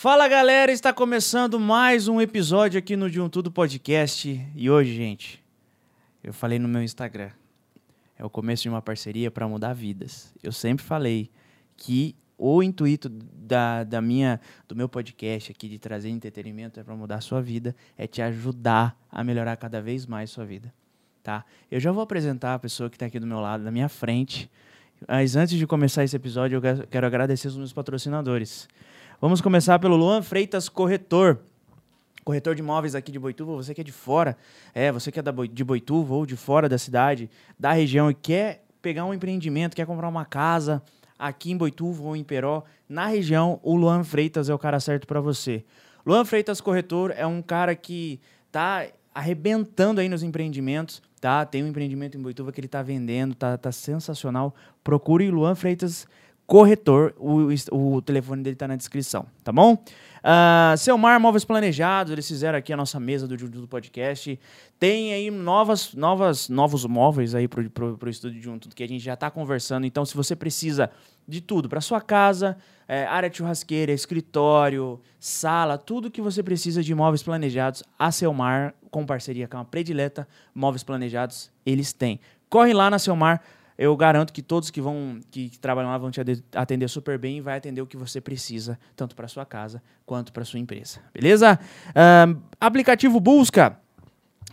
Fala galera, está começando mais um episódio aqui no De Um Tudo Podcast. E hoje, gente, eu falei no meu Instagram, é o começo de uma parceria para mudar vidas. Eu sempre falei que o intuito da, da minha, do meu podcast aqui de trazer entretenimento é para mudar a sua vida, é te ajudar a melhorar cada vez mais a sua vida. Tá? Eu já vou apresentar a pessoa que está aqui do meu lado, na minha frente. Mas antes de começar esse episódio, eu quero agradecer os meus patrocinadores. Vamos começar pelo Luan Freitas Corretor. Corretor de imóveis aqui de Boituva, você que é de fora, é, você que é da de Boituva ou de fora da cidade, da região e quer pegar um empreendimento, quer comprar uma casa aqui em Boituva ou em Peró, na região, o Luan Freitas é o cara certo para você. Luan Freitas Corretor é um cara que tá arrebentando aí nos empreendimentos, tá? Tem um empreendimento em Boituva que ele tá vendendo, tá, tá sensacional. Procure Luan Freitas Corretor, o, o telefone dele tá na descrição, tá bom? Uh, Selmar Móveis Planejados, eles fizeram aqui a nossa mesa do, do podcast. Tem aí novas, novas, novos móveis aí pro, pro, pro estúdio junto, que a gente já tá conversando. Então, se você precisa de tudo para sua casa, é, área de churrasqueira, escritório, sala, tudo que você precisa de móveis planejados, a Selmar, com parceria com a Predileta Móveis Planejados, eles têm. Corre lá na Selmar, eu garanto que todos que vão que, que trabalham lá vão te atender super bem e vai atender o que você precisa, tanto para sua casa quanto para sua empresa. Beleza? Ahn, aplicativo Busca.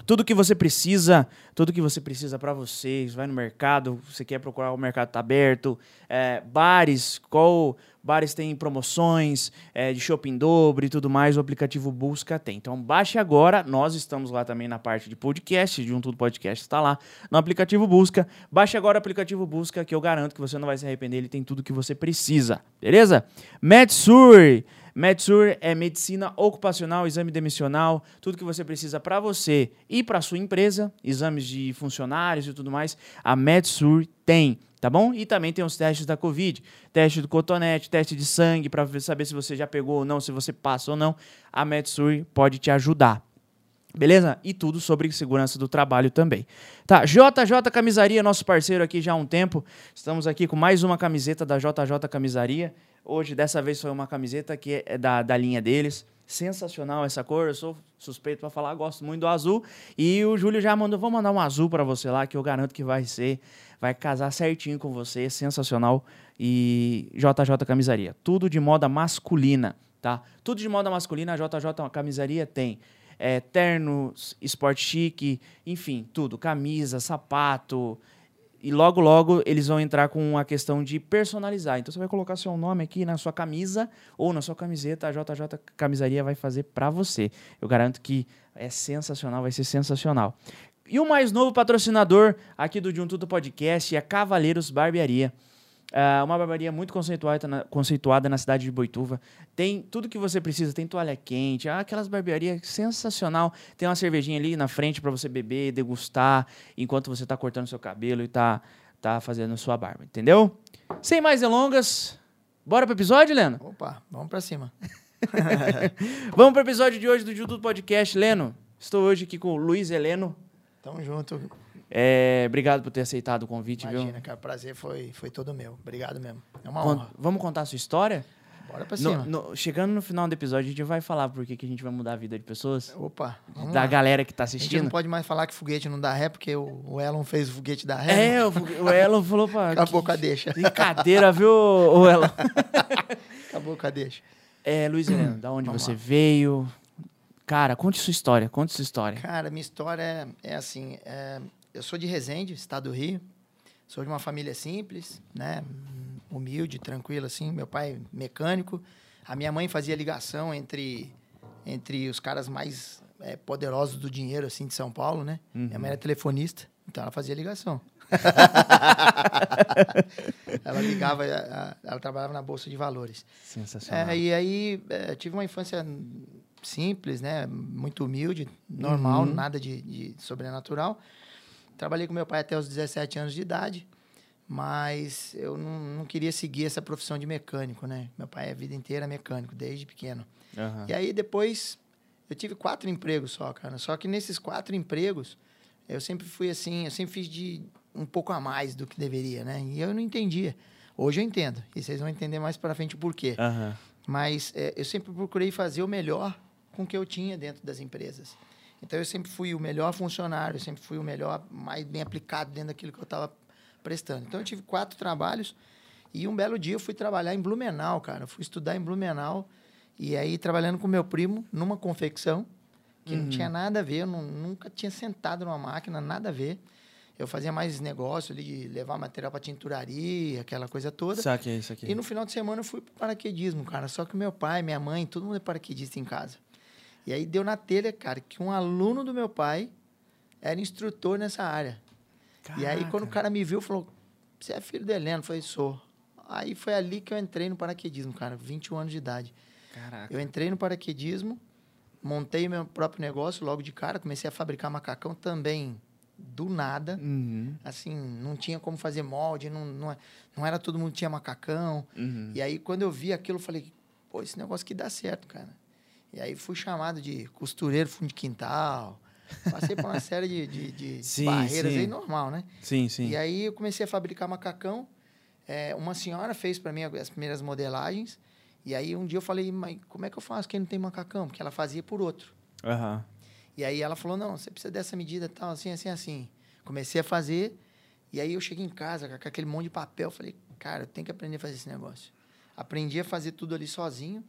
Tudo que você precisa, tudo que você precisa para você, vai no mercado, você quer procurar o mercado tá aberto, é, bares, qual bares tem promoções, é, de shopping dobro e tudo mais, o aplicativo Busca tem. Então baixe agora, nós estamos lá também na parte de podcast, de tudo podcast está lá, no aplicativo Busca. Baixe agora o aplicativo Busca, que eu garanto que você não vai se arrepender, ele tem tudo que você precisa, beleza? MedSur, MedSur é medicina ocupacional, exame demissional, tudo que você precisa para você e para sua empresa, exames de funcionários e tudo mais, a MedSur tem, tá bom? E também tem os testes da Covid, teste do cotonete, teste de sangue para saber se você já pegou ou não, se você passa ou não. A MedSur pode te ajudar. Beleza? E tudo sobre segurança do trabalho também. Tá, JJ Camisaria, nosso parceiro aqui já há um tempo. Estamos aqui com mais uma camiseta da JJ Camisaria. Hoje, dessa vez, foi uma camiseta que é da, da linha deles. Sensacional essa cor. Eu sou suspeito para falar, gosto muito do azul. E o Júlio já mandou, vou mandar um azul para você lá, que eu garanto que vai ser, vai casar certinho com você. Sensacional. E JJ Camisaria. Tudo de moda masculina, tá? Tudo de moda masculina, a JJ Camisaria tem é, ternos, esporte chique, enfim, tudo, camisa, sapato. E logo, logo eles vão entrar com a questão de personalizar. Então você vai colocar seu nome aqui na sua camisa ou na sua camiseta, a JJ Camisaria vai fazer pra você. Eu garanto que é sensacional, vai ser sensacional. E o mais novo patrocinador aqui do De Um Tudo Podcast é Cavaleiros Barbearia. Ah, uma barbearia muito conceituada na, conceituada na cidade de Boituva. Tem tudo que você precisa, tem toalha quente, ah, aquelas barbearias sensacional. Tem uma cervejinha ali na frente para você beber, degustar, enquanto você está cortando seu cabelo e tá, tá fazendo sua barba, entendeu? Sem mais delongas, bora pro episódio, Leno? Opa, vamos pra cima. Vamos pro episódio de hoje do Judo Podcast. Leno, estou hoje aqui com o Luiz Heleno. Tamo junto. É, obrigado por ter aceitado o convite, Imagina, viu? cara, o prazer foi, foi todo meu. Obrigado mesmo. É uma Con- honra. Vamos contar a sua história? Bora pra No- cima. no- chegando no final do episódio, a gente vai falar por que que a gente vai mudar a vida de pessoas. Opa, da lá. galera que tá A gente não assistindo. pode mais falar que foguete não dá ré, porque o, o Elon fez o foguete dar ré. né? É, o, o Elon falou pra. Acabou com a deixa. Brincadeira, viu, o Elon? Acabou com a deixa. É, Luiz Heleno, da onde Vamos você lá. veio? Cara, conte sua história, conte sua história. Cara, minha história é, é assim: é, eu sou de Resende, estado do Rio. Sou de uma família simples, né? Humilde, tranquila, assim. Meu pai mecânico. A minha mãe fazia ligação entre, entre os caras mais é, poderosos do dinheiro, assim, de São Paulo, né? Minha mãe era telefonista, então ela fazia ligação. ela ligava, a- a- ela trabalhava na Bolsa de Valores. Sensacional. É, e aí é, tive uma infância simples, né? Muito humilde, normal, Uhum. nada de, de sobrenatural. Trabalhei com meu pai até os 17 anos de idade, mas eu não, não queria seguir essa profissão de mecânico, né? Meu pai é a vida inteira mecânico, desde pequeno. Aham. E aí depois eu tive quatro empregos só, cara. Só que nesses quatro empregos eu sempre fui assim, eu sempre fiz de um pouco a mais do que deveria, né? E eu não entendia. Hoje eu entendo. E vocês vão entender mais pra frente o porquê. Aham. Mas é, eu sempre procurei fazer o melhor com o que eu tinha dentro das empresas. Então eu sempre fui o melhor funcionário, eu sempre fui o melhor, mais bem aplicado dentro daquilo que eu estava prestando. Então eu tive quatro trabalhos e um belo dia eu fui trabalhar em Blumenau, cara. Eu fui estudar em Blumenau e aí trabalhando com meu primo numa confecção que não tinha nada a ver, eu não- nunca tinha sentado numa máquina, nada a ver. Eu fazia mais negócio ali de levar material para tinturaria, aquela coisa toda. Saquei isso aqui. E no final de semana eu fui pro paraquedismo, cara. Só que meu pai, minha mãe, todo mundo é paraquedista em casa. E aí deu na telha, cara, que um aluno do meu pai era instrutor nessa área. E aí, quando o cara me viu, falou: Você é filho do Heleno? Eu falei: Sou. Aí foi ali que eu entrei no paraquedismo, cara, 21 anos de idade. Caraca. Eu entrei no paraquedismo, montei meu próprio negócio logo de cara, comecei a fabricar macacão também do nada. Uhum. Assim, não tinha como fazer molde, não, não, não era todo mundo que tinha macacão. Uhum. E aí, quando eu vi aquilo, eu falei, pô, esse negócio aqui dá certo, cara. E aí fui chamado de costureiro, fundo de quintal. Passei por uma série de, de, de Sim, barreiras sim. aí, normal, né? Sim, sim. E aí eu comecei a fabricar macacão. É, uma senhora fez para mim as primeiras modelagens. E aí um dia eu falei, mas como é que eu faço quem não tem macacão? Porque ela fazia por outro. Aham. E aí ela falou, não, você precisa dessa medida tal, assim, assim, assim. Comecei a fazer, e aí eu cheguei em casa com aquele monte de papel, falei, cara, eu tenho que aprender a fazer esse negócio. Aprendi a fazer tudo ali sozinho,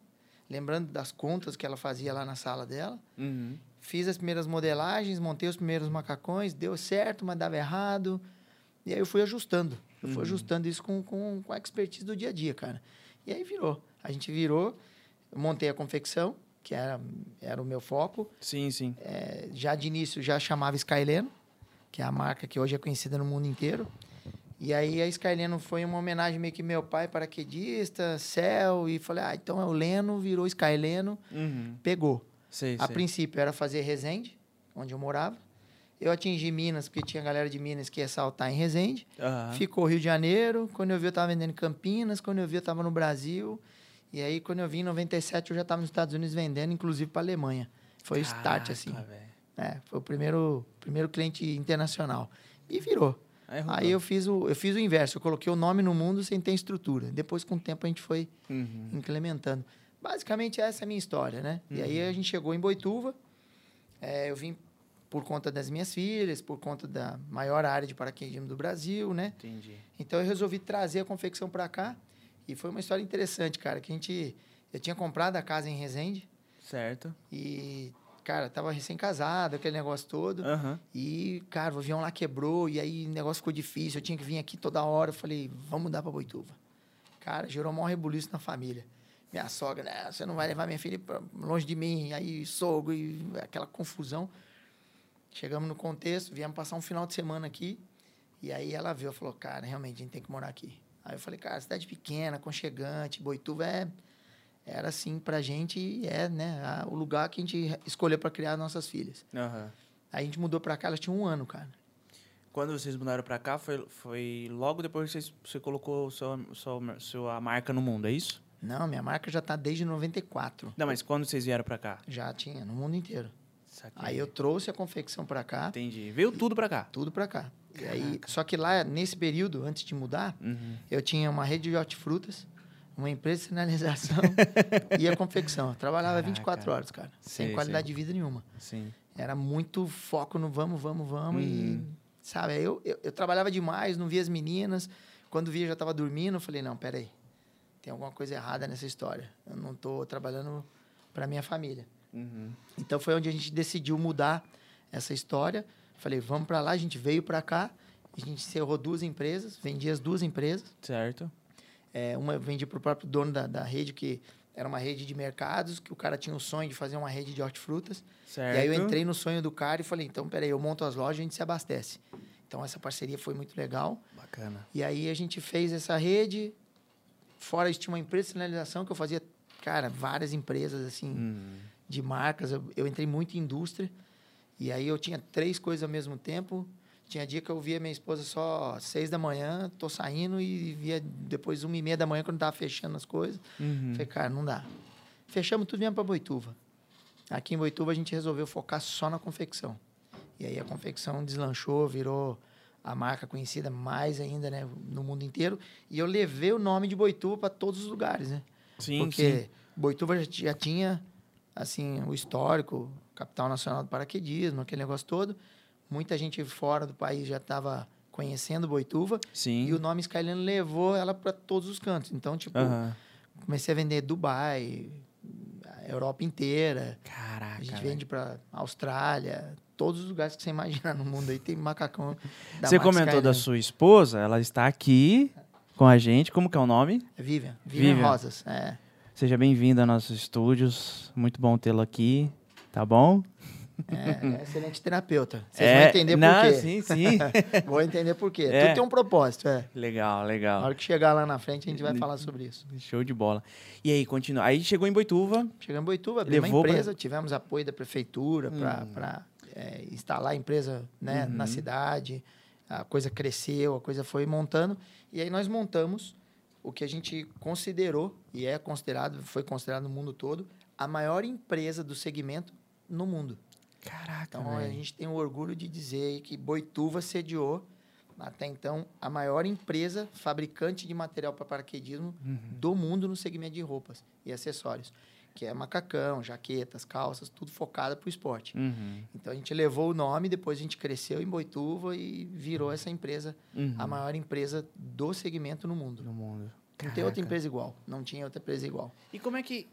lembrando das contas que ela fazia lá na sala dela. Uhum. Fiz as primeiras modelagens, montei os primeiros macacões, deu certo, mas dava errado. E aí eu fui ajustando. Eu fui ajustando isso com, com, com a expertise do dia a dia, cara. E aí virou. A gente virou, montei a confecção, que era, era o meu foco. Sim, sim. É, já de início já chamava Skyleno, que é a marca que hoje é conhecida no mundo inteiro. E aí a Skyleno foi uma homenagem meio que meu pai, paraquedista, céu, e falei, ah, então é o Leno, virou Skyleno, Uhum. pegou. Sei, A sei. princípio era fazer Resende, onde eu morava. Eu atingi Minas, porque tinha galera de Minas que ia saltar em Resende. Aham. Ficou Rio de Janeiro. Quando eu vi, eu estava vendendo em Campinas. Quando eu vi, eu estava no Brasil. E aí, quando eu vim em 97, eu já estava nos Estados Unidos vendendo, inclusive para Alemanha. Foi o start, assim. É, foi o primeiro, primeiro cliente internacional. E virou. Aí eu fiz, o, eu fiz o inverso. Eu coloquei o nome no mundo sem ter estrutura. Depois, com o tempo, a gente foi Uhum. implementando. Basicamente, essa é a minha história, né? E aí, Uhum. a gente chegou em Boituva. É, eu vim por conta das minhas filhas, por conta da maior área de paraquedismo do Brasil, né? Entendi. Então eu resolvi trazer a confecção para cá e foi uma história interessante, cara, que a gente eu tinha comprado a casa em Resende Certo. e cara, tava recém-casado, aquele negócio todo. Aham. E, cara, o avião lá quebrou e aí o negócio ficou difícil, eu tinha que vir aqui toda hora, eu falei, vamos mudar para Boituva. Cara, gerou um maior rebuliço na família. Minha sogra, né, você não vai levar minha filha pra longe de mim, aí sogro e aquela confusão. Chegamos no contexto, viemos passar um final de semana aqui. E aí ela viu, falou, cara, realmente a gente tem que morar aqui. Aí eu falei, cara, cidade pequena, aconchegante, Boituva é, era assim pra gente e é, né, a- o lugar que a gente escolheu para criar nossas filhas. Aí a gente mudou pra cá, ela tinha um ano, cara. Quando vocês mudaram pra cá, foi, foi logo depois que vocês, você colocou sua, sua, sua marca no mundo, é isso? Não, minha marca já tá desde 94. Não, mas quando vocês vieram pra cá? Já tinha, no mundo inteiro. Aí eu trouxe a confecção pra cá, Entendi. Veio tudo pra cá. tudo pra cá. E aí, só que lá, nesse período, antes de mudar, Uhum. eu tinha uma rede de hortifrutas, uma empresa de sinalização e a confecção. Eu trabalhava Caraca. 24 horas, cara, sem Sei, qualidade sei. de vida nenhuma. Sim. Era muito foco no vamos, vamos, vamos. Uhum. E, sabe, eu, eu, eu trabalhava demais, não via as meninas. Quando via, já estava dormindo. Eu falei, não, peraí. Tem alguma coisa errada nessa história. Eu não estou trabalhando para minha família. Uhum. Então, foi onde a gente decidiu mudar essa história. Falei, vamos para lá. A gente veio para cá. A gente encerrou duas empresas. Vendi as duas empresas. Certo. É, uma eu vendi para o próprio dono da, da rede, que era uma rede de mercados, que o cara tinha o sonho de fazer uma rede de hortifrutas. Certo. E aí eu entrei no sonho do cara e falei, então, peraí, eu monto as lojas e a gente se abastece. Então, essa parceria foi muito legal. Bacana. E aí a gente fez essa rede. Fora isso, tinha uma empresa de sinalização que eu fazia, cara, várias empresas, assim, Uhum. de marcas. Eu, eu entrei muito em indústria. E aí eu tinha três coisas ao mesmo tempo. Tinha dia que eu via minha esposa só seis da manhã, tô saindo e via depois uma e meia da manhã quando tava fechando as coisas. Uhum. Falei, cara, não dá. Fechamos tudo e viemos para Boituva. Aqui em Boituva a gente resolveu focar só na confecção. E aí a confecção deslanchou, virou a marca conhecida mais ainda, né, no mundo inteiro. E eu levei o nome de Boituva para todos os lugares, né? Sim, Porque sim. Boituva já tinha, assim, o histórico, capital nacional do paraquedismo, aquele negócio todo. Muita gente fora do país já estava conhecendo Boituva. Sim. E o nome Skyline levou ela para todos os cantos. Então, tipo, comecei a vender Dubai, a Europa inteira. Caraca. A gente vende para Austrália, todos os lugares que você imaginar no mundo aí tem macacão. Da Você comentou da Skyline. sua esposa, ela está aqui com a gente. Como que é o nome? É Vivian. Vivian, Vivian. Rosas. É. Seja bem-vinda aos nossos estúdios. Muito bom tê-lo aqui. Tá bom? É, é excelente terapeuta. Vocês É, vão entender não, por quê. Sim, sim. Vou entender por quê. É. Tudo tem um propósito, é. legal, Na legal. hora que chegar lá na frente, a gente vai falar sobre isso. Show de bola. E aí, continua. Aí chegou em Boituva. Chegamos em Boituva, abrimos uma Levou pra- empresa, tivemos apoio da prefeitura Hum. para instalar a empresa né, Uhum. na cidade. A coisa cresceu, a coisa foi montando. E aí nós montamos o que a gente considerou, e é considerado, foi considerado no mundo todo, a maior empresa do segmento no mundo. Caraca, Então a gente tem o orgulho de dizer que Boituva sediou, até então, a maior empresa fabricante de material para paraquedismo Uhum. do mundo no segmento de roupas e acessórios, que é macacão, jaquetas, calças, tudo focado para o esporte. Uhum. Então a gente levou o nome, depois a gente cresceu em Boituva e virou essa empresa Uhum. a maior empresa do segmento no mundo. do mundo. Não tem outra Caraca. empresa igual. Não tinha outra empresa igual. E como é que,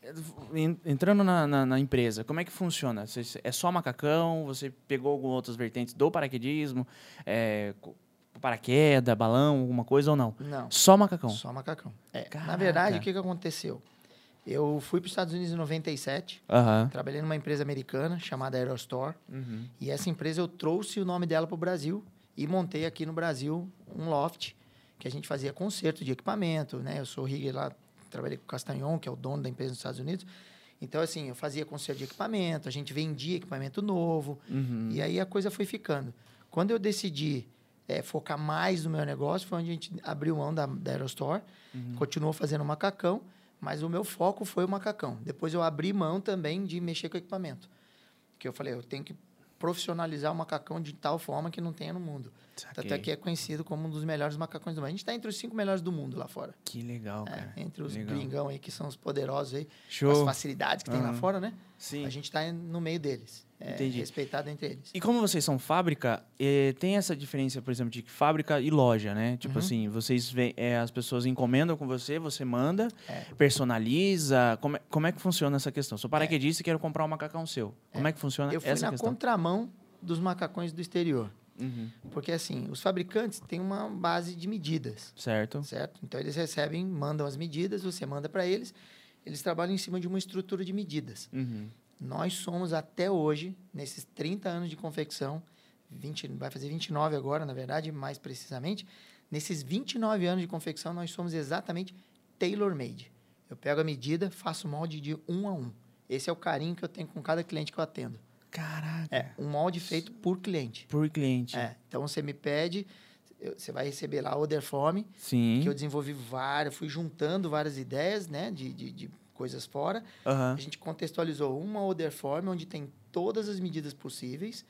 en- entrando na, na, na empresa, como é que funciona? Você- É só macacão? Você pegou algumas outras vertentes do paraquedismo? É, paraquedas, balão, alguma coisa ou não? Não. Só macacão? Só macacão. É, na Caraca. verdade, o que, que aconteceu? Eu fui para os Estados Unidos em 97, Aham. trabalhei numa empresa americana chamada Aerostore, Uhum. e essa empresa eu trouxe o nome dela para o Brasil e montei aqui no Brasil um loft que a gente fazia conserto de equipamento, né? Eu sou rigger lá, trabalhei com o Castanhon, que é o dono da empresa nos Estados Unidos. Então, assim, eu fazia conserto de equipamento, a gente vendia equipamento novo, Uhum. e aí a coisa foi ficando. Quando eu decidi eh, focar mais no meu negócio, foi onde a gente abriu mão da, da Aerostore, continuou fazendo macacão, mas o meu foco foi o macacão. Depois eu abri mão também de mexer com equipamento. Que eu falei, eu tenho que profissionalizar o macacão de tal forma que não tenha no mundo. Tanto é Saquei. que é conhecido como um dos melhores macacões do mundo. A gente está entre os cinco melhores do mundo lá fora. Que legal, É, cara. entre os Legal. gringão aí, que são os poderosos aí, com as Show. facilidades que tem lá fora, né? Sim. A gente está no meio deles. É respeitado entre eles. E como vocês são fábrica, eh, tem essa diferença, por exemplo, de fábrica e loja, né? Tipo Uhum. assim, vocês vê, eh, as pessoas encomendam com você, você manda, É. personaliza. Como é, como é que funciona essa questão? Sou paraquedista e quero comprar um macacão seu. Como é que funciona Eu fui essa na questão? contramão dos macacões do exterior. Uhum. Porque, assim, os fabricantes têm uma base de medidas, Certo. certo? Então, eles recebem, mandam as medidas, você manda para eles, eles trabalham em cima de uma estrutura de medidas. Uhum. Nós somos, até hoje, nesses 30 anos de confecção, 20, vai fazer 29 agora, na verdade, mais precisamente, nesses 29 anos de confecção, nós somos exatamente tailor-made. Eu pego a medida, faço o molde de um a um. Esse é o carinho que eu tenho com cada cliente que eu atendo. Caraca. É, um molde feito por cliente. Por cliente. É, então você me pede, você vai receber lá o Oderform, Sim. que eu desenvolvi várias, fui juntando várias ideias, né, de, de, de coisas fora. Aham. A gente contextualizou uma Oderform, onde tem todas as medidas possíveis.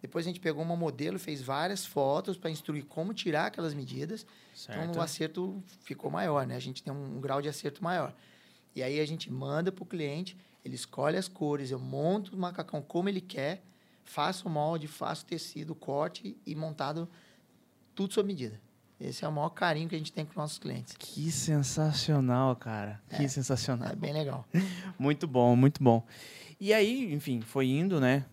Depois a gente pegou uma modelo, fez várias fotos para instruir como tirar aquelas medidas. Então Certo. o acerto ficou maior, né? A gente tem um, grau de acerto maior. E aí a gente manda para o cliente, ele escolhe as cores, eu monto o macacão como ele quer, faço o molde, faço o tecido, corte e montado tudo sob medida. Esse é o maior carinho que a gente tem com os nossos clientes. Que sensacional, cara. Que sensacional. É bem legal. Muito bom, muito bom. E aí, enfim, foi indo, né?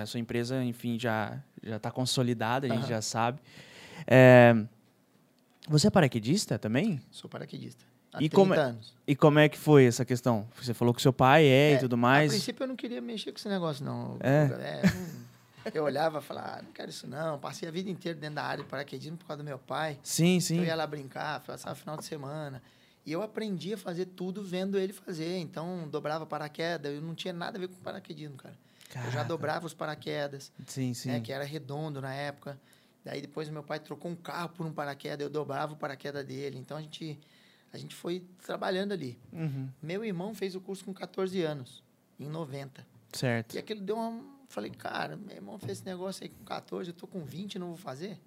A sua empresa, enfim, já já está consolidada, a gente Aham. já sabe. É, Você é paraquedista também? Sou paraquedista. Há E 30 como é- anos. E como é que foi essa questão? Você falou que seu pai é, e É, tudo A mais. princípio eu não queria mexer com esse negócio, não. É? não- eu olhava e falava, ah, não quero isso não. Passei a vida inteira dentro da área de paraquedismo por causa do meu pai. Sim, sim. Eu ia lá brincar, passava final de semana. E eu aprendi a fazer tudo vendo ele fazer. Então, dobrava paraquedas. Eu não tinha nada a ver com paraquedismo, cara. Eu já Caraca. dobrava os paraquedas, Sim, sim. né, que era redondo na época. Daí depois meu pai trocou um carro por um paraquedas, eu dobrava o paraquedas dele. Então a gente, a gente foi trabalhando ali. Uhum, Meu irmão fez o curso com 14 anos, em 90. Certo. E aquilo deu uma. Falei, cara, meu irmão fez esse negócio aí com 14, eu tô com 20 não vou fazer.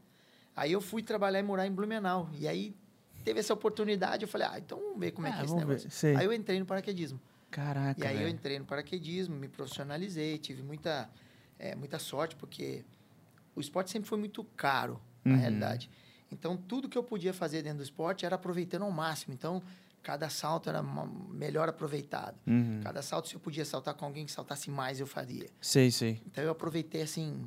Aí eu fui trabalhar e morar em Blumenau. E aí teve essa oportunidade, eu falei, ah, então vamos ver como é Ah, que é esse negócio. Aí eu entrei no paraquedismo. Caraca, E aí eu entrei no paraquedismo, me profissionalizei, tive muita, é, muita sorte, porque o esporte sempre foi muito caro, na Uhum. realidade. Então, tudo que eu podia fazer dentro do esporte era aproveitando ao máximo. Então, cada salto era melhor aproveitado. Uhum. Cada salto, se eu podia saltar com alguém que saltasse mais, eu faria. Sei, sei. Então, eu aproveitei, assim,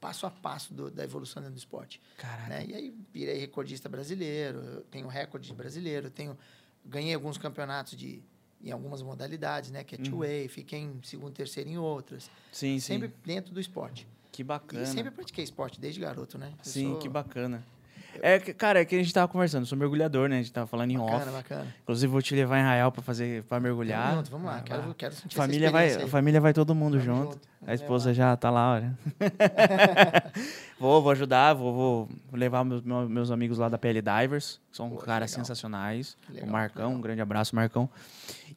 passo a passo do- da evolução dentro do esporte. Caraca. né? E aí, virei recordista brasileiro, tenho recorde de brasileiro, tenho, ganhei alguns campeonatos de, em algumas modalidades, né? Que é Uhum. two-way, fiquei em segundo, terceiro em outras. Sim, sim. Sempre dentro do esporte. Que bacana. E sempre pratiquei esporte, desde garoto, né? Eu Sim, sou- que bacana. É, cara, é que a gente tava conversando, eu sou mergulhador, né? A gente tava falando em Bacana, off. bacana. Inclusive, vou te levar em Arraial pra fazer, para mergulhar. Junto, vamos lá, Ah, quero, quero sentir família vai, aí. família vai todo mundo Tamo junto. junto, A vamos esposa já tá lá, olha. vou, vou ajudar, vou, vou levar meus, meus amigos lá da PL Divers, que são Pô, caras legal. sensacionais. Legal, o Marcão, legal. um grande abraço, Marcão.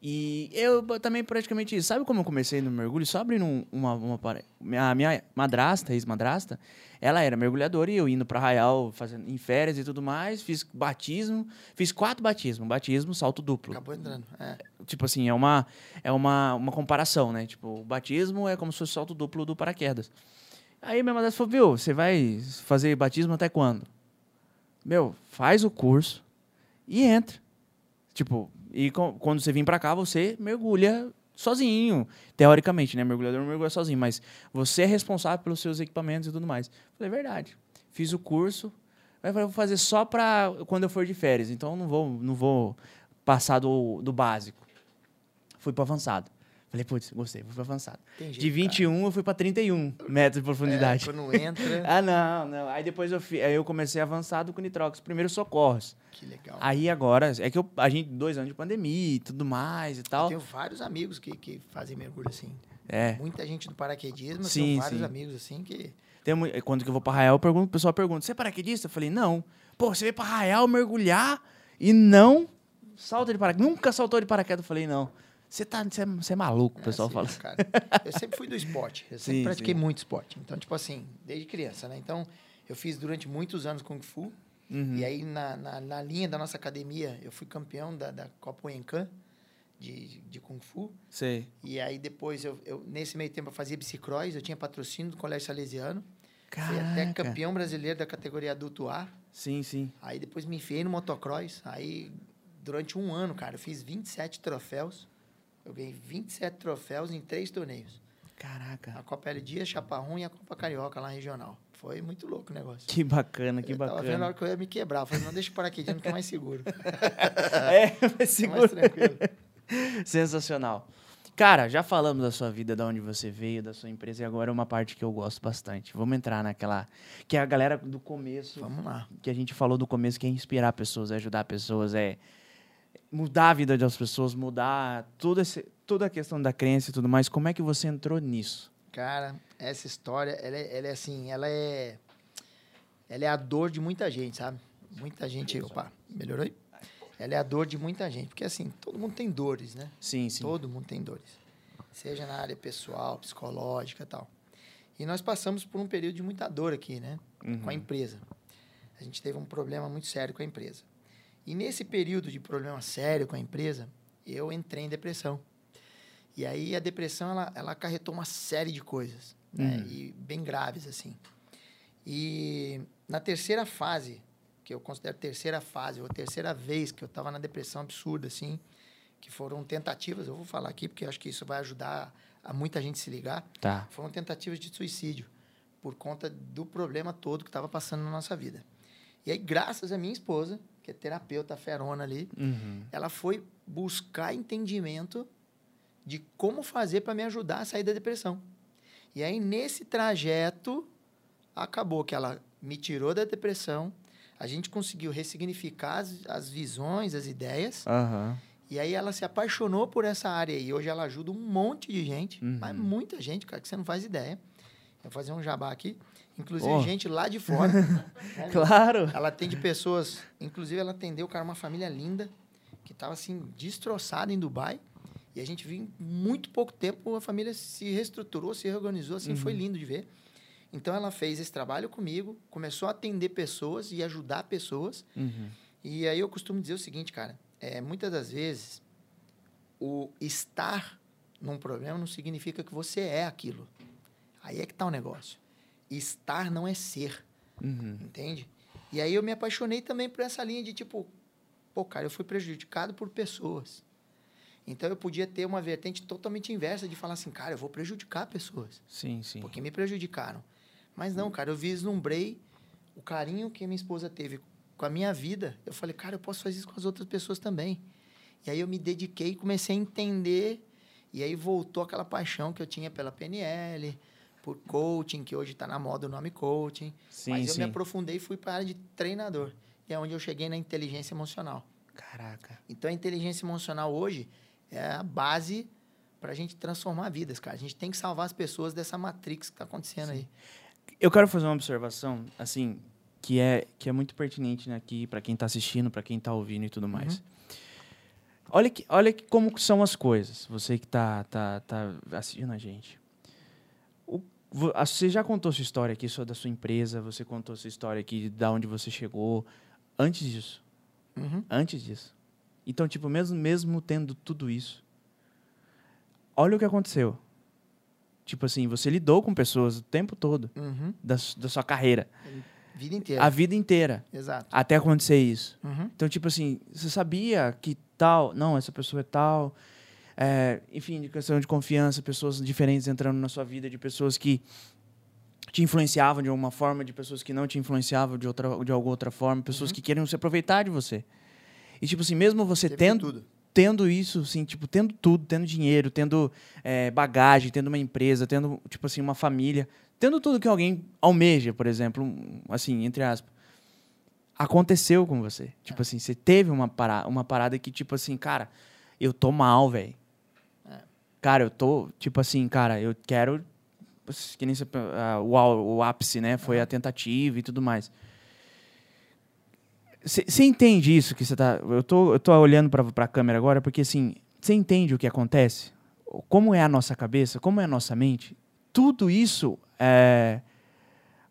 E eu também praticamente isso. Sabe como eu comecei no mergulho? Só abrindo um- uma, uma pare- A minha madrasta, ex-madrasta, ela era mergulhadora e eu indo pra Arraial, fazendo, em férias e tudo mais. Fiz batismo, fiz quatro batismos. Batismo, salto duplo. Acabou entrando. É. Tipo assim, é uma, é uma, uma comparação, né? Tipo, o batismo é como se fosse salto duplo do paraquedas. Aí minha madrasta falou, viu, você vai fazer batismo até quando? Meu, faz o curso e entra. Tipo, e co- quando você vir pra cá, você mergulha sozinho. Teoricamente, né? Mergulhador mergulha sozinho, mas você é responsável pelos seus equipamentos e tudo mais. Falei, verdade. Fiz o curso, mas vou fazer só pra quando eu for de férias. Então não vou, não vou passar do, do básico. Fui pro avançado. Falei, putz, gostei, fui avançado. Jeito, De 21 eu fui pra 31 metros de cara. profundidade. É, quando entra. Ah, não, não. Aí depois eu, fi, aí eu comecei avançado com nitrox, primeiros socorros. que legal. Aí agora, é que eu, a gente, dois anos de pandemia e tudo mais e Eu tal. tenho vários amigos que, que fazem mergulho assim. É. Muita gente do paraquedismo, eu Sim, tenho vários sim. amigos assim que. Tem, quando que eu vou pra Arraial, eu pergunto, o pessoal pergunta, você é paraquedista? Eu falei, não. Pô, você veio pra Arraial mergulhar e não salta de paraquedas. Nunca saltou de paraquedas. Eu falei, não. Você tá, você é, é maluco, o É pessoal assim, fala. cara. Eu sempre fui do esporte. Eu sempre Sim, pratiquei sim. muito esporte. Então, tipo assim, desde criança, né? Então, eu fiz durante muitos anos Kung Fu. Uhum. E aí, na, na, na linha da nossa academia, eu fui campeão da, da Copa Wencan de, de Kung Fu. Sei. E aí, depois, eu, eu, nesse meio tempo, eu fazia bicicross. Eu tinha patrocínio do Colégio Salesiano. Fui até Caraca. campeão brasileiro da categoria adulto A. Sim, sim. Aí, depois, me enfiei no motocross. Aí, durante um ano, cara, eu fiz 27 troféus. Eu ganhei 27 troféus em três torneios. Caraca. A Copa L Dia, Chaparrão e a Copa Carioca lá regional. Foi muito louco o negócio. Que bacana, que eu tava vendo a bacana. hora que eu ia me quebrar. Eu falei, não, deixa o paraquedismo que é mais seguro. É, vai É mais seguro. tranquilo. Sensacional. Cara, já falamos da sua vida, de onde você veio, da sua empresa, e agora é uma parte que eu gosto bastante. Vamos entrar naquela. Que é a galera do começo, Vamos lá. que a gente falou do começo, que é inspirar pessoas, é ajudar pessoas, é mudar a vida das pessoas, mudar esse, toda a questão da crença e tudo mais. Como é que você entrou nisso? Cara, essa história, ela é, ela é assim, ela é... Ela é a dor de muita gente, sabe? Muita gente... Opa, melhorou aí? Ela é a dor de muita gente. Porque, assim, todo mundo tem dores, né? Sim, sim. Todo mundo tem dores. Seja na área pessoal, psicológica e tal. E nós passamos por um período de muita dor aqui, né? Com a Uhum. empresa. A gente teve um problema muito sério com a empresa. E nesse período de problema sério com a empresa, eu entrei em depressão. E aí a depressão, ela, ela acarretou uma série de coisas, né? Uhum. E bem graves, assim. E na terceira fase, que eu considero terceira fase, ou terceira vez que eu estava na depressão absurda, assim, que foram tentativas, eu vou falar aqui porque acho que isso vai ajudar a muita gente se ligar, Tá. foram tentativas de suicídio por conta do problema todo que estava passando na nossa vida. E aí, graças à minha esposa, que é terapeuta ferona ali, Uhum. ela foi buscar entendimento de como fazer para me ajudar a sair da depressão. E aí, nesse trajeto, acabou que ela me tirou da depressão, a gente conseguiu ressignificar as, as visões, as ideias, Aham. e aí ela se apaixonou por essa área e hoje ela ajuda um monte de gente, Uhum. mas muita gente, cara, que você não faz ideia. Eu vou fazer um jabá aqui, inclusive Oh. gente lá de fora. né? Claro. Ela atende pessoas, inclusive ela atendeu, cara, uma família linda, que estava assim, destroçada em Dubai. E a gente viu em muito pouco tempo a família se reestruturou, se reorganizou, assim, foi lindo de ver. Então ela fez esse trabalho comigo, começou a atender pessoas e ajudar pessoas. Uhum. E aí eu costumo dizer o seguinte, cara, é, muitas das vezes o estar num problema não significa que você é aquilo. Aí é que tá o negócio. Estar não é ser, Uhum. entende? E aí eu me apaixonei também por essa linha de tipo, pô, cara, eu fui prejudicado por pessoas. Então eu podia ter uma vertente totalmente inversa de falar assim, cara, eu vou prejudicar pessoas, Sim, sim. porque me prejudicaram. Mas não, cara, eu vislumbrei o carinho que minha esposa teve com a minha vida. Eu falei, cara, eu posso fazer isso com as outras pessoas também. E aí eu me dediquei e comecei a entender. E aí voltou aquela paixão que eu tinha pela PNL, por coaching, que hoje está na moda o nome coaching. Sim, Mas eu sim. me aprofundei e fui para a área de treinador. E é onde eu cheguei na inteligência emocional. Caraca. Então a inteligência emocional hoje é a base para a gente transformar vidas, cara. A gente tem que salvar as pessoas dessa matrix que está acontecendo aí. Eu quero fazer uma observação, assim, que é, que é muito pertinente né, aqui para quem está assistindo, para quem está ouvindo e tudo mais. Uhum. Olha, que, olha que como são as coisas. Você que está tá, tá assistindo a gente. O- vo- a- você já contou sua história aqui, sua, da sua empresa, você contou sua história aqui, da onde você chegou. Antes disso. Uhum. Antes disso. Então, tipo, mesmo, mesmo tendo tudo isso, olha o que aconteceu. Tipo assim, você lidou com pessoas o tempo todo Uhum. da, da sua carreira. Vida inteira. A vida inteira. Exato. Até acontecer isso. Uhum. Então, tipo assim, você sabia que tal. Não, essa pessoa é tal. É, enfim, de questão de confiança, pessoas diferentes entrando na sua vida, de pessoas que te influenciavam de alguma forma, de pessoas que não te influenciavam de, outra, de alguma outra forma, pessoas Uhum. que queriam se aproveitar de você. E, tipo assim, mesmo você Teve tendo, tudo. tendo isso, assim, tipo, tendo tudo, tendo dinheiro, tendo é, bagagem, tendo uma empresa, tendo, tipo assim, uma família, tendo tudo que alguém almeja, por exemplo, assim, entre aspas, aconteceu com você. Tipo assim, você teve uma, para, uma parada que, tipo assim, cara, eu tô mal, velho. Cara, eu tô, tipo assim, cara, eu quero. Que nem você, ah, o, o ápice, né? Foi a tentativa e tudo mais. Você entende isso que você tá. Eu tô, eu tô olhando pra, pra câmera agora, porque assim, você entende o que acontece? Como é a nossa cabeça, como é a nossa mente? Tudo isso é,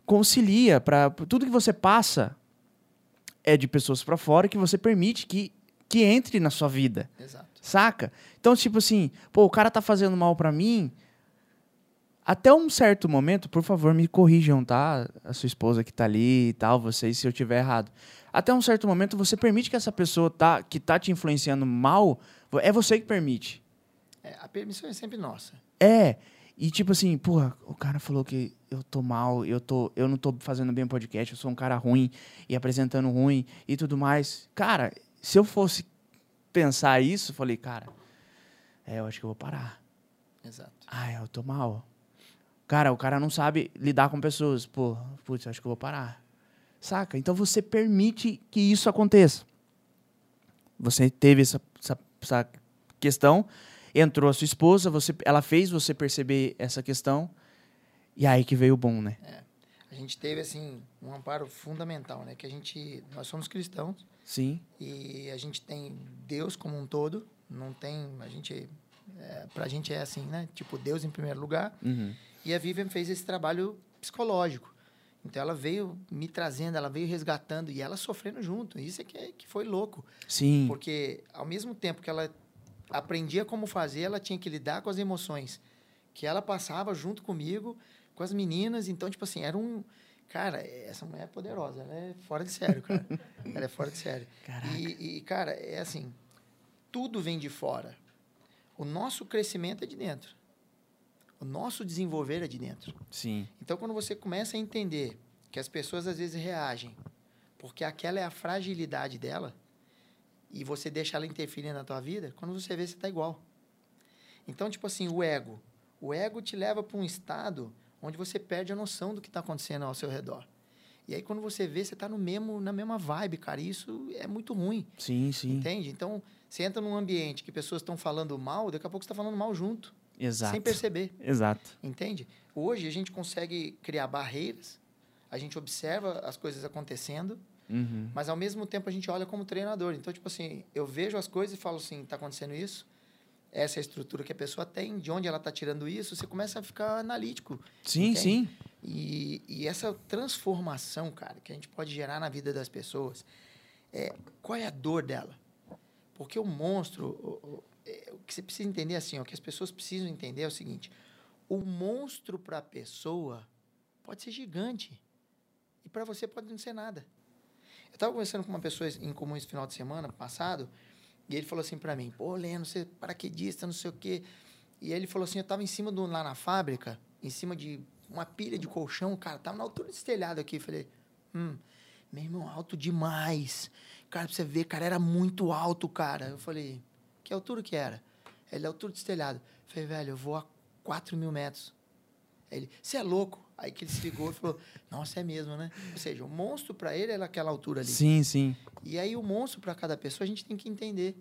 concilia para tudo que você passa é de pessoas pra fora que você permite que, que entre na sua vida. Exato. Saca? Então, tipo assim, pô, o cara tá fazendo mal pra mim. Até um certo momento, por favor, me corrijam, tá? A sua esposa que tá ali e tal, vocês, se eu tiver errado. Até um certo momento, você permite que essa pessoa tá, que tá te influenciando mal, é você que permite. É, a permissão é sempre nossa. É. E tipo assim, porra, o cara falou que eu tô mal, eu, tô, eu não tô fazendo bem o podcast, eu sou um cara ruim e apresentando ruim e tudo mais. Cara, se eu fosse pensar isso, falei, cara, é, eu acho que eu vou parar. Exato. Ah, eu tô mal. Cara, o cara não sabe lidar com pessoas. Pô, putz, acho que eu vou parar. Saca? Então você permite que isso aconteça. Você teve essa, essa, essa questão, entrou a sua esposa, você, ela fez você perceber essa questão, e aí que veio o bom, né? A gente teve, assim, um amparo fundamental, né? Que a gente... Nós somos cristãos Sim, e a gente tem Deus como um todo. Não tem... A gente... É, pra gente é assim, né? Tipo, Deus em primeiro lugar. uhum. E a Vivian fez esse trabalho psicológico. Então ela veio me trazendo, ela veio resgatando e ela sofrendo junto. Isso é que, é- que foi louco. sim, Porque ao mesmo tempo que ela aprendia como fazer, ela tinha que lidar com as emoções que ela passava junto comigo, com as meninas. Então, tipo assim, era um. Cara, essa mulher é poderosa, ela é fora de sério, cara. ela é fora de sério. Caraca. E, e, cara, é assim: tudo vem de fora. O nosso crescimento é de dentro. O nosso desenvolver é de dentro. sim, Então, quando você começa a entender que as pessoas às vezes reagem porque aquela é a fragilidade dela e você deixa ela interferir na tua vida, quando você vê, você está igual. Então, tipo assim, o ego. O ego te leva para um estado onde você perde a noção do que está acontecendo ao seu redor. E aí, quando você vê, você está no mesmo, na mesma vibe, cara. E isso é muito ruim, sim, sim. entende? Então, você entra num ambiente que pessoas estão falando mal, daqui a pouco você está falando mal junto, Exato. sem perceber. Exato. Entende? Hoje a gente consegue criar barreiras, a gente observa as coisas acontecendo, Uhum. mas ao mesmo tempo a gente olha como treinador. Então, tipo assim, eu vejo as coisas e falo assim, está acontecendo isso, essa é a estrutura que a pessoa tem, de onde ela está tirando isso, você começa a ficar analítico. Sim, Entende? sim. E, e essa transformação, cara, que a gente pode gerar na vida das pessoas, é, qual é a dor dela? Porque o monstro, o- o- é, o que você precisa entender assim, ó, o que as pessoas precisam entender é o seguinte: o monstro para a pessoa pode ser gigante e para você pode não ser nada. Eu estava conversando com uma pessoa em comum esse final de semana passado e ele falou assim para mim: pô, Leno, você é paraquedista, não sei o quê. E ele falou assim: eu estava em cima do lá na fábrica, em cima de uma pilha de colchão, cara, tava na altura desse telhado aqui. Falei: hum, meu irmão, alto demais. Cara, pra você ver, cara, era muito alto, cara. Eu falei: que altura que era? Ele, altura desse telhado. Falei: velho, eu vou a 4 mil metros. Ele, você é louco? Aí que ele se ligou e falou: Nossa, é mesmo, né? Ou seja, o monstro para ele era aquela altura ali. Sim, sim. E aí o monstro para cada pessoa a gente tem que entender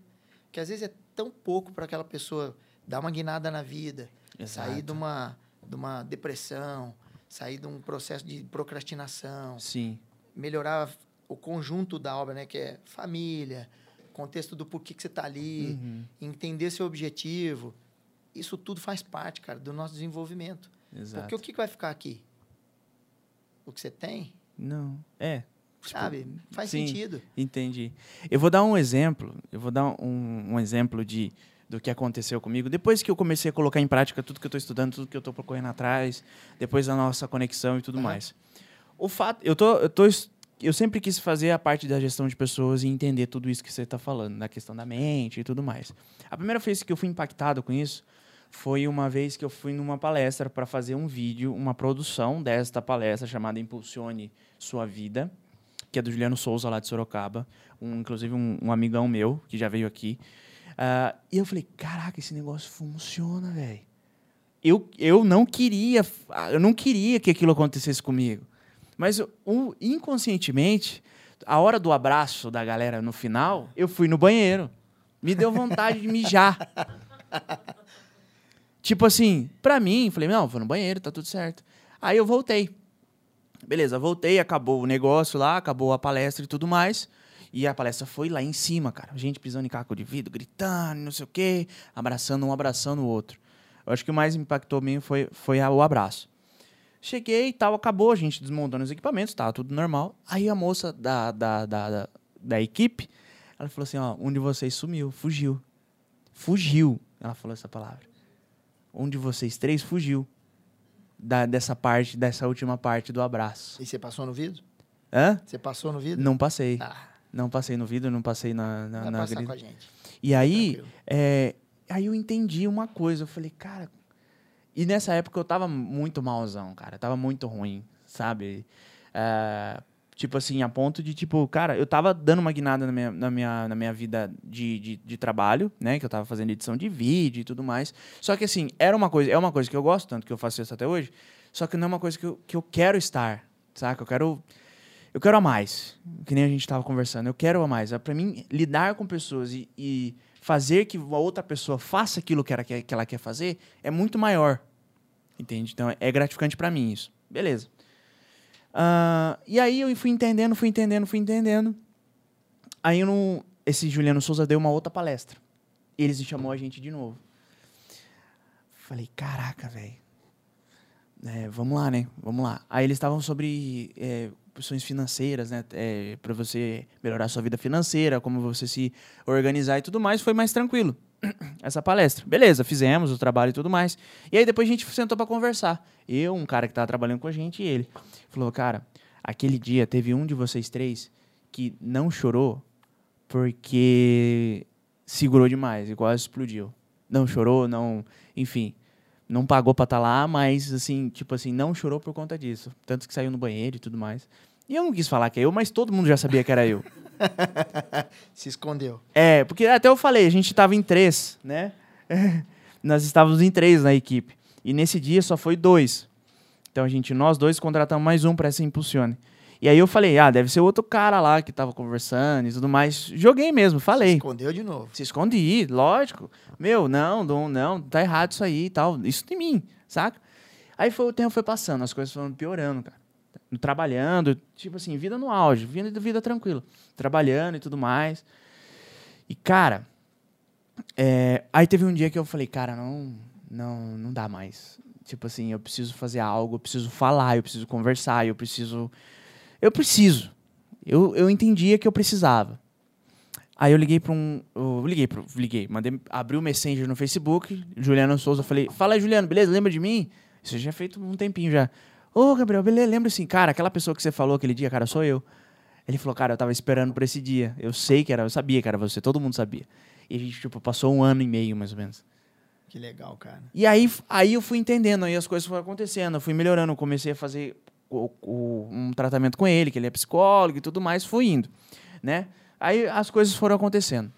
que às vezes é tão pouco para aquela pessoa dar uma guinada na vida, Exato. sair de uma, de uma depressão, sair de um processo de procrastinação, Sim. melhorar o conjunto da obra, né? Que é família, contexto do porquê que você está ali, Uhum. entender seu objetivo. Isso tudo faz parte, cara, do nosso desenvolvimento. Exato. Porque o que que vai ficar aqui? O que você tem, Não. É. sabe? Faz sim. sentido. Entendi. Eu vou dar um exemplo. Eu vou dar um, um exemplo de do que aconteceu comigo depois que eu comecei a colocar em prática tudo que eu estou estudando, tudo que eu estou correndo atrás, depois da nossa conexão e tudo Aham. mais. O fato, eu tô, eu tô, eu sempre quis fazer a parte da gestão de pessoas e entender tudo isso que você está falando, na questão da mente e tudo mais. A primeira vez que eu fui impactado com isso foi uma vez que eu fui numa palestra para fazer um vídeo, uma produção desta palestra chamada Impulsione Sua Vida, que é do Juliano Souza, lá de Sorocaba, um, inclusive um, um amigão meu, que já veio aqui. Ah, e eu falei, caraca, esse negócio funciona, velho. Eu, eu não queria, eu não queria que aquilo acontecesse comigo. Mas o, inconscientemente, a hora do abraço da galera no final, eu fui no banheiro. Me deu vontade de mijar. Tipo assim, pra mim, falei, não, vou no banheiro, tá tudo certo. Aí eu voltei. Beleza, voltei, acabou o negócio lá, acabou a palestra e tudo mais. E a palestra foi lá em cima, cara. Gente pisando em caco de vidro, gritando, não sei o quê, abraçando um, abraçando o outro. Eu acho que o mais impactou mim foi, foi o abraço. Cheguei e tal, acabou, a gente desmontando os equipamentos, tava tudo normal. Aí a moça da, da, da, da, da equipe, ela falou assim, ó, um de vocês sumiu, fugiu. Fugiu, ela falou essa palavra. Um de vocês três fugiu da, dessa parte, dessa última parte do abraço. E você passou no vidro? Hã? Você passou no vidro? Não passei. Ah, Não passei no vidro, não passei na, na, vai na passar grelha. com a gente. E aí, é, aí eu entendi uma coisa. Eu falei, cara. E nessa época eu tava muito malzão, cara. Tava muito ruim, sabe? É, tipo assim, a ponto de, tipo, cara, eu tava dando uma guinada na minha, na minha, na minha vida de, de, de trabalho, né? Que eu tava fazendo edição de vídeo e tudo mais. Só que assim, era uma coisa, é uma coisa que eu gosto, tanto que eu faço isso até hoje. Só que não é uma coisa que eu, que eu quero estar, saca? Eu quero. Eu quero a mais, que nem a gente estava conversando. Eu quero a mais. Para mim, lidar com pessoas e, e fazer que a outra pessoa faça aquilo que ela quer, que ela quer fazer é muito maior. Entende? Então, é gratificante para mim isso. Beleza. Ah, e aí eu fui entendendo, fui entendendo, fui entendendo. Aí não- esse Juliano Souza deu uma outra palestra. Eles chamou a gente de novo. Falei, caraca, velho. É, vamos lá, né? Vamos lá. Aí eles estavam sobre é, opções financeiras, né? É, para você melhorar sua vida financeira, como você se organizar e tudo mais. Foi mais tranquilo essa palestra. Beleza, fizemos o trabalho e tudo mais. E aí depois a gente sentou para conversar. Eu, um cara que tava trabalhando com a gente e ele. Falou, cara, aquele dia teve um de vocês três que não chorou porque segurou demais e quase explodiu. Não chorou, não. Enfim não pagou pra estar lá, mas assim, tipo assim, não chorou por conta disso. Tanto que saiu no banheiro e tudo mais. E eu não quis falar que é eu, mas todo mundo já sabia que era eu. Se escondeu. É, porque até eu falei, a gente tava em três, né? nós estávamos em três na equipe. E nesse dia só foi dois. Então a gente, nós dois contratamos mais um para essa Impulsione. E aí eu falei, ah, deve ser outro cara lá que tava conversando e tudo mais. Joguei mesmo, Se falei. escondeu de novo. Se escondi, lógico. Meu, não, não, não, tá errado isso aí e tal. Isso de mim, saca? Aí foi, o tempo foi passando, as coisas foram piorando, cara. Trabalhando, tipo assim, vida no auge, vida, vida tranquila. Trabalhando e tudo mais. E, cara, é, aí teve um dia que eu falei, cara, não, não, não dá mais. Tipo assim, eu preciso fazer algo, eu preciso falar, eu preciso conversar, eu preciso. Eu preciso. Eu, eu entendia que eu precisava. Aí eu liguei pra um. Eu liguei, liguei, mandei, abri o Messenger no Facebook, Juliano Souza, falei, fala aí, Juliano, beleza? Lembra de mim? Isso já é feito um tempinho já. Ô, Gabriel, beleza, lembra assim, cara, aquela pessoa que você falou aquele dia, cara, sou eu. Ele falou, cara, eu tava esperando por esse dia. Eu sei que era, eu sabia que era você, todo mundo sabia. E a gente, tipo, passou um ano e meio, mais ou menos. Que legal, cara. E aí, aí eu fui entendendo, aí as coisas foram acontecendo, eu fui melhorando, eu comecei a fazer o- o- um tratamento com ele, que ele é psicólogo e tudo mais, fui indo, né? Aí as coisas foram acontecendo.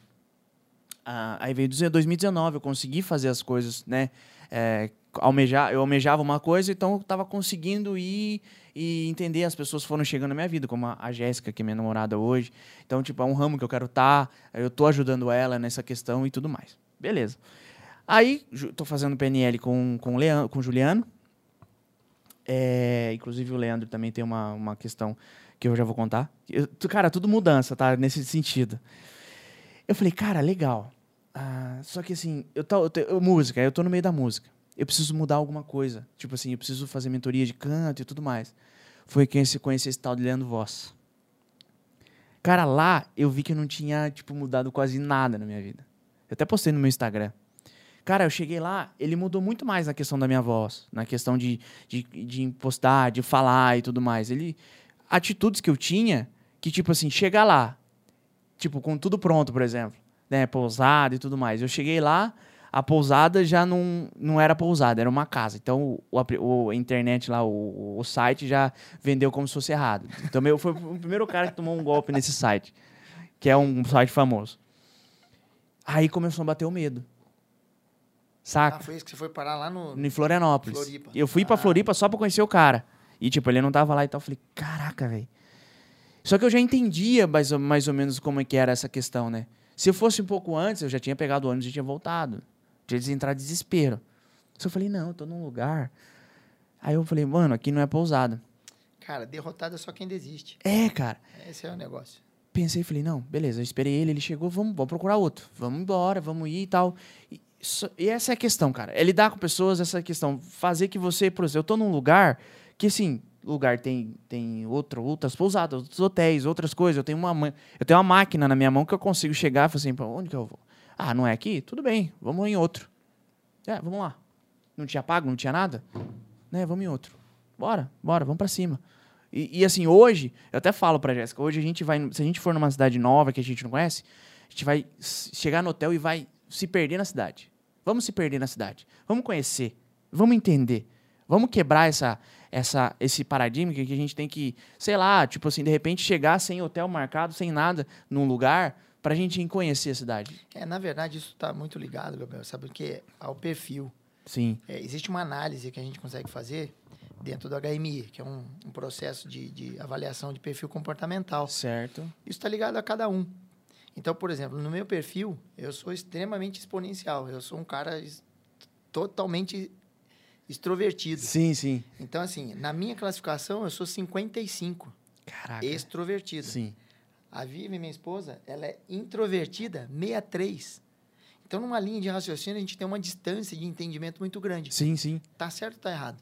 Ah, aí veio 2019, eu consegui fazer as coisas, né? É, almejar, eu almejava uma coisa, então eu estava conseguindo ir e entender. As pessoas foram chegando na minha vida, como a, a Jéssica, que é minha namorada hoje. Então, tipo, é um ramo que eu quero estar, eu tô ajudando ela nessa questão e tudo mais. Beleza. Aí, tô fazendo PNL com, com, Leandro, com o Juliano. É, inclusive, o Leandro também tem uma, uma questão que eu já vou contar. Eu- cara, tudo mudança, tá? Nesse sentido. Eu falei, cara, legal. Ah, só que assim, eu tô, eu tô- eu- música, eu tô no meio da música. Eu preciso mudar alguma coisa. Tipo assim, eu preciso fazer mentoria de canto e tudo mais. Foi que eu conheci esse tal de Leandro Voss. Cara, lá eu vi que eu não tinha, tipo, mudado quase nada na minha vida. Eu até postei no meu Instagram. Cara, eu cheguei lá, ele mudou muito mais na questão da minha voz, na questão de, de, de impostar, de falar e tudo mais. Ele. Atitudes que eu tinha, que, tipo assim, chegar lá, tipo, com tudo pronto, por exemplo, né? Pousada e tudo mais. Eu cheguei lá, a pousada já não, não era pousada, era uma casa. Então, o, a internet lá, o, o site já vendeu como se fosse errado. Então, eu fui o primeiro cara que tomou um golpe nesse site, que é um site famoso. Aí começou a bater o medo. Saca? Ah, foi isso que você foi parar lá no. Em Florianópolis. Floripa. Eu fui pra Ah. Floripa só pra conhecer o cara. E, tipo, ele não tava lá e tal. Eu falei, caraca, velho. Só que eu já entendia mais ou, mais ou menos como é que era essa questão, né? Se eu fosse um pouco antes, eu já tinha pegado o ônibus e tinha voltado. Tinha entrar em desespero. Só eu falei, não, eu tô num lugar. Aí eu falei, mano, aqui não é pousada. Cara, derrotado é só quem desiste. É, cara. Esse é o negócio. Pensei, falei, não, beleza, eu esperei ele, ele chegou, vamos, vamos procurar outro. Vamos embora, vamos ir e tal. E, e essa é a questão, cara. É lidar com pessoas, essa é a questão. Fazer que você, por exemplo, eu tô num lugar que, assim, lugar tem, tem outro, outras pousadas, outros hotéis, outras coisas. Eu tenho uma, ma- eu tenho uma máquina na minha mão que eu consigo chegar e falar assim, pra onde que eu vou? Ah, não é aqui? Tudo bem, vamos em outro. É, vamos lá. Não tinha pago, não tinha nada? Né, vamos em outro. Bora, bora, vamos pra cima. E, e, assim, hoje, eu até falo pra Jéssica, hoje a gente vai, se a gente for numa cidade nova que a gente não conhece, a gente vai chegar no hotel e vai se perder na cidade. Vamos se perder na cidade. Vamos conhecer. Vamos entender. Vamos quebrar essa, essa, esse paradigma que a gente tem que, sei lá, tipo assim, de repente chegar sem hotel marcado, sem nada, num lugar, pra gente ir conhecer a cidade. É, na verdade, isso está muito ligado, Gabriel, sabe o que? Ao perfil. Sim. É, existe uma análise que a gente consegue fazer dentro do HMI, que é um, um processo de, de avaliação de perfil comportamental. Certo. Isso está ligado a cada um. Então, por exemplo, no meu perfil, eu sou extremamente exponencial. Eu sou um cara totalmente extrovertido. Sim, sim. Então, assim, na minha classificação, eu sou 55, Caraca. extrovertido. Sim. A Vivi, minha esposa, ela é introvertida, 63. Então, numa linha de raciocínio, a gente tem uma distância de entendimento muito grande. Sim, sim. Tá certo ou tá errado?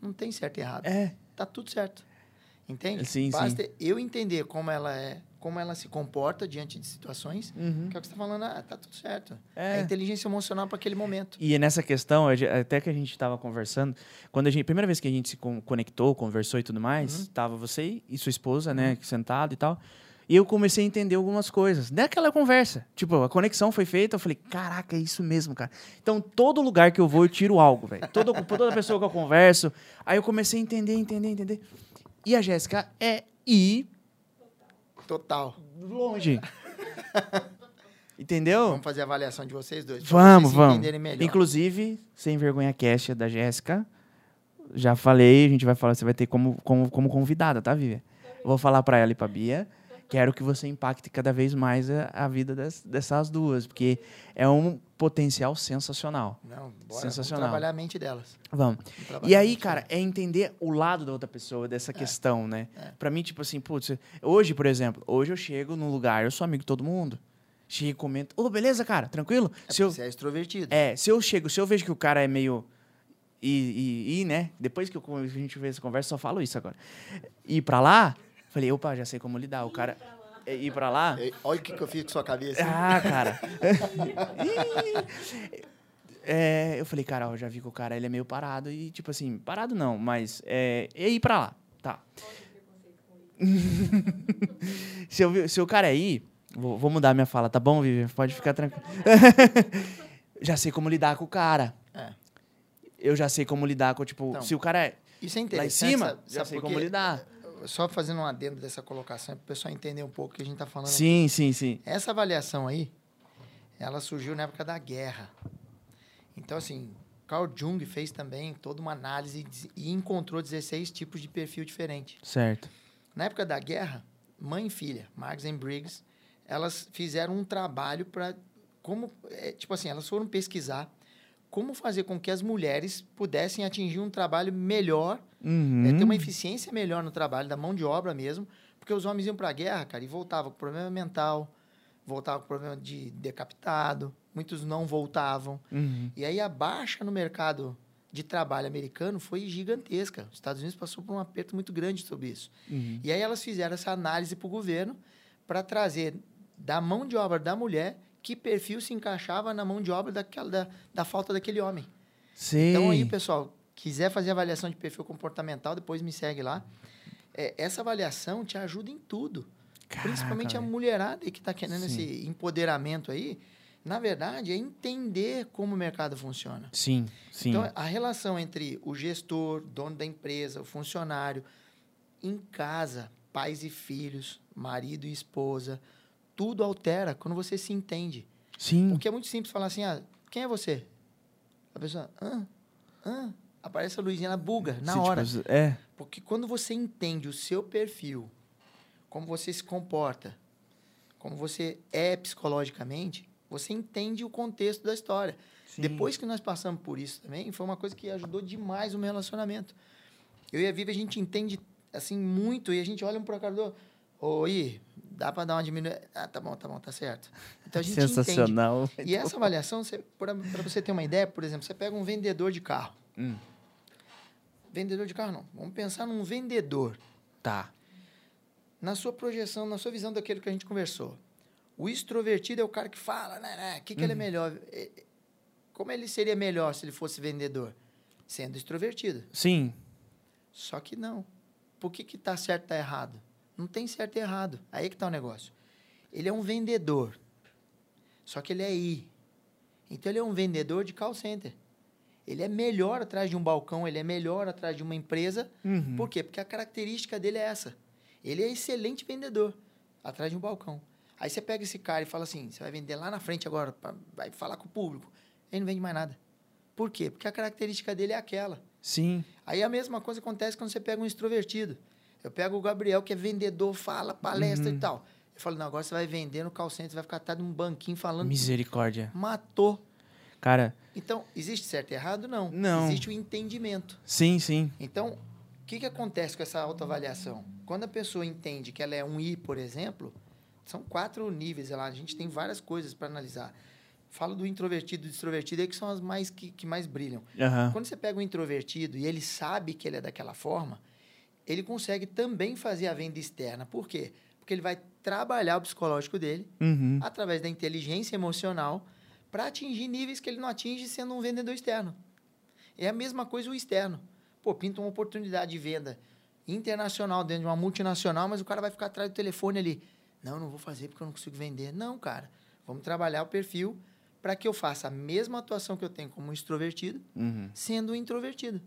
Não tem certo e errado. É. Tá tudo certo. Entende? Sim, Basta eu entender como ela é, como ela se comporta diante de situações, Uhum. que é o que você tá falando, ah, tá tudo certo. É. É inteligência emocional para aquele momento. E nessa questão, a até que a gente estava conversando, quando a gente, primeira vez que a gente se con- conectou, conversou e tudo mais, Uhum. tava você e sua esposa, né, sentado e tal. E eu comecei a entender algumas coisas. Naquela conversa. Tipo, a conexão foi feita, eu falei, caraca, é isso mesmo, cara. Então, todo lugar que eu vou, eu tiro algo, velho. Todo, toda pessoa que eu converso. Aí eu comecei a entender, entender, entender. E a Jéssica é ir Total. longe. Entendeu? Vamos fazer a avaliação de vocês dois. Vamos, vocês vamos. entenderem melhor. Inclusive, sem vergonha cast é da Jéssica. Já falei, a gente vai falar, você vai ter como, como, como convidada, tá, Vivian? Vou falar pra ela e pra Bia. Quero que você impacte cada vez mais a, a vida das- dessas duas, porque é um potencial sensacional. Não, bora, Sensacional. Vamos trabalhar a mente delas. Vamos. Vamos E aí, cara, delas. é entender o lado da outra pessoa, dessa questão, né? é. Pra mim, tipo assim, putz, hoje, por exemplo, hoje eu chego num lugar, eu sou amigo de todo mundo. Chego e comento, ô, beleza, cara, tranquilo? É Se eu, Você é extrovertido. é, se eu chego, se eu vejo que o cara é meio. E, e, e, né? Depois que eu- a gente vê essa conversa, só falo isso agora. Ir pra lá, falei, opa, já sei como lidar. O cara. ir pra lá. Olha o que, que eu fiz com sua cabeça. Ah, cara. É, eu falei, cara, ó, eu já vi que o cara ele é meio parado e, tipo assim, parado não, mas é, é ir pra lá. Tá. se, eu, se o cara é ir, vou, vou mudar minha fala, tá bom, Vivian? Pode ficar tranquilo. já sei como lidar com o cara. É. Eu já sei como lidar com, tipo, Então, se o cara é Isso é lá em interessante. cima, sabe- já sabe sei como lidar. Só fazendo um adendo dessa colocação, para o pessoal entender um pouco o que a gente está falando aqui. Sim, sim, sim. Essa avaliação aí, ela surgiu na época da guerra. Então, assim, Carl Jung fez também toda uma análise e encontrou 16 tipos de perfil diferente. Certo. Na época da guerra, mãe e filha, Marx e Briggs, elas fizeram um trabalho para como, é, tipo assim, elas foram pesquisar como fazer com que as mulheres pudessem atingir um trabalho melhor, Uhum. é, ter uma eficiência melhor no trabalho da mão de obra mesmo, porque os homens iam para a guerra, cara, e voltavam com problema mental, voltavam com problema de decapitado, muitos não voltavam. Uhum. E aí a baixa no mercado de trabalho americano foi gigantesca. Os Estados Unidos passou por um aperto muito grande sobre isso. Uhum. E aí elas fizeram essa análise para o governo para trazer da mão de obra da mulher que perfil se encaixava na mão de obra daquela, da, da falta daquele homem. Sei. Então aí, pessoal, quiser fazer avaliação de perfil comportamental, depois me segue lá. É, essa avaliação te ajuda em tudo. Principalmente a mulherada que está querendo Sim. esse empoderamento aí. Na verdade, é entender como o mercado funciona. Sim, sim. Então, a relação entre o gestor, dono da empresa, o funcionário, em casa, pais e filhos, marido e esposa, tudo altera quando você se entende. sim. Porque é muito simples falar assim, ah, quem é você? A pessoa, hã? Hã? Aparece a luzinha, ela buga na Sim, tipo, hora. é. Porque quando você entende o seu perfil, como você se comporta, como você é psicologicamente, você entende o contexto da história. Sim. Depois que nós passamos por isso também, foi uma coisa que ajudou demais o meu relacionamento. Eu e a Vivi, a gente entende, assim, muito, e a gente olha um pro cara do... Oi, dá para dar uma diminuída? Ah, tá bom, tá bom, tá certo. Então a gente entende. Sensacional. E essa avaliação, para você ter uma ideia, por exemplo, você pega um vendedor de carro. Hum. Vendedor de carro não. Vamos pensar num vendedor. Tá. Na sua projeção, na sua visão daquilo que a gente conversou. O extrovertido é o cara que fala, né? né o que, que ele é melhor? É, é, Como ele seria melhor se ele fosse vendedor? Sendo extrovertido. Sim. Só que não. Por que que tá certo e tá errado? Não tem certo e errado. Aí que tá o negócio. Ele é um vendedor. Só que ele é I. Então ele é um vendedor de call center. Ele é melhor atrás de um balcão, ele é melhor atrás de uma empresa. Uhum. Por quê? Porque a característica dele é essa. Ele é excelente vendedor atrás de um balcão. Aí você pega esse cara e fala assim: você vai vender lá na frente agora, pra- vai falar com o público. Ele não vende mais nada. Por quê? Porque a característica dele é aquela. Sim. Aí a mesma coisa acontece quando você pega um extrovertido. Eu pego o Gabriel, que é vendedor, fala, palestra Uhum. e tal. Eu falo, não, agora você vai vender no call center, você vai ficar atrás de um banquinho falando. Misericórdia. Matou. Cara, Então, existe certo e errado? Não. Não. Existe o entendimento. sim, sim. Então, o que, que acontece com essa autoavaliação? Quando a pessoa entende que ela é um I, por exemplo, são quatro níveis lá. A gente tem várias coisas para analisar. Falo do introvertido e do extrovertido aí, que são as mais que, que mais brilham. Aham. Quando você pega um introvertido e ele sabe que ele é daquela forma, ele consegue também fazer a venda externa. Por quê? Porque ele vai trabalhar o psicológico dele Uhum. através da inteligência emocional para atingir níveis que ele não atinge sendo um vendedor externo. É a mesma coisa o externo. Pô, pinta uma oportunidade de venda internacional dentro de uma multinacional, mas o cara vai ficar atrás do telefone ali. Não, não vou fazer porque eu não consigo vender. Não, cara. Vamos trabalhar o perfil para que eu faça a mesma atuação que eu tenho como extrovertido, Uhum. sendo introvertido.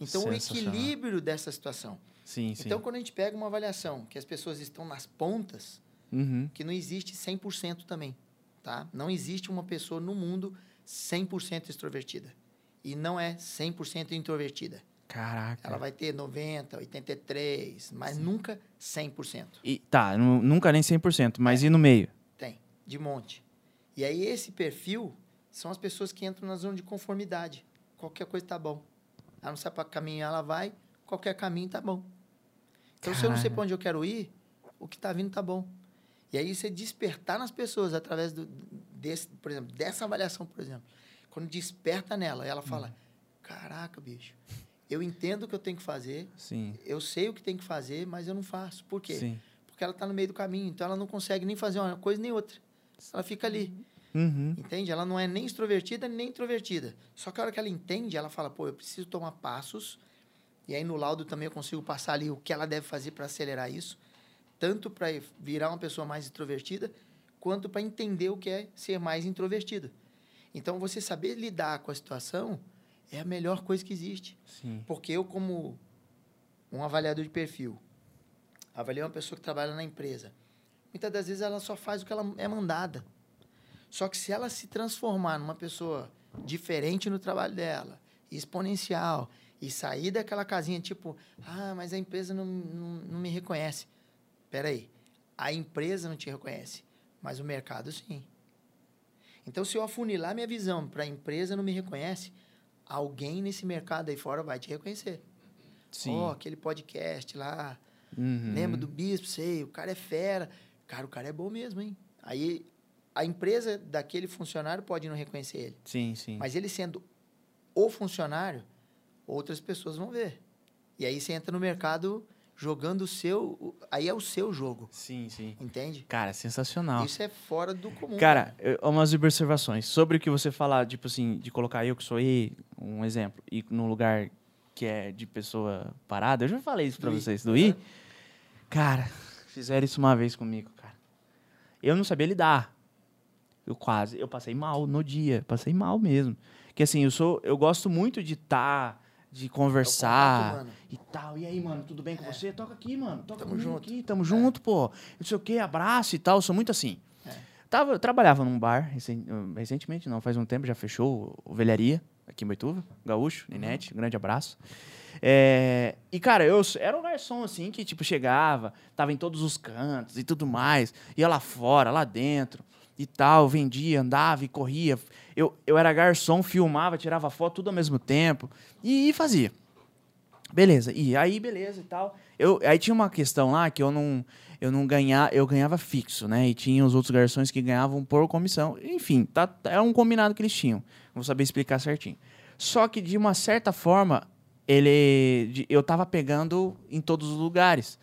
Então, o equilíbrio dessa situação. Sim, sim. Então, quando a gente pega uma avaliação que as pessoas estão nas pontas, Uhum. que não existe 100% também, tá? Não existe uma pessoa no mundo 100% extrovertida. E não é 100% introvertida. Caraca. Ela vai ter 90, 83, mas nunca 100%. E, tá, nu- nunca nem 100%, mas e no meio? Tem, de monte. E aí esse perfil são as pessoas que entram na zona de conformidade. Qualquer coisa tá bom. Ela não sabe para caminhar, ela vai, qualquer caminho tá bom. Então, se eu não sei para onde eu quero ir, o que tá vindo tá bom. E aí você despertar nas pessoas através do, desse, por exemplo, dessa avaliação, por exemplo. Quando desperta nela, ela fala: "Caraca, bicho, eu entendo o que eu tenho que fazer, Sim. eu sei o que tem que fazer, mas eu não faço. Por quê? Sim. porque ela está no meio do caminho. Então ela não consegue nem fazer uma coisa nem outra. Ela fica ali. Uhum. Entende? Ela não é nem extrovertida nem introvertida. Só que a hora que ela entende, ela fala, pô, eu preciso tomar passos. E aí no laudo também eu consigo passar ali o que ela deve fazer para acelerar isso. Tanto para virar uma pessoa mais extrovertida, quanto para entender o que é ser mais introvertida. Então você saber lidar com a situação é a melhor coisa que existe. Sim. Porque eu, como um avaliador de perfil, avaliei uma pessoa que trabalha na empresa. Muitas das vezes ela só faz o que ela é mandada. Só que se ela se transformar numa pessoa diferente no trabalho dela, exponencial, e sair daquela casinha tipo, ah, mas a empresa não, não, não me reconhece. Espera aí, a empresa não te reconhece, mas o mercado sim. Então, se eu afunilar minha visão para a empresa não me reconhece, alguém nesse mercado aí fora vai te reconhecer. Sim. Ó, aquele podcast lá, Uhum. lembra do bispo, sei, o cara é fera. Cara, o cara é bom mesmo, hein? Aí a empresa daquele funcionário pode não reconhecer ele. Sim, sim. Mas ele sendo o funcionário, outras pessoas vão ver. E aí você entra no mercado jogando o seu. Aí é o seu jogo. Sim, sim. Entende? Cara, sensacional. Isso é fora do comum. Cara, eu- umas observações sobre o que você falar, tipo assim, de colocar eu que sou E, um exemplo, e num lugar que é de pessoa parada. Eu já falei isso pra Do I. vocês, do I. Cara, fizeram isso uma vez comigo, cara. Eu não sabia lidar. Eu quase, eu passei mal no dia, passei mal mesmo. Que assim, eu sou, eu gosto muito de estar, de É o conversar contato e tal. E aí, mano, tudo bem com você? Toca aqui, mano. Toca Tamo junto. aqui, tamo junto, pô. Não sei o quê, abraço e tal. Eu sou muito assim. É. Tava, eu trabalhava num bar, recen- recentemente, não, faz um tempo, já fechou o Velharia, aqui em Boituva, Gaúcho, Ninete, um grande abraço. É, e, cara, eu era um garçom, assim, que, tipo, chegava, tava em todos os cantos e tudo mais, ia lá fora, lá dentro e tal, vendia, andava e corria. Eu, eu era garçom, filmava, tirava foto, tudo ao mesmo tempo e, e fazia. Beleza, e aí, beleza e tal. Eu, aí tinha uma questão lá que eu não, eu não ganhava, eu ganhava fixo, né? E tinha os outros garçons que ganhavam por comissão. Enfim, tá, era um combinado que eles tinham. Vou saber explicar certinho. Só que de uma certa forma, ele, eu tava pegando em todos os lugares.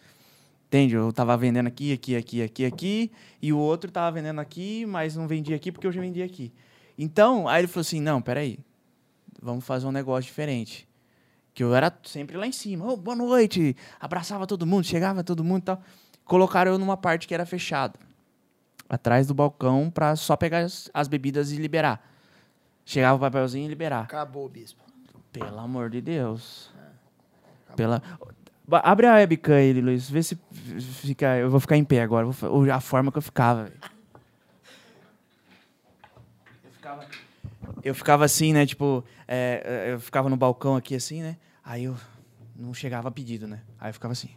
Entende? Eu tava vendendo aqui, aqui, aqui, aqui, aqui, e o outro tava vendendo aqui, mas não vendia aqui porque eu já vendia aqui. Então, aí ele falou assim: não, peraí, vamos fazer um negócio diferente. Que eu era sempre lá em cima, ô, boa noite, abraçava todo mundo, chegava todo mundo e tal. Colocaram eu numa parte que era fechada, atrás do balcão, pra só pegar as, as bebidas e liberar. Chegava o papelzinho e liberar. Acabou, bispo. Pelo amor de Deus. Pela... Abre a webcam aí, Luiz. Vê se fica. Eu vou ficar em pé agora. vou A forma que eu ficava. velho. Eu ficava. Assim, né? Tipo, é, é, eu ficava no balcão aqui assim, né? Aí eu não chegava a pedido, né? Aí eu ficava assim.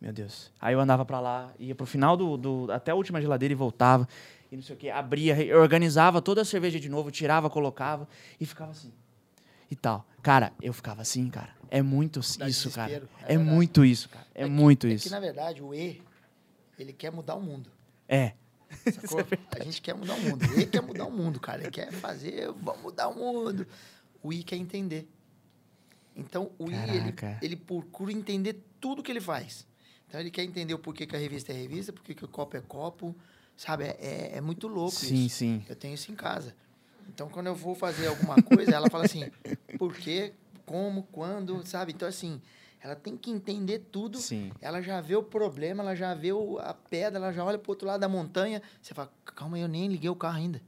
Meu Deus. Aí eu andava pra lá, ia pro final do, do- até a última geladeira e voltava. E não sei o quê. Abria, organizava toda a cerveja de novo, tirava, colocava e ficava assim. E tal. Cara, eu ficava assim, cara. É muito Dá isso, cara. é É, muito isso, cara. É, que- muito é isso. que, na verdade, o E, ele quer mudar o mundo. É. Sacou? a gente quer mudar o mundo. O E quer mudar o mundo, cara. Ele quer fazer, vamos mudar o mundo. O I quer entender. Então, o I, ele, Caraca. ele procura entender tudo que ele faz. Então, ele quer entender o porquê que a revista é revista, porquê que o copo é copo. Sabe? É, é, é muito louco Sim, isso. sim. Eu tenho isso em casa. Então, quando eu vou fazer alguma coisa, ela fala assim, por quê, como, quando, sabe? Então, assim, ela tem que entender tudo. Sim. Ela já vê o problema, ela já vê o- a pedra, ela já olha pro outro lado da montanha. Você fala, calma aí, eu nem liguei o carro ainda.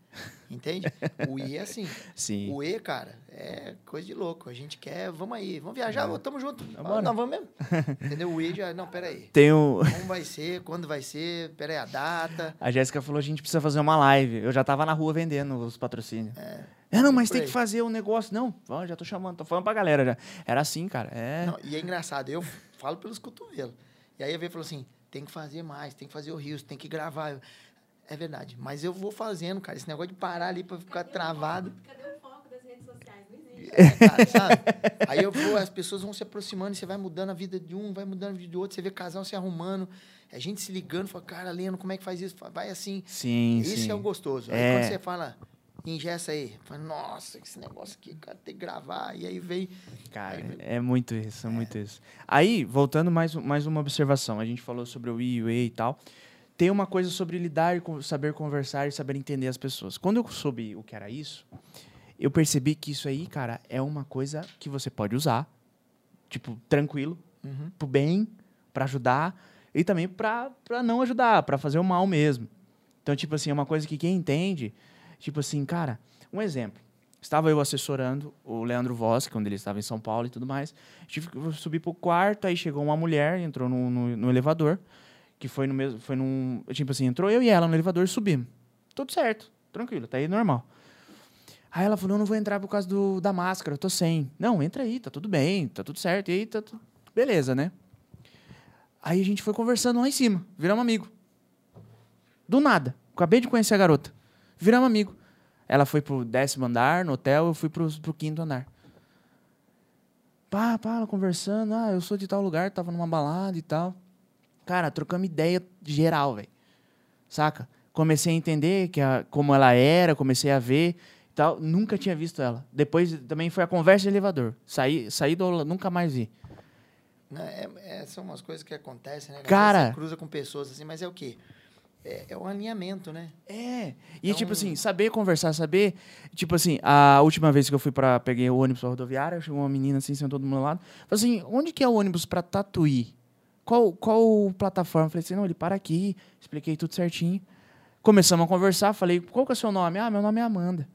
Entende? O I é assim. Sim. O E, cara, é coisa de louco. A gente quer, vamos aí, vamos viajar, tamo junto. Ah, Não, vamos mesmo. Entendeu? O E já, não, peraí. Tem o... Como vai ser, quando vai ser, peraí, a data. A Jéssica falou, a gente precisa fazer uma live. Eu já tava na rua vendendo os patrocínios. É, não, mas tem que fazer um negócio. Não, já tô chamando, tô falando pra galera já. Era assim, cara. É. Não, e é engraçado, eu falo pelos cotovelos. E aí a Vê falou assim: tem que fazer mais, tem que fazer o Rios, tem que gravar. Eu, É verdade, mas eu vou fazendo, cara. Esse negócio de parar ali pra ficar travado. Cadê o foco das redes sociais? Não existe. É, cara, sabe? Aí eu vou, as pessoas vão se aproximando, e você vai mudando a vida de um, vai mudando a vida do outro, você vê casal se arrumando, a gente se ligando, fala, cara, Leno, como é que faz isso? Vai assim. Sim, Esse sim. é o gostoso. Aí É. quando você fala, engessa aí. Falei, nossa, esse negócio aqui, cara, tem que gravar. E aí veio. Cara, Aí- é muito isso, é muito isso. Aí, voltando mais, mais uma observação. A gente falou sobre o I, o E e tal. Tem uma coisa sobre lidar, saber conversar e saber entender as pessoas. Quando eu soube o que era isso, eu percebi que isso aí, cara, é uma coisa que você pode usar, tipo, tranquilo, Uhum. pro bem, pra ajudar, e também pra não ajudar, pra fazer o mal mesmo. Então, tipo assim, é uma coisa que quem entende, tipo assim, cara, um exemplo. Estava eu assessorando o Leandro Voss, quando ele estava em São Paulo e tudo mais. Tive que subir pro quarto, aí chegou uma mulher, entrou no, no, no elevador, que foi no mesmo, foi num, tipo assim, entrou eu e ela no elevador, subimos. Tudo certo, tranquilo, tá aí normal. Aí ela falou, eu não vou entrar por causa do, da máscara, eu tô sem. Não, entra aí, tá tudo bem, tá tudo certo, e aí tá. Beleza, né? Aí a gente foi conversando lá em cima, viramos amigo. Do nada. Acabei de conhecer a garota. Viramos amigo. Ela foi pro décimo andar no hotel, eu fui pro, pro quinto andar. Pá, pá, conversando. Ah, eu sou de tal lugar, tava numa balada e tal. Cara, trocamos ideia geral, velho. Saca? Comecei a entender que a, como ela era, comecei a ver e tal. Nunca tinha visto ela. Depois também foi a conversa de elevador. Saí, saí do. Nunca mais vi. Né, é- é- são umas coisas que acontecem, né? Cara. Você cruza com pessoas assim, mas é o quê? É, é um alinhamento, né? É. E Então- tipo assim, saber conversar, saber. Tipo assim, a última vez que eu fui para peguei o ônibus pra rodoviária, chegou uma menina assim, sentou do meu lado. Falei assim: onde que é o ônibus pra Tatuí? Qual, qual plataforma? Falei assim: não, ele para aqui. Expliquei tudo certinho. Começamos a conversar. Falei: qual que é o seu nome? Ah, meu nome é Amanda.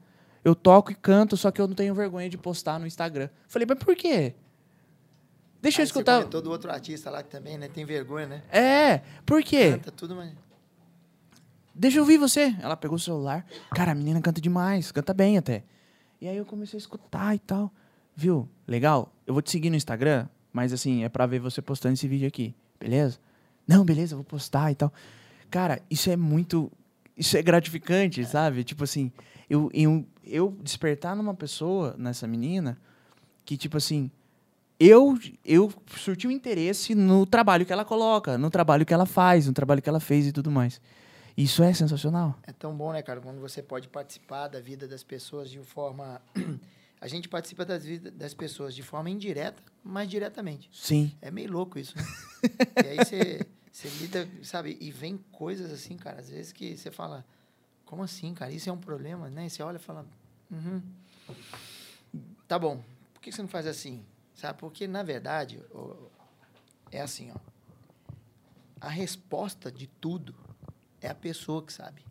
Eu toco e canto, só que eu não tenho vergonha de postar no Instagram. Falei: mas por quê? Deixa eu Aí você escutar. comentou do outro artista lá que também, né? Tem vergonha, né? É, por quê? Canta tudo, mas. Deixa eu ouvir você. Ela pegou o celular. Cara, a menina canta demais, canta bem até. E aí eu comecei a escutar e tal. Viu? Legal? Eu vou te seguir no Instagram, mas assim, é pra ver você postando esse vídeo aqui, beleza? Não, beleza, vou postar e tal. Cara, isso é muito. Isso é gratificante, sabe? Tipo assim, eu, eu, eu despertar numa pessoa, nessa menina, que tipo assim. Eu, eu surti um interesse no trabalho que ela coloca, no trabalho que ela faz, no trabalho que ela fez e tudo mais. Isso é sensacional. É tão bom, né, cara? Quando você pode participar da vida das pessoas de forma. A gente participa das vidas das pessoas de forma indireta, mas diretamente. Sim. É meio louco isso, né? e aí você, você lida, sabe? E vem coisas assim, cara, às vezes que você fala, como assim, cara? Isso é um problema, né? E você olha e fala, uhum. Tá bom, por que você não faz assim? Sabe? Porque, na verdade, é assim, ó. A resposta de tudo é a pessoa que sabe.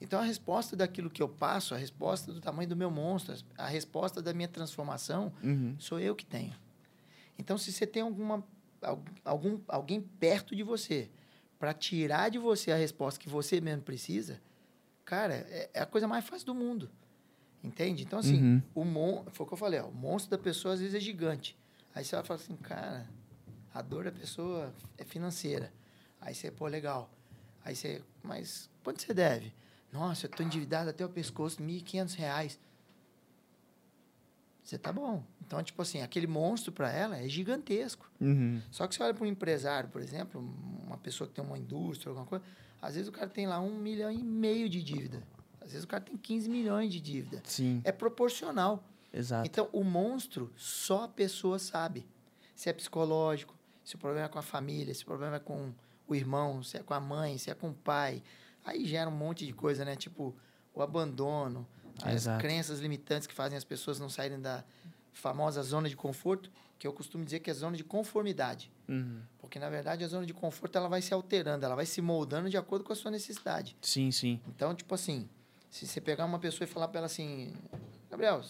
Então, a resposta daquilo que eu passo, a resposta do tamanho do meu monstro, a resposta da minha transformação, Uhum. sou eu que tenho. Então, se você tem alguma, al- algum, alguém perto de você para tirar de você a resposta que você mesmo precisa, cara, é, é a coisa mais fácil do mundo. Entende? Então, assim, Uhum. o mon, foi o que eu falei, ó, o monstro da pessoa às vezes é gigante. Aí você vai falar assim, cara, a dor da pessoa é financeira. Aí você, pô, legal. Aí você, mas quanto você deve? Nossa, eu tô endividado até o pescoço, 1.500 reais. Você tá bom. Então, tipo assim, aquele monstro para ela é gigantesco. Uhum. Só que você olha para um empresário, por exemplo, uma pessoa que tem uma indústria, alguma coisa, às vezes o cara tem lá um milhão e meio de dívida. Às vezes o cara tem 15 milhões de dívida. Sim, É proporcional. exato. Então, o monstro, só a pessoa sabe. Se é psicológico, se o problema é com a família, se o problema é com o irmão, se é com a mãe, se é com o pai. Aí gera um monte de coisa, né? Tipo, o abandono, as Exato. crenças limitantes que fazem as pessoas não saírem da famosa zona de conforto, que eu costumo dizer que é zona de conformidade. Uhum. Porque, na verdade, a zona de conforto ela vai se alterando, ela vai se moldando de acordo com a sua necessidade. Sim, sim. Então, tipo assim, se você pegar uma pessoa e falar pra ela assim, Gabriel,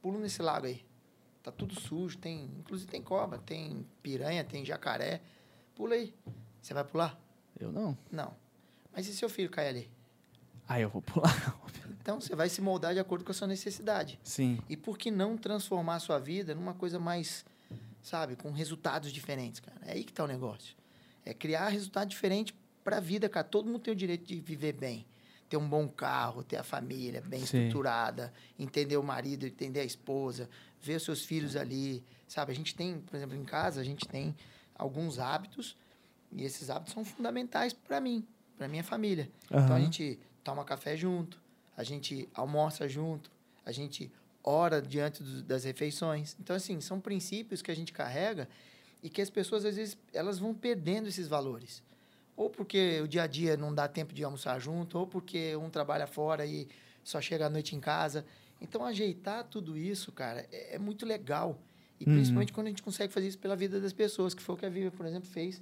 pula nesse lago aí. Tá tudo sujo, tem, inclusive tem cobra, tem piranha, tem jacaré. Pula aí. Você vai pular? Eu não. Não. Mas e seu filho cair ali? Ah, eu vou pular. Então você vai se moldar de acordo com a sua necessidade. Sim. E por que não transformar a sua vida numa coisa mais, sabe, com resultados diferentes, cara? É aí que tá o negócio. É criar resultado diferente pra vida, cara. Todo mundo tem o direito de viver bem. Ter um bom carro, ter a família bem Sim. estruturada, entender o marido, entender a esposa, ver os seus filhos ali, sabe? A gente tem, por exemplo, em casa, a gente tem alguns hábitos e esses hábitos são fundamentais para mim, para minha família. Então a gente toma café junto, a gente almoça junto, a gente ora diante do- das refeições. Então, assim, são princípios que a gente carrega e que as pessoas, às vezes, elas vão perdendo esses valores. Ou porque o dia a dia não dá tempo de almoçar junto, ou porque um trabalha fora e só chega à noite em casa. Então, ajeitar tudo isso, cara, é, é muito legal. E Uhum. principalmente quando a gente consegue fazer isso pela vida das pessoas, que foi o que a Viva, por exemplo, fez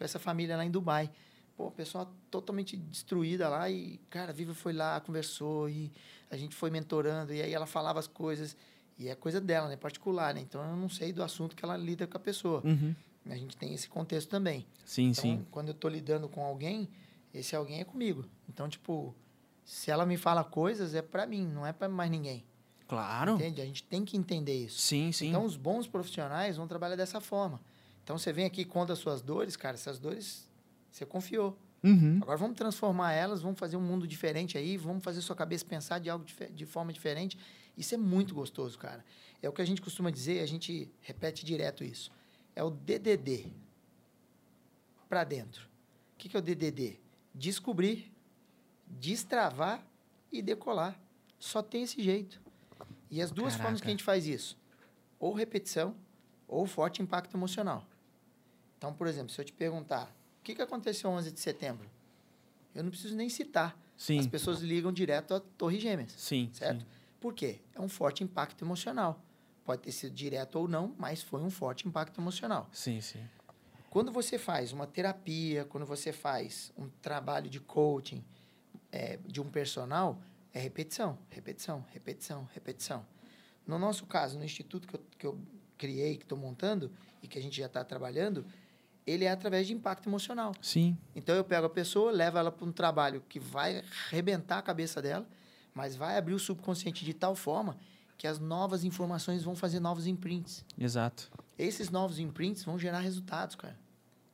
com essa família lá em Dubai. Pô, a pessoa totalmente destruída lá e, cara, a Viva foi lá, conversou e a gente foi mentorando e aí ela falava as coisas e é coisa dela, né, particular, né? Então eu não sei do assunto que ela lida com a pessoa. Uhum. A gente tem esse contexto também. Sim, Então, sim. quando eu tô lidando com alguém, esse alguém é comigo. Então, tipo, se ela me fala coisas, é para mim, não é para mais ninguém. Claro. Entende? A gente tem que entender isso. Sim, sim. Então, os bons profissionais vão trabalhar dessa forma. Então, você vem aqui e conta as suas dores, cara, essas dores você confiou. Uhum. Agora vamos transformar elas, vamos fazer um mundo diferente aí, vamos fazer sua cabeça pensar de algo de forma diferente. Isso é muito gostoso, cara. É o que a gente costuma dizer, a gente repete direto isso. É o DDD. Para dentro. O que que é o DDD? Descobrir, destravar e decolar. Só tem esse jeito. E as duas formas Caraca. que a gente faz isso, ou repetição, ou forte impacto emocional. Então, por exemplo, se eu te perguntar, o que, que aconteceu 11 de setembro? Eu não preciso nem citar. Sim. As pessoas ligam direto à Torre Gêmeas, Sim. certo? sim. Por quê? É um forte impacto emocional. Pode ter sido direto ou não, mas foi um forte impacto emocional. Sim, sim. Quando você faz uma terapia, quando você faz um trabalho de coaching é, de um personal, é repetição, repetição, repetição, repetição. No nosso caso, no instituto que eu, que eu criei, que estou montando e que a gente já está trabalhando, ele é através de impacto emocional. Sim. Então eu pego a pessoa, levo ela para um trabalho que vai arrebentar a cabeça dela, mas vai abrir o subconsciente de tal forma que as novas informações vão fazer novos imprints. Exato. Esses novos imprints vão gerar resultados, cara.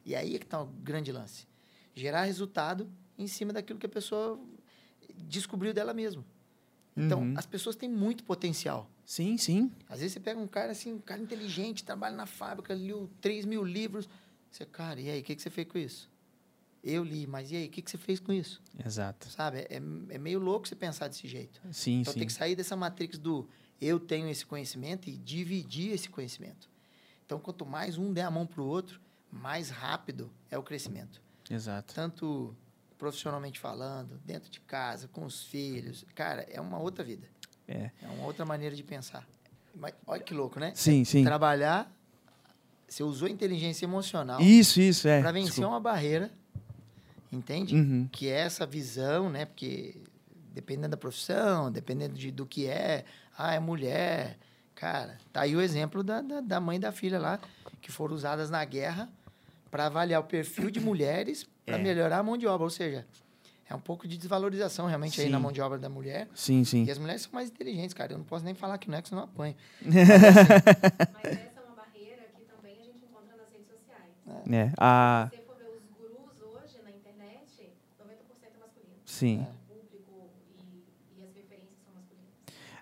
E aí é que está o grande lance. Gerar resultado em cima daquilo que a pessoa descobriu dela mesma. Então, Uhum. as pessoas têm muito potencial. Sim, sim. Às vezes você pega um cara assim, um cara inteligente, trabalha na fábrica, leu 3 mil livros. Você, cara, e aí, o que, que você fez com isso? Eu li, mas e aí, o que, que você fez com isso? Exato. Sabe? É, é meio louco você pensar desse jeito. Sim, Então sim. tem que sair dessa matrix do eu tenho esse conhecimento e dividir esse conhecimento. Então, quanto mais um der a mão para o outro, mais rápido é o crescimento. Exato. Tanto profissionalmente falando, dentro de casa, com os filhos. Cara, é uma outra vida. É. É uma outra maneira de pensar. Mas, olha que louco, né? Sim, sim. Trabalhar, você usou inteligência emocional Isso, isso, é. para vencer Desculpa. uma barreira, entende? Uhum. que é essa visão, né? Porque dependendo da profissão, dependendo de, do que é, ah, é mulher. Cara, tá aí o exemplo da, da, da mãe e da filha lá, que foram usadas na guerra para avaliar o perfil de mulheres para É. melhorar a mão de obra. Ou seja, é um pouco de desvalorização realmente aí Sim. na mão de obra da mulher. Sim, sim. E as mulheres são mais inteligentes, cara. Eu não posso nem falar que não é, que senão eu apanho. Mas essa é uma barreira que também a gente encontra nas redes sociais. É. A... Se você for ver os gurus hoje na internet, 90% é masculino. Sim. O público e, e as referências são masculinas.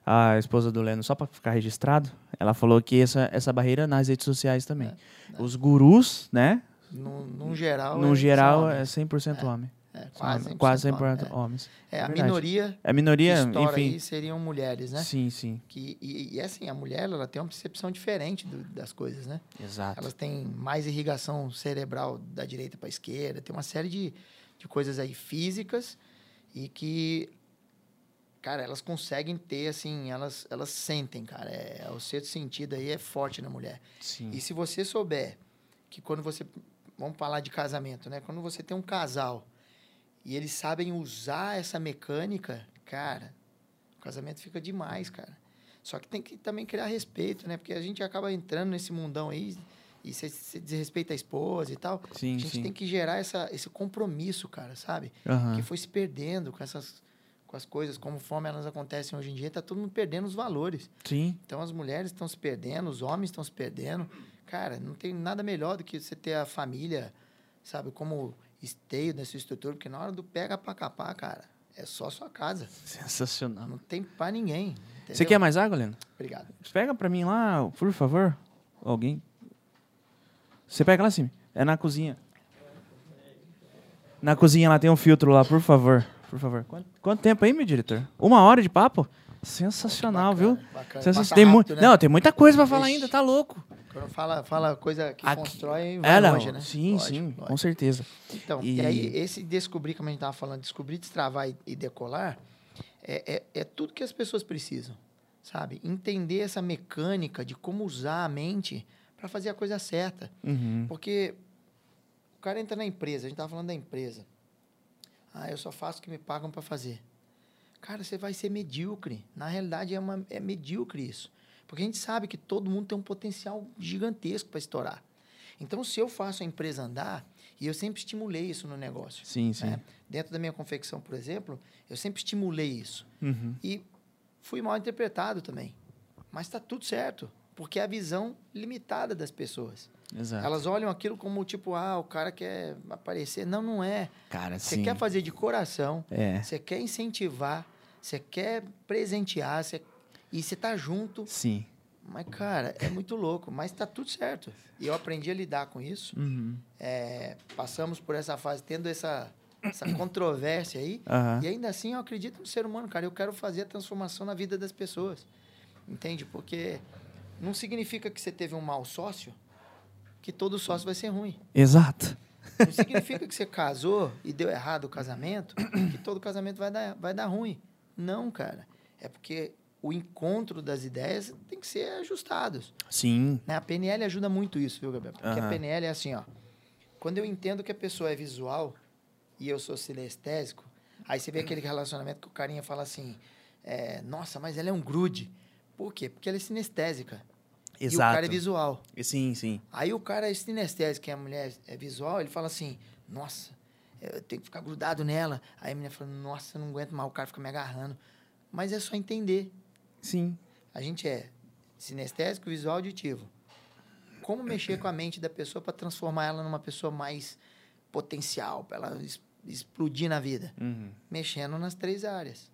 A esposa do Leno, só para ficar registrado, ela falou que essa, essa barreira nas redes sociais também. Os gurus, né? No, num geral. No é- geral, é homens. 100% homem. É, quase homens. 100% Quase 100% homem, é. homens. É, a Verdade. minoria É a minoria, enfim. seriam mulheres, né? Sim, sim. Que, e, e assim, a mulher ela tem uma percepção diferente do- das coisas, né? Exato. Elas têm mais irrigação cerebral da direita para a esquerda, tem uma série de, de coisas aí físicas e que, cara, elas conseguem ter, assim, elas, elas sentem, cara. É, o sexto sentido aí é forte na mulher. Sim. E se você souber que quando você. Vamos falar de casamento, né? Quando você tem um casal e eles sabem usar essa mecânica, cara, o casamento fica demais, cara. Só que tem que também criar respeito, né? Porque a gente acaba entrando nesse mundão aí e você, desrespeita a esposa e tal. Sim, a gente sim. tem que gerar essa, esse compromisso, cara, sabe? Aham. Que foi se perdendo com essas com as coisas, conforme elas acontecem hoje em dia, tá todo mundo perdendo os valores. Sim. Então as mulheres estão se perdendo, os homens estão se perdendo. Cara, não tem nada melhor do que você ter a família, sabe, como esteio sua estrutura, porque na hora do pega pra capar, cara, é só sua casa. Sensacional. Não tem pra ninguém. Você entendeu? quer mais água, Leno? Obrigado. Pega pra mim lá, por favor. Alguém. Você pega lá sim. É na cozinha. Na cozinha lá tem um filtro lá, por favor. Por favor. Quanto, quanto tempo aí, meu diretor? Uma hora de papo? Sensacional, viu? Bacana, bacana. Sensacional. Tem rápido, né? Não, tem muita coisa pra falar ainda, tá louco. Quando fala, fala coisa que Aqui- constrói, vai É, não. longe, né? Sim, Lógico, sim, lógico. com certeza. Então, E- e... aí, esse descobrir, como a gente estava falando, descobrir, destravar e, e decolar, é, é, é tudo que as pessoas precisam, sabe? Entender essa mecânica de como usar a mente para fazer a coisa certa. Uhum. Porque o cara entra na empresa, a gente estava falando da empresa. Ah, eu só faço o que me pagam para fazer. Cara, você vai ser medíocre. Na realidade, é, uma, é medíocre isso. Porque a gente sabe que todo mundo tem um potencial gigantesco para estourar. Então, se eu faço a empresa andar, e eu sempre estimulei isso no negócio. Sim, sim. né? Dentro da minha confecção, por exemplo, eu sempre estimulei isso. Uhum. E fui mal interpretado também. Mas está tudo certo, porque é a visão limitada das pessoas. Exato. Elas olham aquilo como tipo, ah, o cara quer aparecer. Não, não é. Cara, Você quer fazer de coração, É. você quer incentivar, você quer presentear, você... e você tá junto. Sim. Mas, cara, é muito louco. Mas tá tudo certo. E eu aprendi a lidar com isso. Uhum. É, passamos por essa fase tendo essa, essa controvérsia aí. Aham. E ainda assim eu acredito no ser humano, cara. Eu quero fazer a transformação na vida das pessoas. Entende? Porque não significa que você teve um mau sócio que todo sócio vai ser ruim. Exato. Não significa que você casou e deu errado o casamento, que todo casamento vai dar, vai dar ruim. Não, cara. É porque o encontro das ideias tem que ser ajustados. Sim. Né? A PNL ajuda muito isso, viu, Gabriel? Porque Aham. a PNL é assim, ó. Quando eu entendo que a pessoa é visual e eu sou sinestésico, aí você vê aquele relacionamento que o carinha fala assim, é, nossa, mas ela é um grude. Por quê? Porque ela é sinestésica. E o Exato. cara é visual. Sim, sim. Aí o cara é sinestésico e a mulher é visual, ele fala assim, nossa, eu tenho que ficar grudado nela. Aí a mulher fala, nossa, eu não aguento mais, o cara fica me agarrando. Mas é só entender. Sim. A gente é sinestésico, visual, auditivo. Como mexer com a mente da pessoa para transformar ela numa pessoa mais potencial, para ela explodir na vida? Uhum. Mexendo nas três áreas.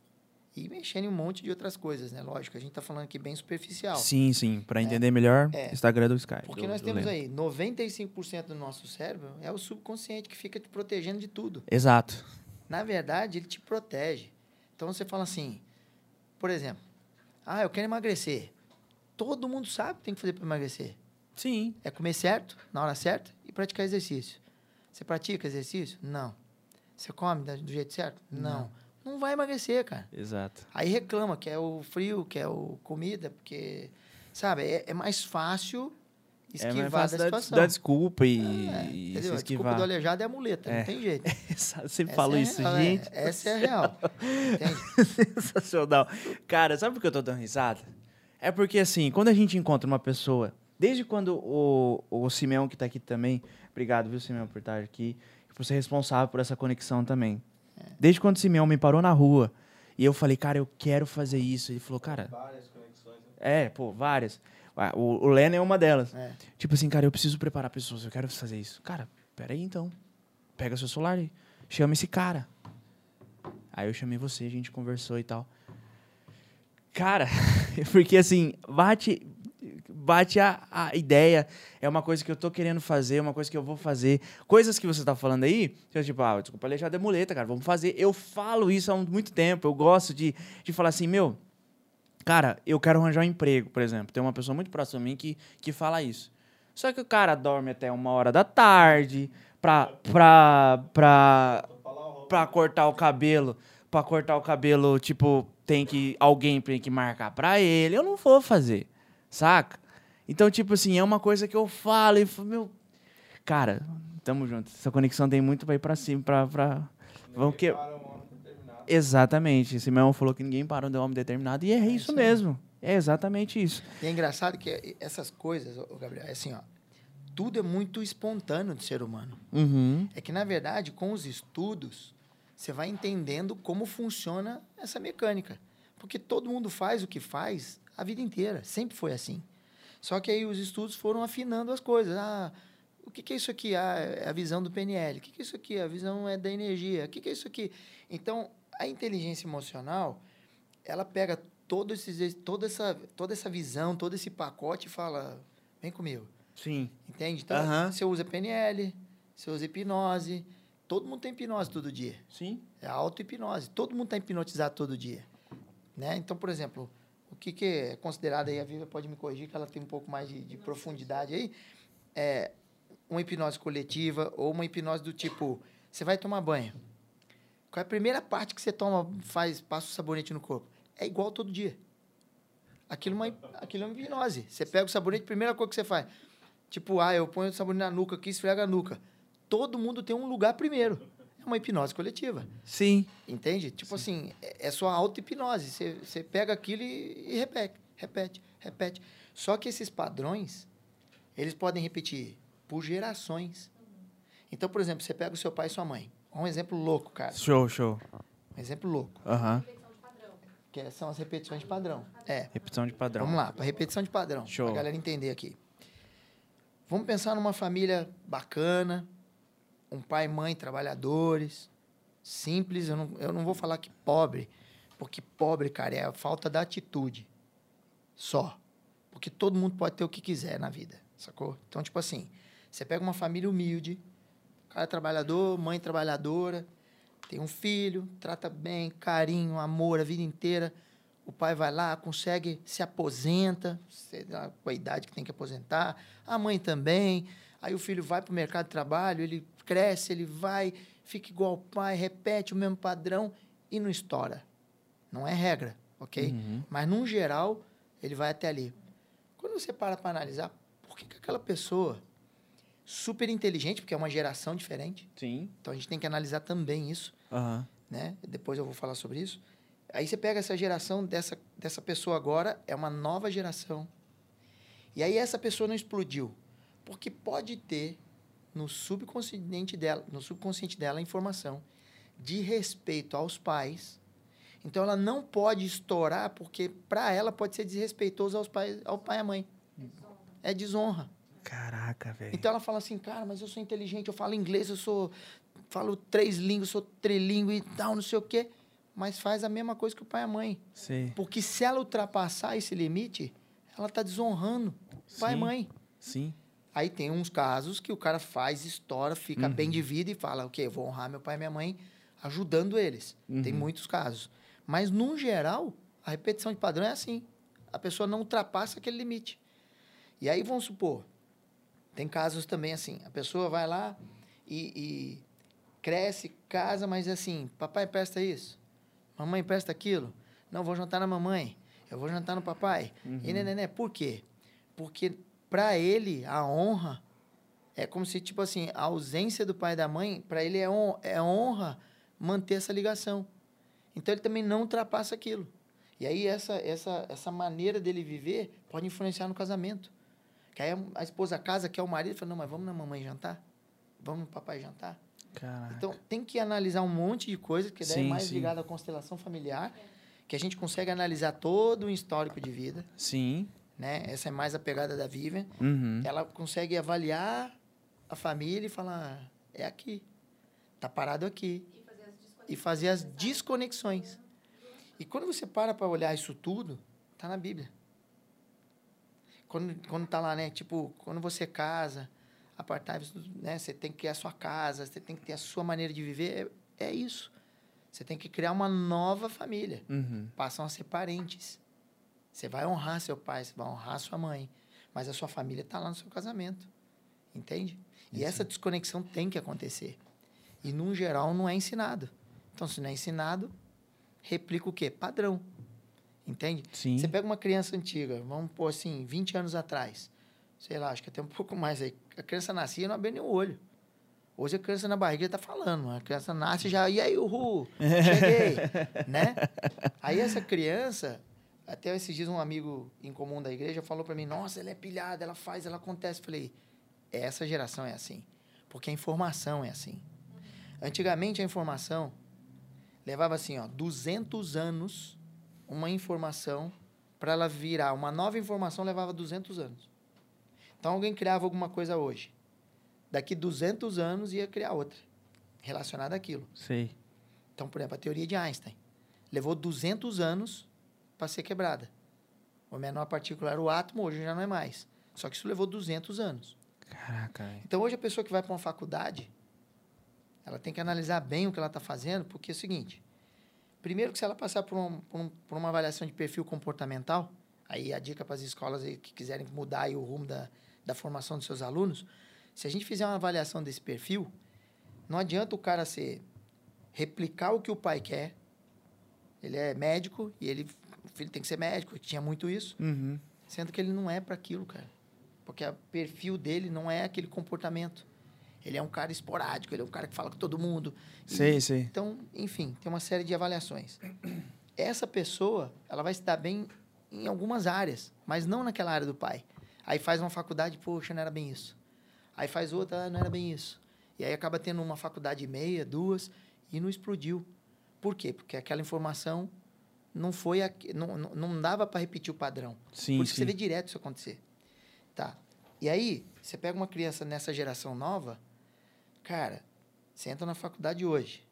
E mexendo em um monte de outras coisas, né? Lógico, a gente está falando aqui bem superficial. Sim, sim. Pra entender melhor, É. Instagram do Sky. Porque do- nós temos aí 95% do nosso cérebro é o subconsciente que fica te protegendo de tudo. Exato. Na verdade, ele te protege. Então você fala assim, por exemplo, ah, eu quero emagrecer. Todo mundo sabe o que tem que fazer para emagrecer. Sim. É comer certo, na hora certa, e praticar exercício. Você pratica exercício? Não. Você come do jeito certo? Não. Não vai emagrecer, cara. Exato. Aí reclama que é o frio, que é o comida, porque, sabe, é, é mais fácil esquivar mais fácil da dar, situação. dar desculpa e, É, e se entendeu? A desculpa esquivar. do aleijado é a muleta, É. não tem jeito. Sempre Essa falo é isso, real, é. gente. Essa é a real. Sensacional. Cara, sabe por que eu tô dando risada? É porque, assim, quando a gente encontra uma pessoa, desde quando o, o Simeão, que tá aqui também, obrigado, viu, Simeão, por estar aqui, por ser responsável por essa conexão também. É. Desde quando o Simeão me parou na rua e eu falei, cara, eu quero fazer isso. Ele falou, cara. Várias conexões. né? É, pô, várias. Ah, O, o é uma delas. É. Tipo assim, cara, eu preciso preparar pessoas, eu quero fazer isso. Cara, peraí então. Pega seu celular e chama esse cara. Aí eu chamei você, a gente conversou e tal. Cara, porque assim, bate, bate a, a ideia, é uma coisa que eu tô querendo fazer, é uma coisa que eu vou fazer. Coisas que você tá falando aí, eu, tipo, ah, desculpa, aleijado é muleta, cara, vamos fazer. Eu falo isso há muito tempo, eu gosto de, de falar assim, meu, cara, eu quero arranjar um emprego, por exemplo. Tem uma pessoa muito próxima a mim que, que fala isso. Só que o cara dorme até uma hora da tarde pra, pra, pra, pra cortar o cabelo. Pra cortar o cabelo, tipo, tem que. Alguém tem que marcar pra ele. Eu não vou fazer. Saca? Então, tipo assim, é uma coisa que eu falo e meu. Cara, tamo junto. Essa conexão tem muito pra ir pra cima, pra. pra... Vamos que... Para um ano determinado. Exatamente. Esse meu falou que ninguém para onde é um homem determinado. E é, isso isso mesmo. É exatamente isso. E é engraçado que essas coisas, Gabriel, é assim, ó. Tudo é muito espontâneo do ser humano. Uhum. É que, na verdade, com os estudos, você vai entendendo como funciona essa mecânica. Porque todo mundo faz o que faz a vida inteira. Sempre foi assim. Só que aí os estudos foram afinando as coisas. Ah, o que, que é isso aqui? Ah, é a visão do PNL. O que, que é isso aqui? A visão é da energia. O que, que é isso aqui? Então, a inteligência emocional, ela pega todo esses, toda, essa, toda essa visão, todo esse pacote e fala, vem comigo. Sim. Entende? Então, Aham. você usa PNL, você usa hipnose, Todo mundo tem hipnose todo dia. Sim. É auto-hipnose. Todo mundo está hipnotizado todo dia. Né? Então, por exemplo, o que, que é considerado aí, a Viva pode me corrigir, que ela tem um pouco mais de, de profundidade aí, é uma hipnose coletiva ou uma hipnose do tipo, você vai tomar banho. Qual é a primeira parte que você toma, faz, passa o sabonete no corpo? É igual todo dia. Aquilo é uma, aquilo é uma hipnose. Você pega o sabonete, primeira coisa que você faz. Tipo, ah, eu ponho o sabonete na nuca aqui, esfrega a nuca. Todo mundo tem um lugar primeiro. É uma hipnose coletiva. Sim. Entende? Tipo assim, é, é sua auto-hipnose. Você, você pega aquilo e, e repete, repete, repete. Só que esses padrões, eles podem repetir por gerações. Então, por exemplo, você pega o seu pai e sua mãe. Um exemplo louco, cara. Show, show. Um exemplo louco. Aham. Que são as repetições de padrão. É. Repetição de padrão. Vamos lá, para repetição de padrão. Show. Pra galera entender aqui. Vamos pensar numa família bacana, um pai e mãe trabalhadores, simples. Eu não, eu não vou falar que pobre, porque pobre, cara, é a falta da atitude. Só. Porque todo mundo pode ter o que quiser na vida, sacou? Então, tipo assim, você pega uma família humilde, cara é trabalhador, mãe trabalhadora, tem um filho, trata bem, carinho, amor a vida inteira. O pai vai lá, consegue, se aposenta, sei lá, com a idade que tem que aposentar. A mãe também. Aí o filho vai para o mercado de trabalho, ele cresce, ele vai, fica igual ao pai, repete o mesmo padrão e não estoura. Não é regra, ok? Uhum. Mas, num geral, ele vai até ali. Quando você para para analisar, por que, que aquela pessoa super inteligente, porque é uma geração diferente, Sim. então a gente tem que analisar também isso, Aham. né? Depois eu vou falar sobre isso. Aí você pega essa geração dessa, dessa pessoa agora, é uma nova geração. E aí essa pessoa não explodiu. Porque pode ter no subconsciente dela, no subconsciente dela a informação de respeito aos pais. Então ela não pode estourar porque para ela pode ser desrespeitoso aos pais, ao pai e à mãe. É desonra. Caraca, velho. Então ela fala assim, cara, mas eu sou inteligente, eu falo inglês, eu sou falo três línguas, sou trilingue e tal, não sei o quê, mas faz a mesma coisa que o pai e a mãe. Sei. Porque se ela ultrapassar esse limite, ela está desonrando pai e Sim. mãe. Sim. Aí tem uns casos que o cara faz, estoura, fica Uhum. bem de vida e fala, ok, eu vou honrar meu pai e minha mãe ajudando eles. Tem Uhum. muitos casos. Mas, no geral, a repetição de padrão é assim. A pessoa não ultrapassa aquele limite. E aí, vamos supor, tem casos também assim, a pessoa vai lá e, e cresce, casa, mas assim, papai presta isso, mamãe presta aquilo, não, vou jantar na mamãe, eu vou jantar no papai. E nené, por quê? Porque para ele a honra é como se tipo assim, a ausência do pai e da mãe, para ele é, hon é honra manter essa ligação. Então ele também não ultrapassa aquilo. E aí essa essa essa maneira dele viver pode influenciar no casamento. Que aí a- esposa casa, quer o marido, fala: "Não, mas vamos na mamãe jantar? Vamos no papai jantar?" Caraca. Então, tem que analisar um monte de coisa, que daí é Sim, mais sim. ligado à constelação familiar, que a gente consegue analisar todo o histórico de vida, Sim. né? Essa é mais a pegada da Vivian. Uhum. Ela consegue avaliar a família e falar, é aqui, tá parado aqui. E fazer as desconexões. E fazer as desconexões. E quando você para para olhar isso tudo, tá na Bíblia. Quando, quando tá lá, né? Tipo, quando você casa, apartar, né? Você tem que ter a sua casa, você tem que ter a sua maneira de viver. É, é isso. Você tem que criar uma nova família. Uhum. Passam a ser parentes. Você vai honrar seu pai, você vai honrar sua mãe. Mas a sua família está lá no seu casamento. Entende? E Isso. essa desconexão tem que acontecer. E, num geral, não é ensinado. Então, se não é ensinado, replica o quê? Padrão. Entende? Sim. Você pega uma criança antiga, vamos pôr assim, 20 anos atrás. Sei lá, acho que até um pouco mais aí. A criança nascia e não abria nem o olho. Hoje a criança na barriga está falando. A criança nasce já. E aí, uhul, cheguei. né? Aí essa criança, até esses dias um amigo em comum da igreja falou para mim: Nossa, ela é pilhada, ela faz, ela acontece. Falei: Essa geração é assim. Porque a informação é assim. Antigamente a informação levava assim, ó, 200 anos uma informação para ela virar uma nova informação levava 200 anos. Então alguém criava alguma coisa hoje. Daqui 200 anos ia criar outra relacionada àquilo. Sei. Então, por exemplo, a teoria de Einstein levou 200 anos para ser quebrada. O menor partícula era o átomo, hoje já não é mais. Só que isso levou 200 anos. Caraca, velho. Então, hoje a pessoa que vai para uma faculdade, ela tem que analisar bem o que ela está fazendo, porque é o seguinte: primeiro que se ela passar por, um- por um- por uma avaliação de perfil comportamental, aí a dica para as escolas que quiserem mudar o rumo da, da formação dos seus alunos, se a gente fizer uma avaliação desse perfil, não adianta o cara ser replicar o que o pai quer. Ele é médico e ele, o filho tem que ser médico, tinha muito isso. Uhum. Sendo que ele não é para aquilo, cara. Porque o perfil dele não é aquele comportamento. Ele é um cara esporádico, ele é um cara que fala com todo mundo. E- Sei, sei. Então, enfim, tem uma série de avaliações. Essa pessoa, ela vai se dar bem em algumas áreas, mas não naquela área do pai. Aí faz uma faculdade, poxa, não era bem isso. Aí faz outra, ah, não era bem isso. E aí acaba tendo uma faculdade e meia, duas, e não explodiu. Por quê? Porque aquela informação não foi, aqu- não, não, dava para repetir o padrão. Sim, Por isso que sim. você vê direto isso acontecer. Tá. E aí, você pega uma criança nessa geração nova, cara, você entra na faculdade hoje.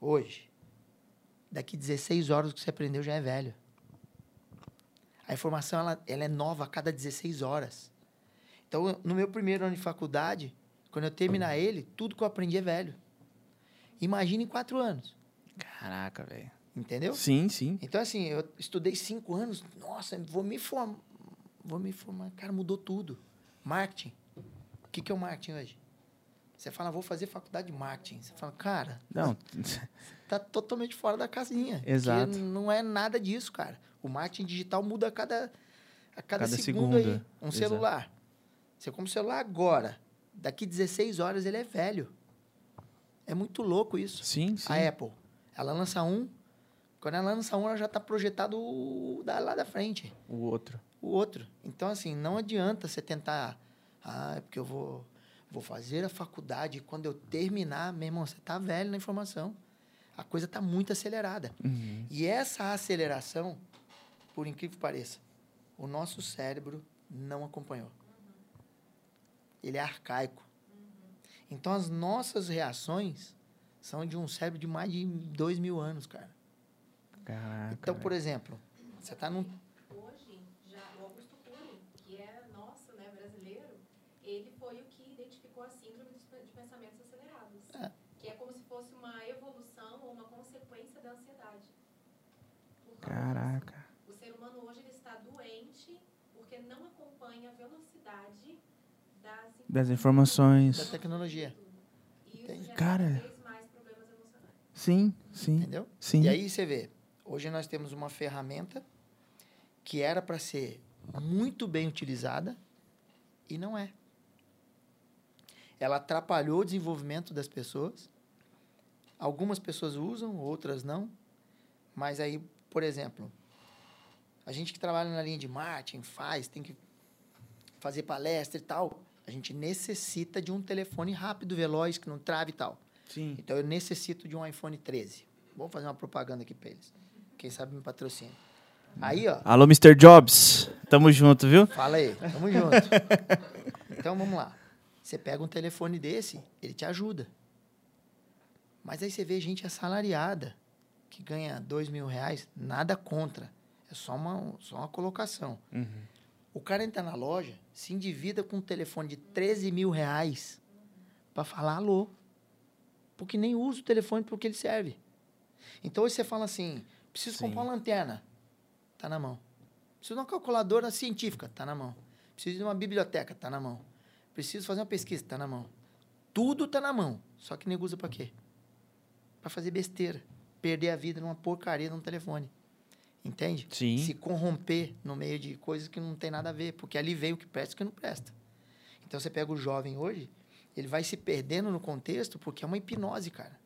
Hoje. Daqui 16 horas o que você aprendeu já é velho. A informação, ela, ela é nova a cada 16 horas. Então, no meu primeiro ano de faculdade, quando eu terminar ele, tudo que eu aprendi é velho. Imagina em quatro anos. Caraca, velho. Entendeu? Sim, sim. Então, assim, eu estudei cinco anos. Nossa, vou me formar. Vou me formar. Cara, mudou tudo. Marketing. O que, que é o marketing hoje? Você fala, vou fazer faculdade de marketing. Você fala, cara, Não, tá totalmente fora da casinha. Exato. Não é nada disso, cara. O marketing digital muda a cada, a cada, Cada segundo, aí. Um exato. celular. Você compra um celular agora. Daqui 16 horas ele é velho. É muito louco isso. sim, sim. A Apple, ela lança um, quando ela lança um, ela já está projetado o da, lá da frente, O outro. o outro. Então, assim, não adianta você tentar, ah, é porque eu vou, vou fazer a faculdade e quando eu terminar, meu irmão, você está velho na informação. A coisa está muito acelerada. Uhum. E essa aceleração, por incrível que pareça, o nosso cérebro não acompanhou. Ele é arcaico. Então, as nossas reações são de um cérebro de mais de dois mil anos, cara. Caraca. Então, por exemplo, você está num. Hoje, já o Augusto Cury, que é nosso, né, brasileiro, ele foi o que identificou a síndrome dos pe- de pensamentos acelerados. É. Que é como se fosse uma evolução ou uma consequência da ansiedade. Por causa Caraca. O ser humano hoje ele está doente porque não acompanha a velocidade das, Das informações. da tecnologia. E isso Entende? gera Cara. cada vez mais problemas emocionais. Sim, sim. Entendeu? Sim. E aí você vê, hoje nós temos uma ferramenta que era para ser muito bem utilizada e não é. Ela atrapalhou o desenvolvimento das pessoas. Algumas pessoas usam, outras não. Mas aí, por exemplo, a gente que trabalha na linha de marketing, faz, tem que fazer palestra e tal, a gente necessita de um telefone rápido, veloz, que não trave e tal. Sim. Então eu necessito de um iPhone 13. Vamos fazer uma propaganda aqui para eles. Quem sabe me patrocina. Aí, ó, Alô, Mr. Jobs. Tamo junto, viu? fala aí, tamo junto. Então vamos lá. Você pega um telefone desse, ele te ajuda. Mas aí você vê gente assalariada que ganha dois mil reais, nada contra. É só uma, só uma colocação. Uhum. O cara entra na loja, se endivida com um telefone de 13 mil reais para falar alô. Porque nem usa o telefone porque ele serve. Então hoje você fala assim: preciso Sim. comprar uma lanterna. Tá na mão. Preciso de uma calculadora científica. Tá na mão. Preciso de uma biblioteca. Tá na mão. Preciso fazer uma pesquisa. Tá na mão. Tudo tá na mão. Só que nego usa para quê? Para fazer besteira. Perder a vida numa porcaria num telefone. Entende? Sim. Se corromper no meio de coisas que não tem nada a ver, porque ali veio o que presta e o que não presta. Então você pega o jovem hoje, ele vai se perdendo no contexto porque é uma hipnose, cara.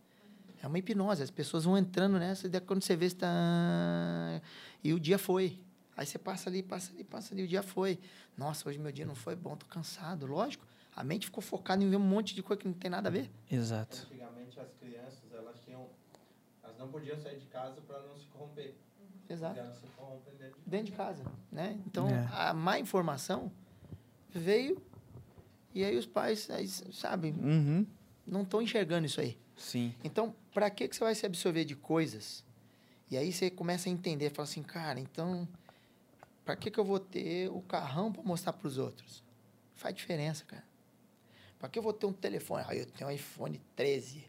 É uma hipnose. As pessoas vão entrando nessa e quando você vê, você tá... E o dia foi. Aí você passa ali, passa ali, passa ali, o dia foi. Nossa, hoje meu dia não foi bom, tô cansado. Lógico, a mente ficou focada em ver um monte de coisa que não tem nada a ver. Exato. Antigamente as crianças, não podiam sair de casa para não se corromper. Exato. E elas se corrompem dentro de Dentro de casa, né? Então, É. a má informação veio e aí os pais, aí, sabe, Uhum. não estão enxergando isso aí. Sim. Então, para que, que você vai se absorver de coisas? E aí você começa a entender, fala assim, cara, então, para que, que eu vou ter o carrão para mostrar para os outros? Faz diferença, cara. Para que eu vou ter um telefone? Ah, eu tenho um iPhone 13.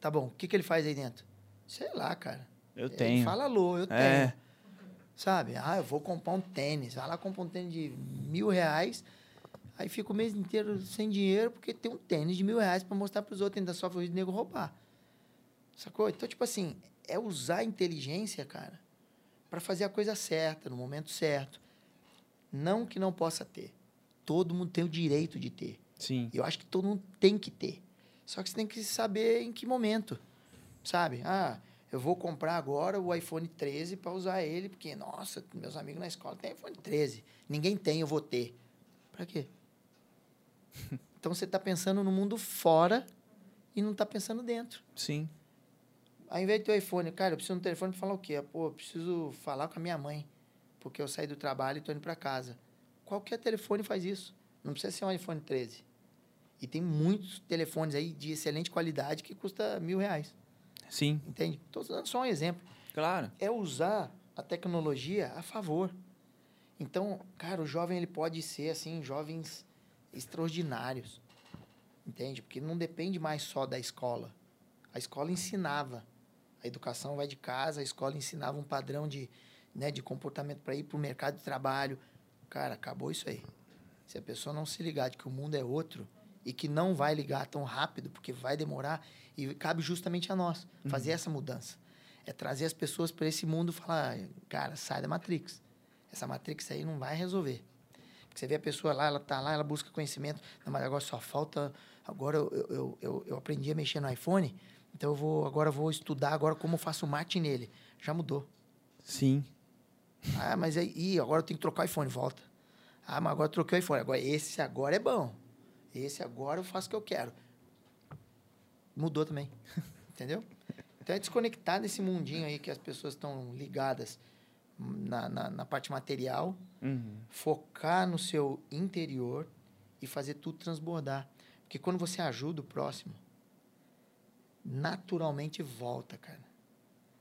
Tá bom, o que, que ele faz aí dentro? Sei lá, cara. Eu Ele tenho. fala alô, eu tenho. É. Sabe? Ah, eu vou comprar um tênis. Vai lá, compra um tênis de mil reais. Aí fica o mês inteiro sem dinheiro porque tem um tênis de mil reais para mostrar para os outros. Ainda sofre o risco de nego roubar. Sacou? Então, tipo assim, é usar a inteligência, cara, para fazer a coisa certa, no momento certo. Não que não possa ter. Todo mundo tem o direito de ter. Sim. Eu acho que todo mundo tem que ter. Só que você tem que saber em que momento. Sabe? Ah, eu vou comprar agora o iPhone 13 para usar ele, porque, nossa, meus amigos na escola têm iPhone 13. Ninguém tem, eu vou ter. Para quê? Então você está pensando no mundo fora e não está pensando dentro. Sim. Ao invés de ter o iPhone, cara, eu preciso de um telefone para falar o quê? Pô, eu preciso falar com a minha mãe, porque eu saí do trabalho e estou indo para casa. Qualquer telefone faz isso. Não precisa ser um iPhone 13. E tem muitos telefones aí de excelente qualidade que custa mil reais. Sim. Entende? Estou dando só um exemplo. Claro. É usar a tecnologia a favor. Então, cara, o jovem ele pode ser assim, jovens extraordinários. Entende? Porque não depende mais só da escola. A escola ensinava. A educação vai de casa, a escola ensinava um padrão de, né, de comportamento para ir para o mercado de trabalho. Cara, acabou isso aí. Se a pessoa não se ligar de que o mundo é outro e que não vai ligar tão rápido, porque vai demorar, e cabe justamente a nós fazer essa mudança. É trazer as pessoas para esse mundo e falar, cara, sai da Matrix. Essa Matrix aí não vai resolver. Porque você vê a pessoa lá, ela tá lá, ela busca conhecimento, não, mas agora só falta. Agora eu, eu, eu, eu, aprendi a mexer no iPhone, então eu vou, agora eu vou estudar agora como eu faço marketing nele. Já mudou. Sim. Ah, mas aí, agora eu tenho que trocar o iPhone, volta. Ah, mas agora eu troquei o iPhone. Agora, esse agora é bom. Esse agora eu faço o que eu quero. Mudou também. Entendeu? Então é desconectar desse mundinho aí que as pessoas estão ligadas na, na, na parte material, Uhum. focar no seu interior e fazer tudo transbordar. Porque quando você ajuda o próximo, naturalmente volta, cara.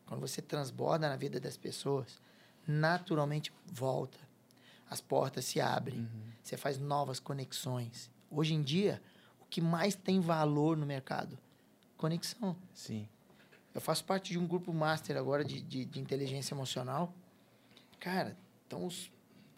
Quando você transborda na vida das pessoas, naturalmente volta. As portas se abrem, você faz novas conexões. Hoje em dia, o que mais tem valor no mercado? Conexão. Sim. Eu faço parte de um grupo master agora de, de, de inteligência emocional. Cara, estão os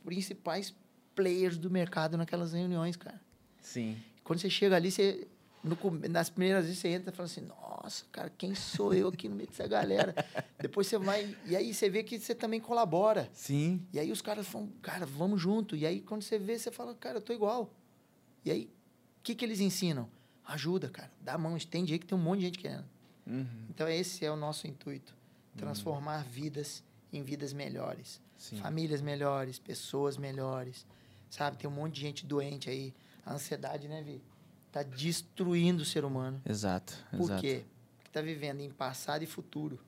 principais players do mercado naquelas reuniões, cara. Sim. Quando você chega ali, você, no nas primeiras vezes você entra e fala assim, nossa, cara, quem sou eu aqui no meio dessa galera? Depois você vai, e aí você vê que você também colabora. Sim. E aí os caras falam, cara, vamos junto. E aí quando você vê, você fala, cara, eu tô igual. E aí, o que, que eles ensinam? Ajuda, cara. Dá a mão, estende aí que tem um monte de gente querendo. Uhum. Então esse é o nosso intuito. Transformar vidas em vidas melhores. Sim. Famílias melhores, pessoas melhores. Sabe, tem um monte de gente doente aí. A ansiedade, né, Vi? Tá destruindo o ser humano. Exato. Por exato. quê? Porque tá vivendo em passado e futuro.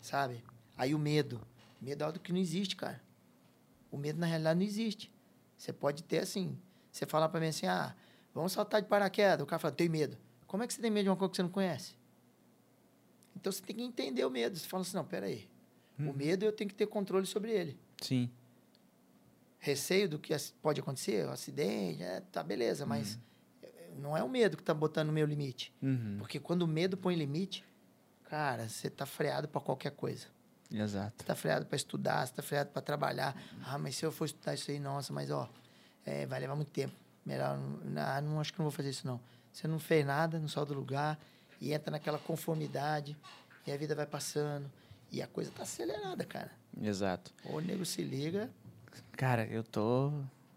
Sabe? Aí o medo. Medo é algo que não existe, cara. O medo, na realidade, não existe. Você pode ter, assim... Você falar pra mim assim, ah, vamos saltar de paraquedas. O cara fala, tenho medo. Como é que você tem medo de uma coisa que você não conhece? Então, você tem que entender o medo. Você fala assim, não, peraí. O medo, eu tenho que ter controle sobre ele. Sim. Receio do que pode acontecer, um acidente, é, tá, beleza. Mas eh, não é o medo que tá botando no meu limite. Uhum. Porque quando o medo põe limite, cara, você tá freado para qualquer coisa. Exato. Você tá freado para estudar, você tá freado para trabalhar. Ah, mas se eu for estudar isso aí, nossa, mas ó, é, vai levar muito tempo. Melhor, não, não acho que não vou fazer isso não. Você não fez nada, não saiu do lugar e entra naquela conformidade e a vida vai passando e a coisa tá acelerada, cara. Exato. Ou o nego se liga, Cara, eu tô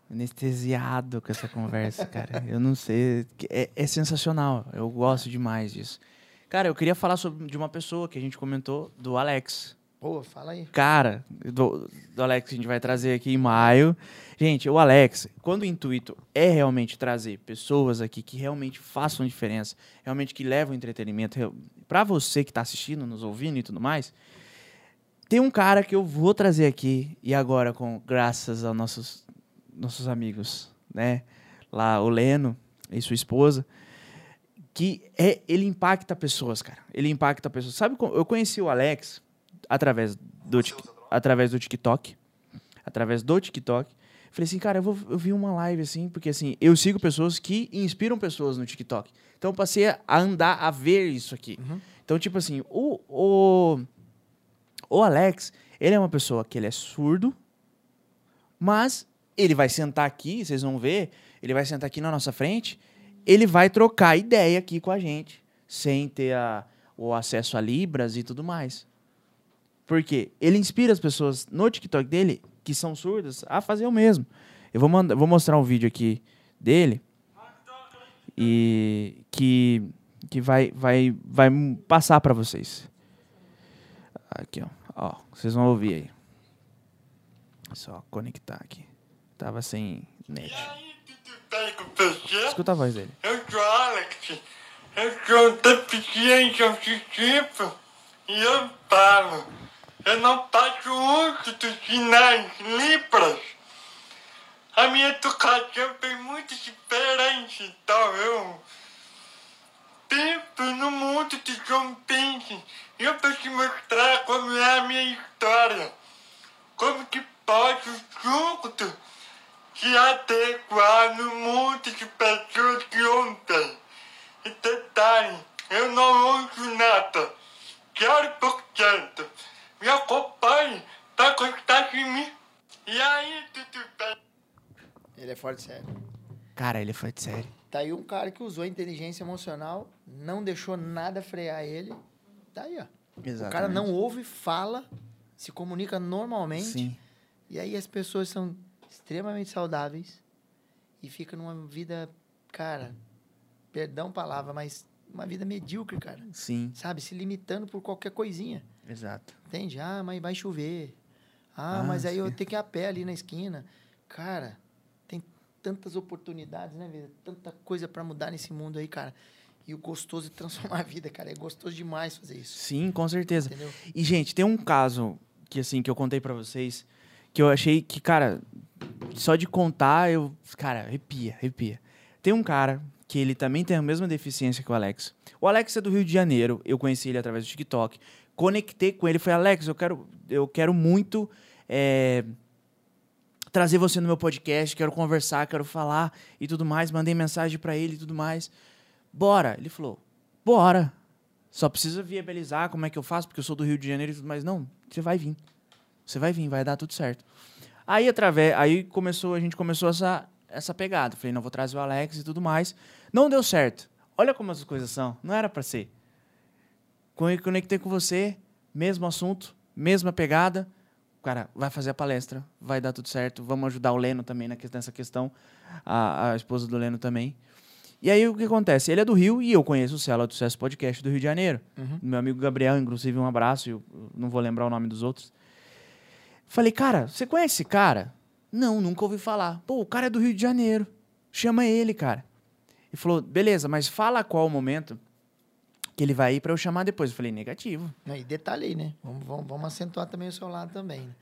anestesiado com essa conversa, cara. Eu não sei. É, é sensacional. Eu gosto demais disso. Cara, eu queria falar sobre, de uma pessoa que a gente comentou, do Alex. Pô, fala aí. Cara, do, do Alex que a gente vai trazer aqui em maio. Gente, o Alex, quando o intuito é realmente trazer pessoas aqui que realmente façam diferença, realmente que levam entretenimento pra você que tá assistindo, nos ouvindo e tudo mais, tem um cara que eu vou trazer aqui e agora com graças aos nossos nossos amigos, né? Lá o Leno e sua esposa, que é ele impacta pessoas, cara. Ele impacta pessoas. Sabe eu conheci o Alex através do Tik- através do TikTok, através do TikTok. Falei assim, cara, eu, vou, eu vi uma live assim, porque assim, eu sigo pessoas que inspiram pessoas no TikTok. Então eu passei a andar, a ver isso aqui. Uhum. Então, tipo assim, o, o, o Alex, ele é uma pessoa que ele é surdo, mas ele vai sentar aqui, vocês vão ver, ele vai sentar aqui na nossa frente, ele vai trocar ideia aqui com a gente, sem ter a, o acesso a Libras e tudo mais. Porque ele inspira as pessoas no TikTok dele, que são surdas, a fazer o mesmo. Eu vou, mandar, vou mostrar um vídeo aqui dele e que, que vai, vai, vai passar para vocês. Aqui, ó. ó. Vocês vão ouvir aí. Só conectar aqui. Tava sem net. Escuta a voz dele. Eu sou Alex. Eu sou deficiente auditivo e eu falo. Eu não faço uso dos sinais Libras. A minha educação foi muito diferente, então eu vivo no mundo de John Pence eu vou te mostrar como é a minha história. Como que pode o se adequar no mundo de pessoas que ontem. E detalhe, eu não ouço nada. Zero por cento. Me acompanhe pra gostar de mim. E aí, tudo bem? Ele é forte sério. Cara, ele foi de sério. Tá aí um cara que usou a inteligência emocional, não deixou nada frear ele. Tá aí, ó. Exatamente. O cara não ouve, fala, se comunica normalmente. Sim. E aí as pessoas são extremamente saudáveis e ficam numa vida, cara, perdão palavra, mas uma vida medíocre, cara. Sim. Sabe? Se limitando por qualquer coisinha. Exato. Entende? Ah, mas vai chover. Ah, Ah, mas aí eu sim. tenho que ir a pé ali na esquina. Cara, tem tantas oportunidades, né, vida? Tanta coisa pra mudar nesse mundo aí, cara. E o gostoso de transformar a vida, cara. É gostoso demais fazer isso. Sim, com certeza. Entendeu? E, gente, tem um caso que, assim, que eu contei pra vocês, que eu achei que, cara, só de contar, eu. Cara, arrepia, arrepia. Tem um cara que ele também tem a mesma deficiência que o Alex. O Alex é do Rio de Janeiro, eu conheci ele através do TikTok. Conectei com ele, falei, Alex, eu quero, eu quero muito é, trazer você no meu podcast, quero conversar, quero falar e tudo mais. Mandei mensagem pra ele e tudo mais. Bora. Ele falou, bora. Só precisa viabilizar como é que eu faço, porque eu sou do Rio de Janeiro e tudo mais. Não, você vai vir. Você vai vir, vai dar tudo certo. Aí, através, aí começou, a gente começou essa, essa pegada. Falei, não, vou trazer o Alex e tudo mais. Não deu certo. Olha como as coisas são. Não era pra ser. Con- Conectei com você, mesmo assunto, mesma pegada. Cara, vai fazer a palestra, vai dar tudo certo. Vamos ajudar o Leno também nessa questão. A, a esposa do Leno também. E aí o que acontece? Ele é do Rio e eu conheço o Célula do Sucesso Podcast do Rio de Janeiro. Uhum. Meu amigo Gabriel, inclusive, um abraço. Eu eu não vou lembrar o nome dos outros. Falei, cara, você conhece esse cara? Não, nunca ouvi falar. Pô, o cara é do Rio de Janeiro. Chama ele, cara. Ele falou, beleza, mas fala qual o momento que ele vai ir pra eu chamar depois. Eu falei, negativo. Não, E detalhe aí, né? Vamos, vamos, vamos acentuar também o seu lado também. né?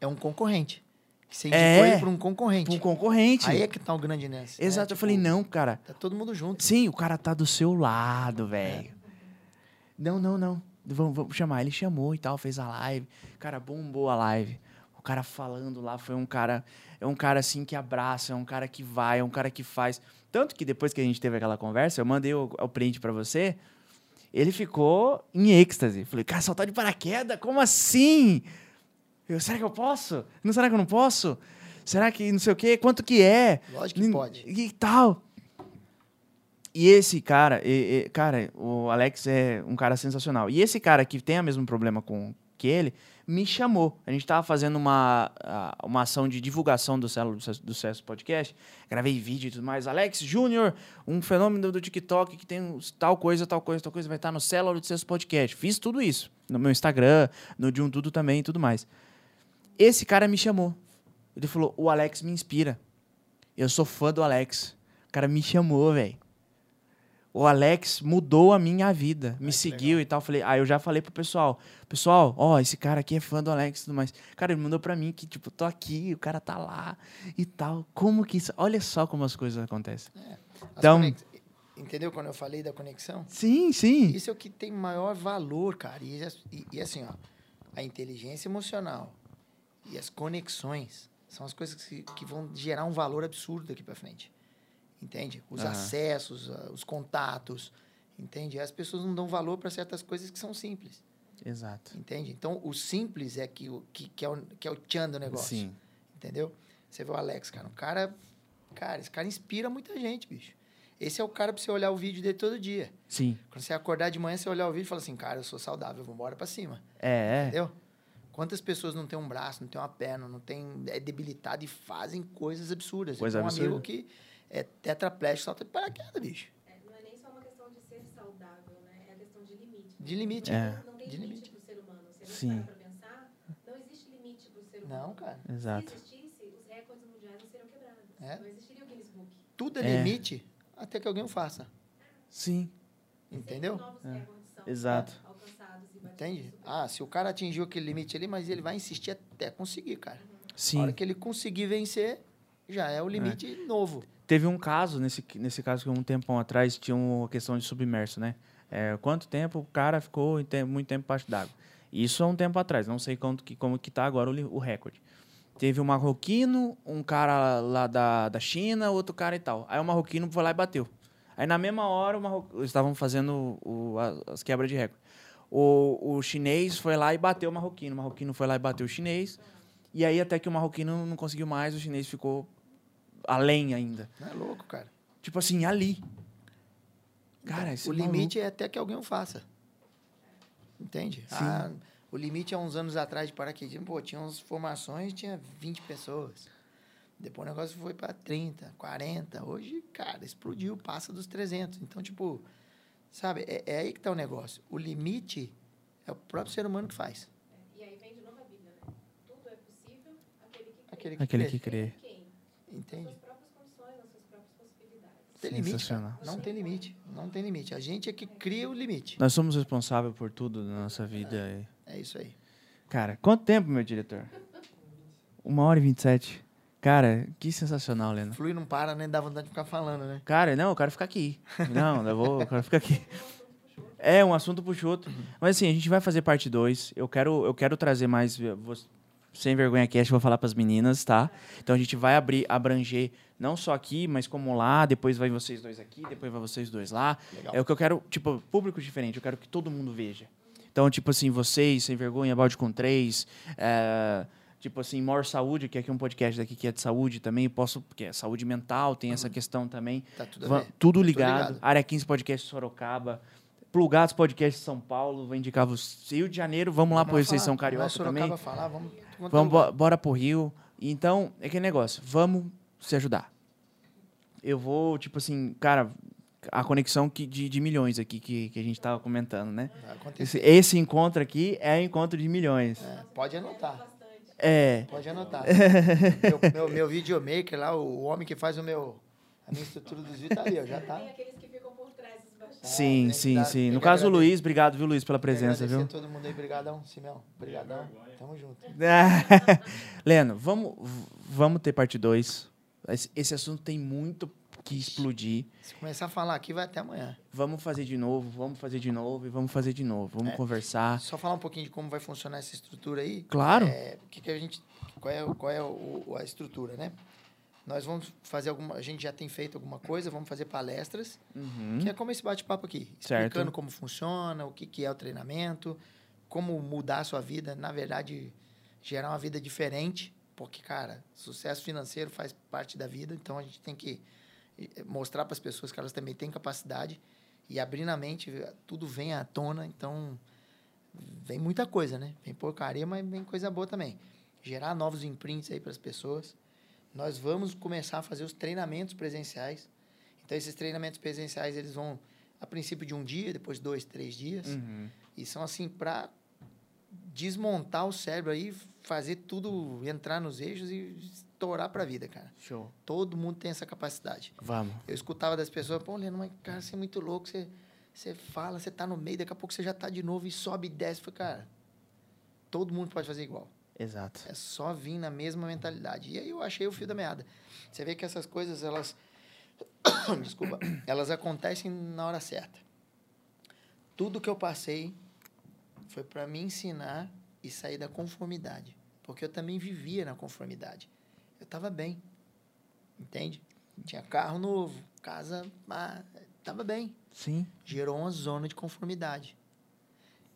É um concorrente. Que você indicou É. ele para um concorrente. Um concorrente. Aí é que tá o grande nesse. né? Exato. Eu Tipo, falei, não, cara. Tá todo mundo junto. Sim, o cara tá do seu lado, velho. Não, não, não. Vamos, vamos chamar. Ele chamou e tal, fez a live. Cara, bombou a live. O cara falando lá foi um cara. É um cara assim que abraça, é um cara que vai, é um cara que faz. Tanto que depois que a gente teve aquela conversa, eu mandei o, o print pra você. Ele ficou em êxtase. Falei, cara, saltar de paraquedas? Como assim? Eu, será que eu posso? Não será que eu não posso? Será que não sei o quê? Quanto que é? Lógico que pode. E tal. E esse cara, e- e- cara, o Alex é um cara sensacional. E esse cara que tem o mesmo problema com que ele, me chamou. A gente tava fazendo uma, uma ação de divulgação do Célula do Sucesso- Podcast. Gravei vídeo e tudo mais. Alex Júnior, um fenômeno do TikTok que tem tal coisa, tal coisa, tal coisa, vai estar no Célula do Sucesso Podcast. Fiz tudo isso. No meu Instagram, no de um tudo também e tudo mais. Esse cara me chamou. Ele falou: o Alex me inspira. Eu sou fã do Alex. O cara me chamou, velho. O Alex mudou a minha vida. Me seguiu e tal. Falei, aí eu já falei pro pessoal. Pessoal, ó, esse cara aqui é fã do Alex e tudo mais. Cara, ele mandou pra mim que, tipo, tô aqui, o cara tá lá e tal. Como que isso. Olha só como as coisas acontecem. As Então- conex- Entendeu quando eu falei da conexão? Sim, sim. Isso é o que tem maior valor, cara. E, e- e assim, ó, a inteligência emocional e as conexões São as coisas que, que vão gerar um valor absurdo daqui para frente. Entende? Os Aham. acessos, os contatos. Entende? As pessoas não dão valor para certas coisas que são simples. Exato. Entende? Então, o simples é que, o, que, que, é, o, que é o tchan do negócio. Sim. Entendeu? Você vê o Alex, cara. O cara. Cara, esse cara inspira muita gente, bicho. Esse é o cara pra você olhar o vídeo dele todo dia. Sim. Quando você acordar de manhã, você olhar o vídeo e falar assim, cara, eu sou saudável, vamos embora pra cima. É, é. Entendeu? Quantas pessoas não têm um braço, não têm uma perna, não tem, é debilitado e fazem coisas absurdas. Coisa um amigo absurda. que é tetraplégico, salta de paraquedas, bicho. É, não é nem só uma questão de ser saudável, né? É a questão de limite. De limite. É. Não, não tem De limite, limite. pro ser humano. Se a Sim. parar pra pensar, não existe limite pro ser humano. Não, cara. Exato. Se existisse, os recordes mundiais não seriam quebrados. É. Não existiria o Guinness Book. Tudo é, É. limite até que alguém o faça. Sim. Entendeu? Novos recordes são Exato. alcançados e. Entende? Ah, se o cara atingiu aquele limite ali, mas ele vai insistir até conseguir, cara. A Sim. hora que ele conseguir vencer, já é o limite novo. Teve um caso, nesse, nesse caso que um tempão atrás tinha uma questão de submerso, né? É, quanto tempo o cara ficou muito tempo embaixo d'água? Isso há um tempo atrás, não sei quanto, que, como que tá agora o, o recorde. Teve um marroquino, um cara lá da, da China, outro cara e tal. Aí o marroquino foi lá e bateu. Aí na mesma hora o marro... eles estavam fazendo o- as quebras de recorde. O, o chinês foi lá e bateu o marroquino. O marroquino foi lá e bateu o chinês. E aí até que o marroquino não conseguiu mais, o chinês ficou além ainda. Não é louco, cara. Tipo assim, ali. Cara, esse o maluco- limite é até que alguém o faça. Entende? Sim. Ah, o limite há uns anos atrás de paraquedismo, pô, tinha umas formações, tinha 20 pessoas. Depois o negócio foi para 30, 40. Hoje, cara, explodiu, passa dos 300. Então, tipo, sabe, é, é aí que tá o negócio. O limite é o próprio ser humano que faz. E aí vem de novo a Bíblia, né? Tudo é possível aquele que crê. Aquele que Aquele crê. Quem? Nas Entende? suas próprias condições, nas suas próprias possibilidades. Não tem limite. Não tem limite. Não tem limite. A gente é que cria o limite. Nós somos responsáveis por tudo na nossa vida. É isso aí. Cara, quanto tempo, meu diretor? Uma hora e vinte e sete. Cara, que sensacional, Leno. Flui não para, nem dá vontade de ficar falando, né? Cara, não, eu quero ficar aqui. Não, eu vou, eu quero ficar aqui. É, um assunto puxa outro. Mas assim, a gente vai fazer parte 2. Eu quero, eu quero trazer mais. Sem vergonha cast, vou falar pras meninas, tá? Então a gente vai abrir, abranger não só aqui, mas como lá. Depois vai vocês dois aqui, depois vai vocês dois lá. Legal. É o que eu quero, tipo, público diferente. Eu quero que todo mundo veja. Então, tipo assim, vocês, sem vergonha, balde com três. é, tipo assim, Maior Saúde, que é aqui um podcast daqui que é de saúde também. Posso, porque é saúde mental, tem essa questão também. Tá tudo Va- tudo ligado. ligado. Área 15 Podcast Sorocaba. Plugados Podcast São Paulo. Vou indicar vocês. Rio de Janeiro, vamos lá, pois vocês são carioca Nós, Sorocaba, também. falar, vamos, Vamos, bo- bora pro Rio. Então, é aquele negócio. Vamos se ajudar. Eu vou, tipo assim, cara, a conexão que, de, de milhões aqui que, que a gente tava comentando, né? Esse, esse encontro aqui é encontro de milhões. É, pode anotar. É. Pode anotar. meu, meu, meu videomaker lá, o homem que faz o meu. A minha estrutura dos vídeos tá ali, ó. Já tá. Tem aqueles que ficam por trás dos bastidores. Sim, que sim, dar- sim. No que caso, o. Luiz, obrigado, viu, Luiz, pela presença, viu? a todo mundo aí. Brigadão, Simeão. Brigadão. Tamo junto. Leno, vamos, vamos ter parte 2. Esse, assunto tem muito que explodir. Se começar a falar aqui, vai até amanhã. Vamos fazer de novo, vamos fazer de novo e vamos fazer de novo. Vamos É. conversar. Só falar um pouquinho de como vai funcionar essa estrutura aí. Claro. É, o que, que a gente. Qual é, qual é o- a estrutura, né? Nós vamos fazer alguma. A gente já tem feito alguma coisa, vamos fazer palestras. Uhum. Que é como esse bate-papo aqui. Certo. Explicando como funciona, o que, que é o treinamento, como mudar a sua vida, na verdade, gerar uma vida diferente. Porque, cara, sucesso financeiro faz parte da vida, então a gente tem que eh, mostrar para as pessoas que elas também têm capacidade e abrir na mente, tudo vem à tona, então vem muita coisa, né? Vem porcaria, mas vem coisa boa também. Gerar novos imprints aí para as pessoas. Nós vamos começar a fazer os treinamentos presenciais. Então, esses treinamentos presenciais, eles vão, a princípio, de um dia, depois dois, três dias. Uhum. E são, assim, para desmontar o cérebro aí, fazer tudo entrar nos eixos e estourar para a vida, cara. Show. Todo mundo tem essa capacidade. Vamos. Eu escutava das pessoas, pô, Leno, mas, cara, você é muito louco, você, você fala, você tá no meio, daqui a pouco você já tá de novo e sobe e desce. Eu Falei, cara, todo mundo pode fazer igual. Exato. É só vir na mesma mentalidade. E aí eu achei o fio da meada. Você vê que essas coisas, elas. Desculpa. Elas acontecem na hora certa. Tudo que eu passei foi para me ensinar e sair da conformidade. Porque eu também vivia na conformidade. eu tava bem. Entende? Tinha carro novo, casa, ah, tava bem. Sim. Gerou uma zona de conformidade.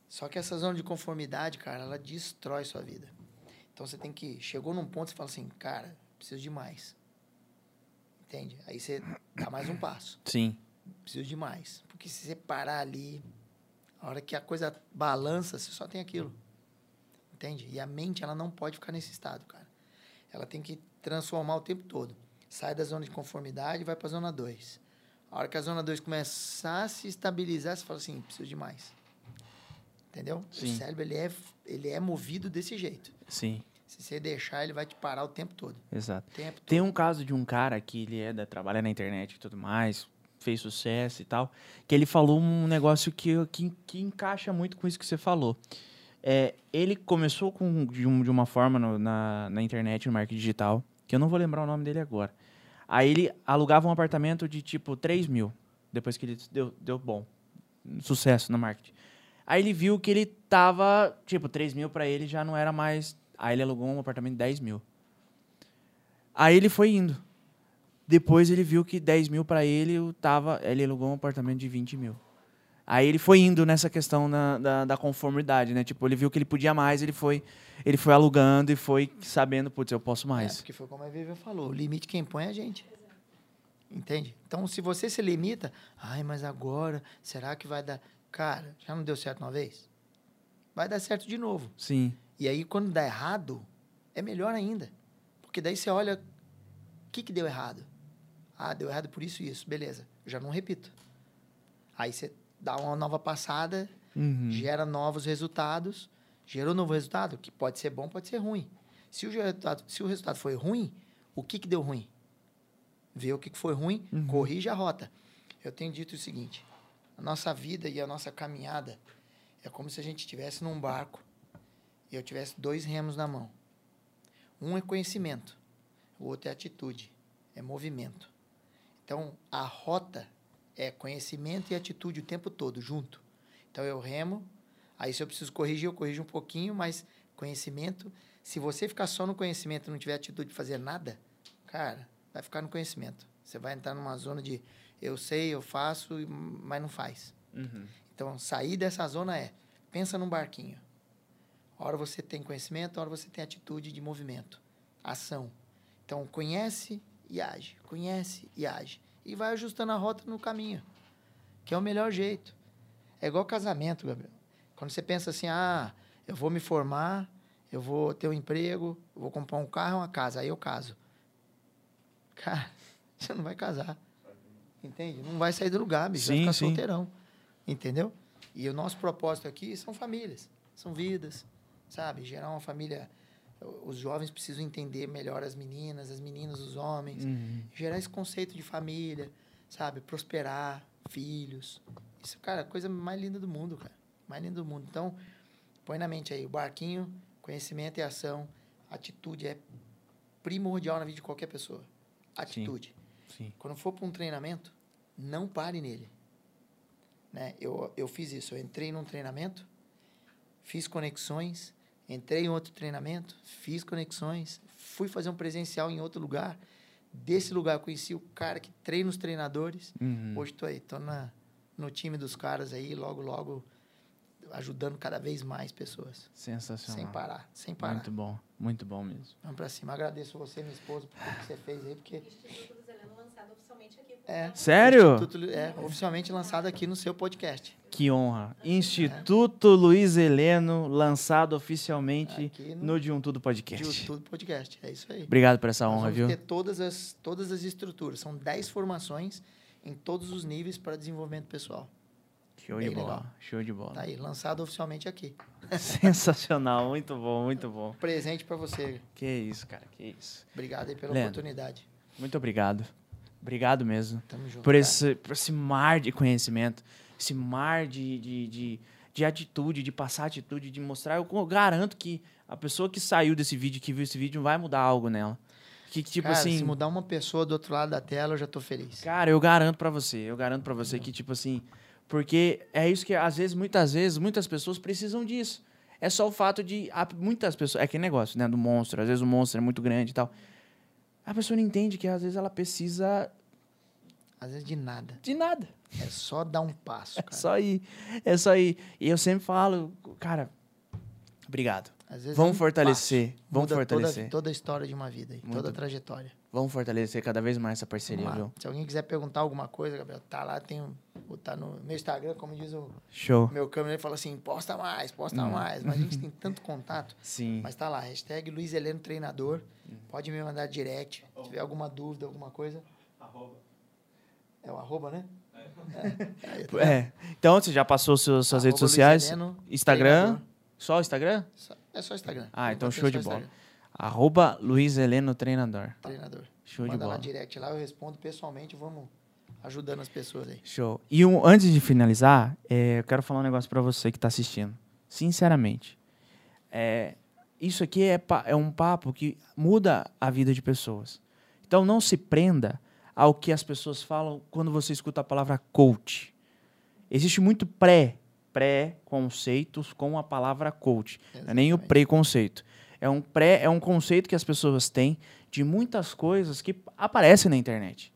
Só que essa zona de conformidade, cara, ela destrói sua vida. Então você tem que. Chegou num ponto você fala assim, cara, preciso de mais. Entende? Aí você dá mais um passo. Sim. Preciso de mais. Porque se você parar ali, a hora que a coisa balança, você só tem aquilo. Entende? E a mente, ela não pode ficar nesse estado, cara. Ela tem que transformar o tempo todo. Sai da zona de conformidade e vai para a zona 2. A hora que a zona 2 começar a se estabilizar, você fala assim, preciso de mais. Entendeu? Sim. O cérebro, ele é, ele é movido desse jeito. Sim. Se você deixar, ele vai te parar o tempo todo. Exato. Tempo todo. Tem um caso de um cara que ele é da, trabalha na internet e tudo mais, fez sucesso e tal, que ele falou um negócio que, que, que encaixa muito com isso que você falou. É, ele começou com, de, um- de uma forma no- na, na internet, no marketing digital, que eu não vou lembrar o nome dele agora. Aí ele alugava um apartamento de tipo 3 mil, depois que ele deu, deu bom, sucesso no marketing. Aí ele viu que ele tava, tipo, 3 mil pra ele já não era mais. Aí ele alugou um apartamento de 10 mil. Aí ele foi indo. Depois ele viu que 10 mil pra ele tava. Ele alugou um apartamento de 20 mil. Aí ele foi indo nessa questão na- da, da conformidade, né? Tipo, ele viu que ele podia mais, ele foi, ele foi alugando e foi sabendo, putz, eu posso É, mais. porque foi como a Vivian falou, o limite quem põe é a gente. Entende? Então, se você se limita, ai, mas agora, será que vai dar? Cara, já não deu certo uma vez? Vai dar certo de novo. Sim. E aí, quando dá errado, é melhor ainda. Porque daí você olha, o que, que deu errado? Ah, deu errado por isso e isso. Beleza, já não repito. Aí você dá uma nova passada, Uhum. gera novos resultados. Gerou novo resultado, que pode ser bom, pode ser ruim. Se o resultado, se o resultado foi ruim, o que, que deu ruim? Vê o que, que foi ruim, Uhum. corrige a rota. Eu tenho dito o seguinte: a nossa vida e a nossa caminhada é como se a gente estivesse num barco e eu tivesse dois remos na mão. Um é conhecimento, o outro é atitude, é movimento. Então, a rota é conhecimento e atitude o tempo todo, junto. Então, eu remo, aí se eu preciso corrigir, eu corrijo um pouquinho, mas conhecimento, se você ficar só no conhecimento e não tiver atitude de fazer nada, cara, vai ficar no conhecimento. Você vai entrar numa zona de eu sei, eu faço, mas não faz. Uhum. Então, sair dessa zona é, pensa num barquinho. A hora você tem conhecimento, a hora você tem atitude de movimento, ação. Então, conhece e age, conhece e age. E vai ajustando a rota no caminho, que é o melhor jeito. É igual casamento, Gabriel. Quando você pensa assim, ah, eu vou me formar, eu vou ter um emprego, eu vou comprar um carro uma casa, aí eu caso. Cara, você não vai casar. Entende? Não vai sair do lugar, bicho. vai Sim, ficar sim. solteirão. Entendeu? E o nosso propósito aqui são famílias, são vidas, sabe? Gerar uma família. Os jovens precisam entender melhor as meninas, as meninas, os homens. Uhum. Gerar esse conceito de família, sabe? Prosperar, filhos. Isso, cara, é a coisa mais linda do mundo, cara. Mais linda do mundo. Então, põe na mente aí, o barquinho, conhecimento e ação, atitude é primordial na vida de qualquer pessoa. Atitude. Sim. Quando for para um treinamento, não pare nele. Né? Eu, eu fiz isso. Eu entrei num treinamento, fiz conexões, entrei em outro treinamento, fiz conexões, fui fazer um presencial em outro lugar. Desse lugar eu conheci o cara que treina os treinadores. Uhum. Hoje estou aí, estou no time dos caras aí, logo, logo ajudando cada vez mais pessoas. Sensacional. Sem parar, sem parar. Muito bom, muito bom mesmo. Vamos para cima. Agradeço você, minha esposa, por tudo que você fez aí, porque Instituto do Zeleno lançado oficialmente aqui. É. Sério? Instituto é oficialmente lançado aqui no seu podcast. Que honra. Instituto Luiz Heleno, lançado oficialmente Aqui no De Um Tudo De Podcast. Tudo Podcast. É isso aí. Obrigado por essa Nós honra, viu? ter todas as, todas as estruturas. São 10 formações em todos os níveis para desenvolvimento pessoal. Show de Bem bola. legal. Show de bola. Tá aí, lançado oficialmente aqui. Sensacional, muito bom, muito bom. Presente para você. Que isso, cara, que isso. Obrigado aí pela Leno. oportunidade. Muito obrigado. Obrigado mesmo. Tamo junto. Por esse, por esse mar de conhecimento, esse mar de, de, de, de atitude, de passar atitude, de mostrar. Eu garanto que a pessoa que saiu desse vídeo, que viu esse vídeo, vai mudar algo nela. Que, tipo Cara, assim. se mudar uma pessoa do outro lado da tela, eu já tô feliz. Cara, eu garanto pra você, eu garanto pra você que, tipo assim, porque é isso que, às vezes, muitas vezes, muitas pessoas precisam disso. É só o fato de, muitas pessoas, é aquele negócio, né, do monstro, às vezes o monstro é muito grande e tal. A pessoa não entende que às vezes ela precisa Às vezes de nada. de nada. É só dar um passo, É cara. só ir. É só ir. E eu sempre falo, cara, obrigado. Vezes é Vamos um fortalecer. passo. Vamos Muda fortalecer. Toda, toda a história de uma vida, aí, toda a trajetória. Vamos fortalecer cada vez mais essa parceria, viu? Se alguém quiser perguntar alguma coisa, Gabriel, tá lá, tem um, tá no meu Instagram, como diz o Show. meu câmera, ele fala assim, posta mais, posta Hum. mais. Mas a gente tem tanto contato. Sim. Mas tá lá, hashtag Luiz Heleno Treinador. Hum. Pode me mandar direct. Se tiver alguma dúvida, alguma coisa. Arroba. É o arroba, né? É. Vendo? É. Então, você já passou suas, suas redes sociais? Heleno, Instagram? treinador. Só o Instagram? Só- É só Instagram. Ah, então show de bola. Instagram. Arroba Luiz Heleno Treinador. Treinador. Show de Manda lá bola. direct lá, eu respondo pessoalmente, vamos ajudando as pessoas aí. Show. E um, antes de finalizar, é, eu quero falar um negócio pra você que tá assistindo. Sinceramente. É, isso aqui é, é um papo que muda a vida de pessoas. Então não se prenda ao que as pessoas falam quando você escuta a palavra coach. Existe muito pré, pré-conceitos com a palavra coach. É nem o preconceito. É um pré, é um conceito que as pessoas têm de muitas coisas que aparecem na internet.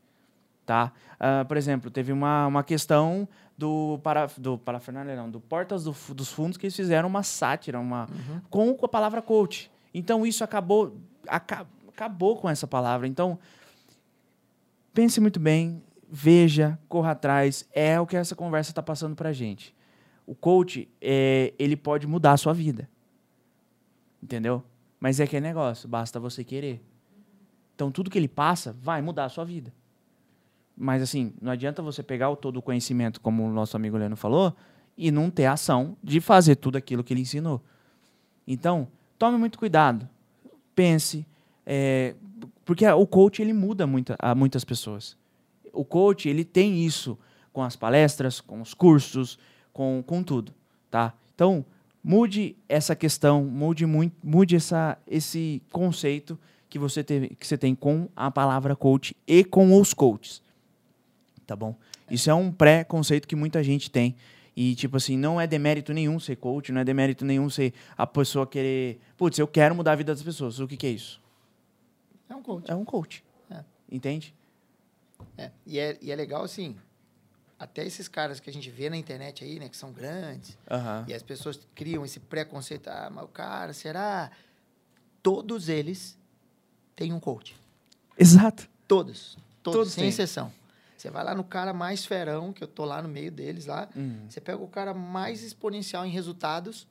Tá? Ah, por exemplo, teve uma, uma questão do para do parafernália não, do Portas do dos Fundos que eles fizeram uma sátira, uma com, com a palavra coach. Então isso acabou aca- acabou com essa palavra. Então pense muito bem, veja, corra atrás. É o que essa conversa está passando pra gente. O coach, é, ele pode mudar a sua vida. Entendeu? Mas é que é negócio, basta você querer. Então, tudo que ele passa vai mudar a sua vida. Mas, assim, não adianta você pegar o todo o conhecimento, como o nosso amigo Leno falou, e não ter ação de fazer tudo aquilo que ele ensinou. Então, tome muito cuidado. Pense. é, porque o coach, ele muda muita, a muitas pessoas. O coach, ele tem isso com as palestras, com os cursos, com, com tudo, tá? Então, mude essa questão, mude muito, mude essa, esse conceito que você, teve, que você tem com a palavra coach e com os coaches, tá bom? Isso é um pré-conceito que muita gente tem e, tipo assim, não é demérito nenhum ser coach, não é demérito nenhum ser a pessoa querer... Putz, eu quero mudar a vida das pessoas. O que, que é isso? É um coach. É um coach. É. Entende? É, e, é, e é legal, assim, até esses caras que a gente vê na internet aí, né, que são grandes, Aham. e as pessoas criam esse preconceito, ah, mas o cara, será? Todos eles têm um coach. Exato. Todos. Todos, Todos sem têm. exceção. Você vai lá no cara mais ferão, que eu tô lá no meio deles lá, Uhum. você pega o cara mais exponencial em resultados,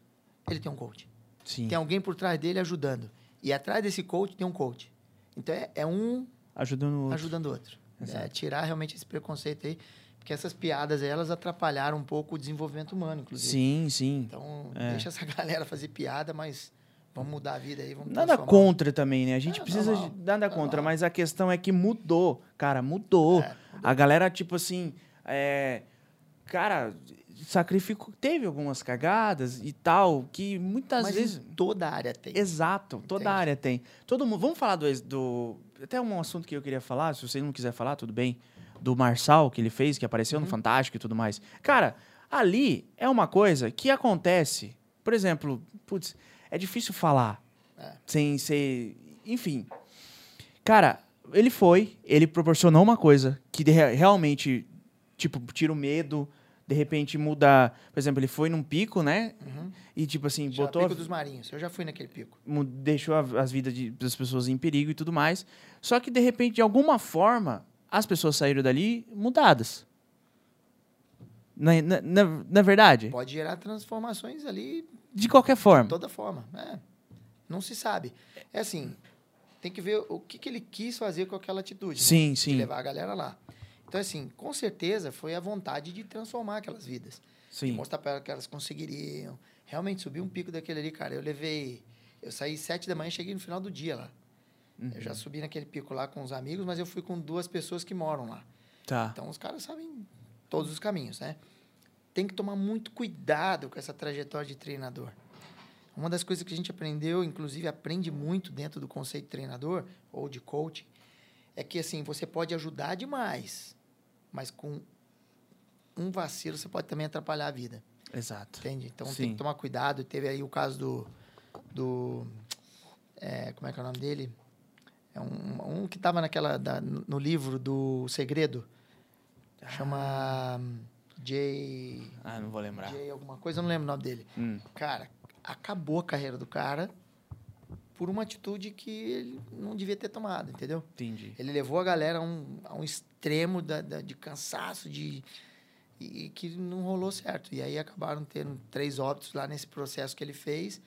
ele tem um coach. Sim. Tem alguém por trás dele ajudando. E atrás desse coach tem um coach. Então é, é um Ajudando o outro. ajudando o outro. É, tirar realmente esse preconceito aí, porque essas piadas aí, elas atrapalharam um pouco o desenvolvimento humano, inclusive. Sim, sim. Então, É. deixa essa galera fazer piada, mas vamos mudar a vida aí, vamos Nada contra também, né? A gente É, precisa normal, de nada contra, normal. mas a questão é que mudou. Cara, mudou. É, A galera, tipo assim, é, cara, sacrificou. Teve algumas cagadas e tal, que muitas Mas vezes. toda área tem. Exato, toda área tem. Todo mundo. Vamos falar do, do. Até um assunto que eu queria falar, se você não quiser falar, tudo bem. Do Marçal que ele fez, que apareceu Uhum. no Fantástico e tudo mais. Cara, ali é uma coisa que acontece. Por exemplo, putz, é difícil falar É. sem ser. Enfim. Cara, ele foi, ele proporcionou uma coisa que realmente, tipo, tira o medo. De repente muda. Por exemplo, ele foi num pico, né? Uhum. E tipo assim, Já, botou. a- Pico dos Marinhos. Eu já fui naquele pico. deixou as vidas de- das pessoas em perigo e tudo mais. Só que, de repente, de alguma forma, as pessoas saíram dali mudadas. Na, na, na- na verdade? Pode gerar transformações ali De qualquer forma. de toda forma. É. Não se sabe. É assim, tem que ver o que, que ele quis fazer com aquela atitude. né? Sim, De sim. levar a galera lá. Então, assim, com certeza foi a vontade de transformar aquelas vidas. De Sim. mostrar para elas que elas conseguiriam. Realmente, subir um pico daquele ali, cara. Eu levei. Eu saí sete da manhã e cheguei no final do dia lá. Eu já subi naquele pico lá com os amigos, mas eu fui com duas pessoas que moram lá. Tá. Então os caras sabem todos os caminhos, né? Tem que tomar muito cuidado com essa trajetória de treinador. Uma das coisas que a gente aprendeu, inclusive aprende muito dentro do conceito de treinador ou de coach, é que assim, você pode ajudar demais, mas com um vacilo você pode também atrapalhar a vida, Exato. entende? Então tem Sim. que tomar cuidado. Teve aí o caso do do é, como é que é o nome dele? É um, um que tava naquela, da- no livro do Segredo. Chama hum, Jay... Ah, não vou lembrar. Jay alguma coisa, eu não lembro o nome dele. Hum, Cara, acabou a carreira do cara por uma atitude que ele não devia ter tomado, entendeu? entendi. Ele levou a galera a um, a um extremo da, da- de cansaço, de e que não rolou certo. E aí acabaram tendo três óbitos lá nesse processo que ele fez.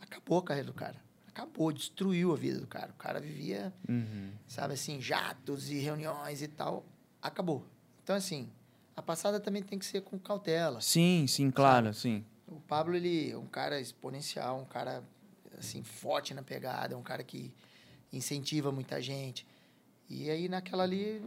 Acabou a carreira do cara. Acabou, destruiu a vida do cara. O cara vivia, Uhum. sabe assim, jatos e reuniões e tal. Acabou. Então, assim, a passada também tem que ser com cautela. Sim, sim, claro, sim. O Pablo, ele é um cara exponencial, um cara, assim, forte na pegada, um cara que incentiva muita gente. E aí, naquela ali,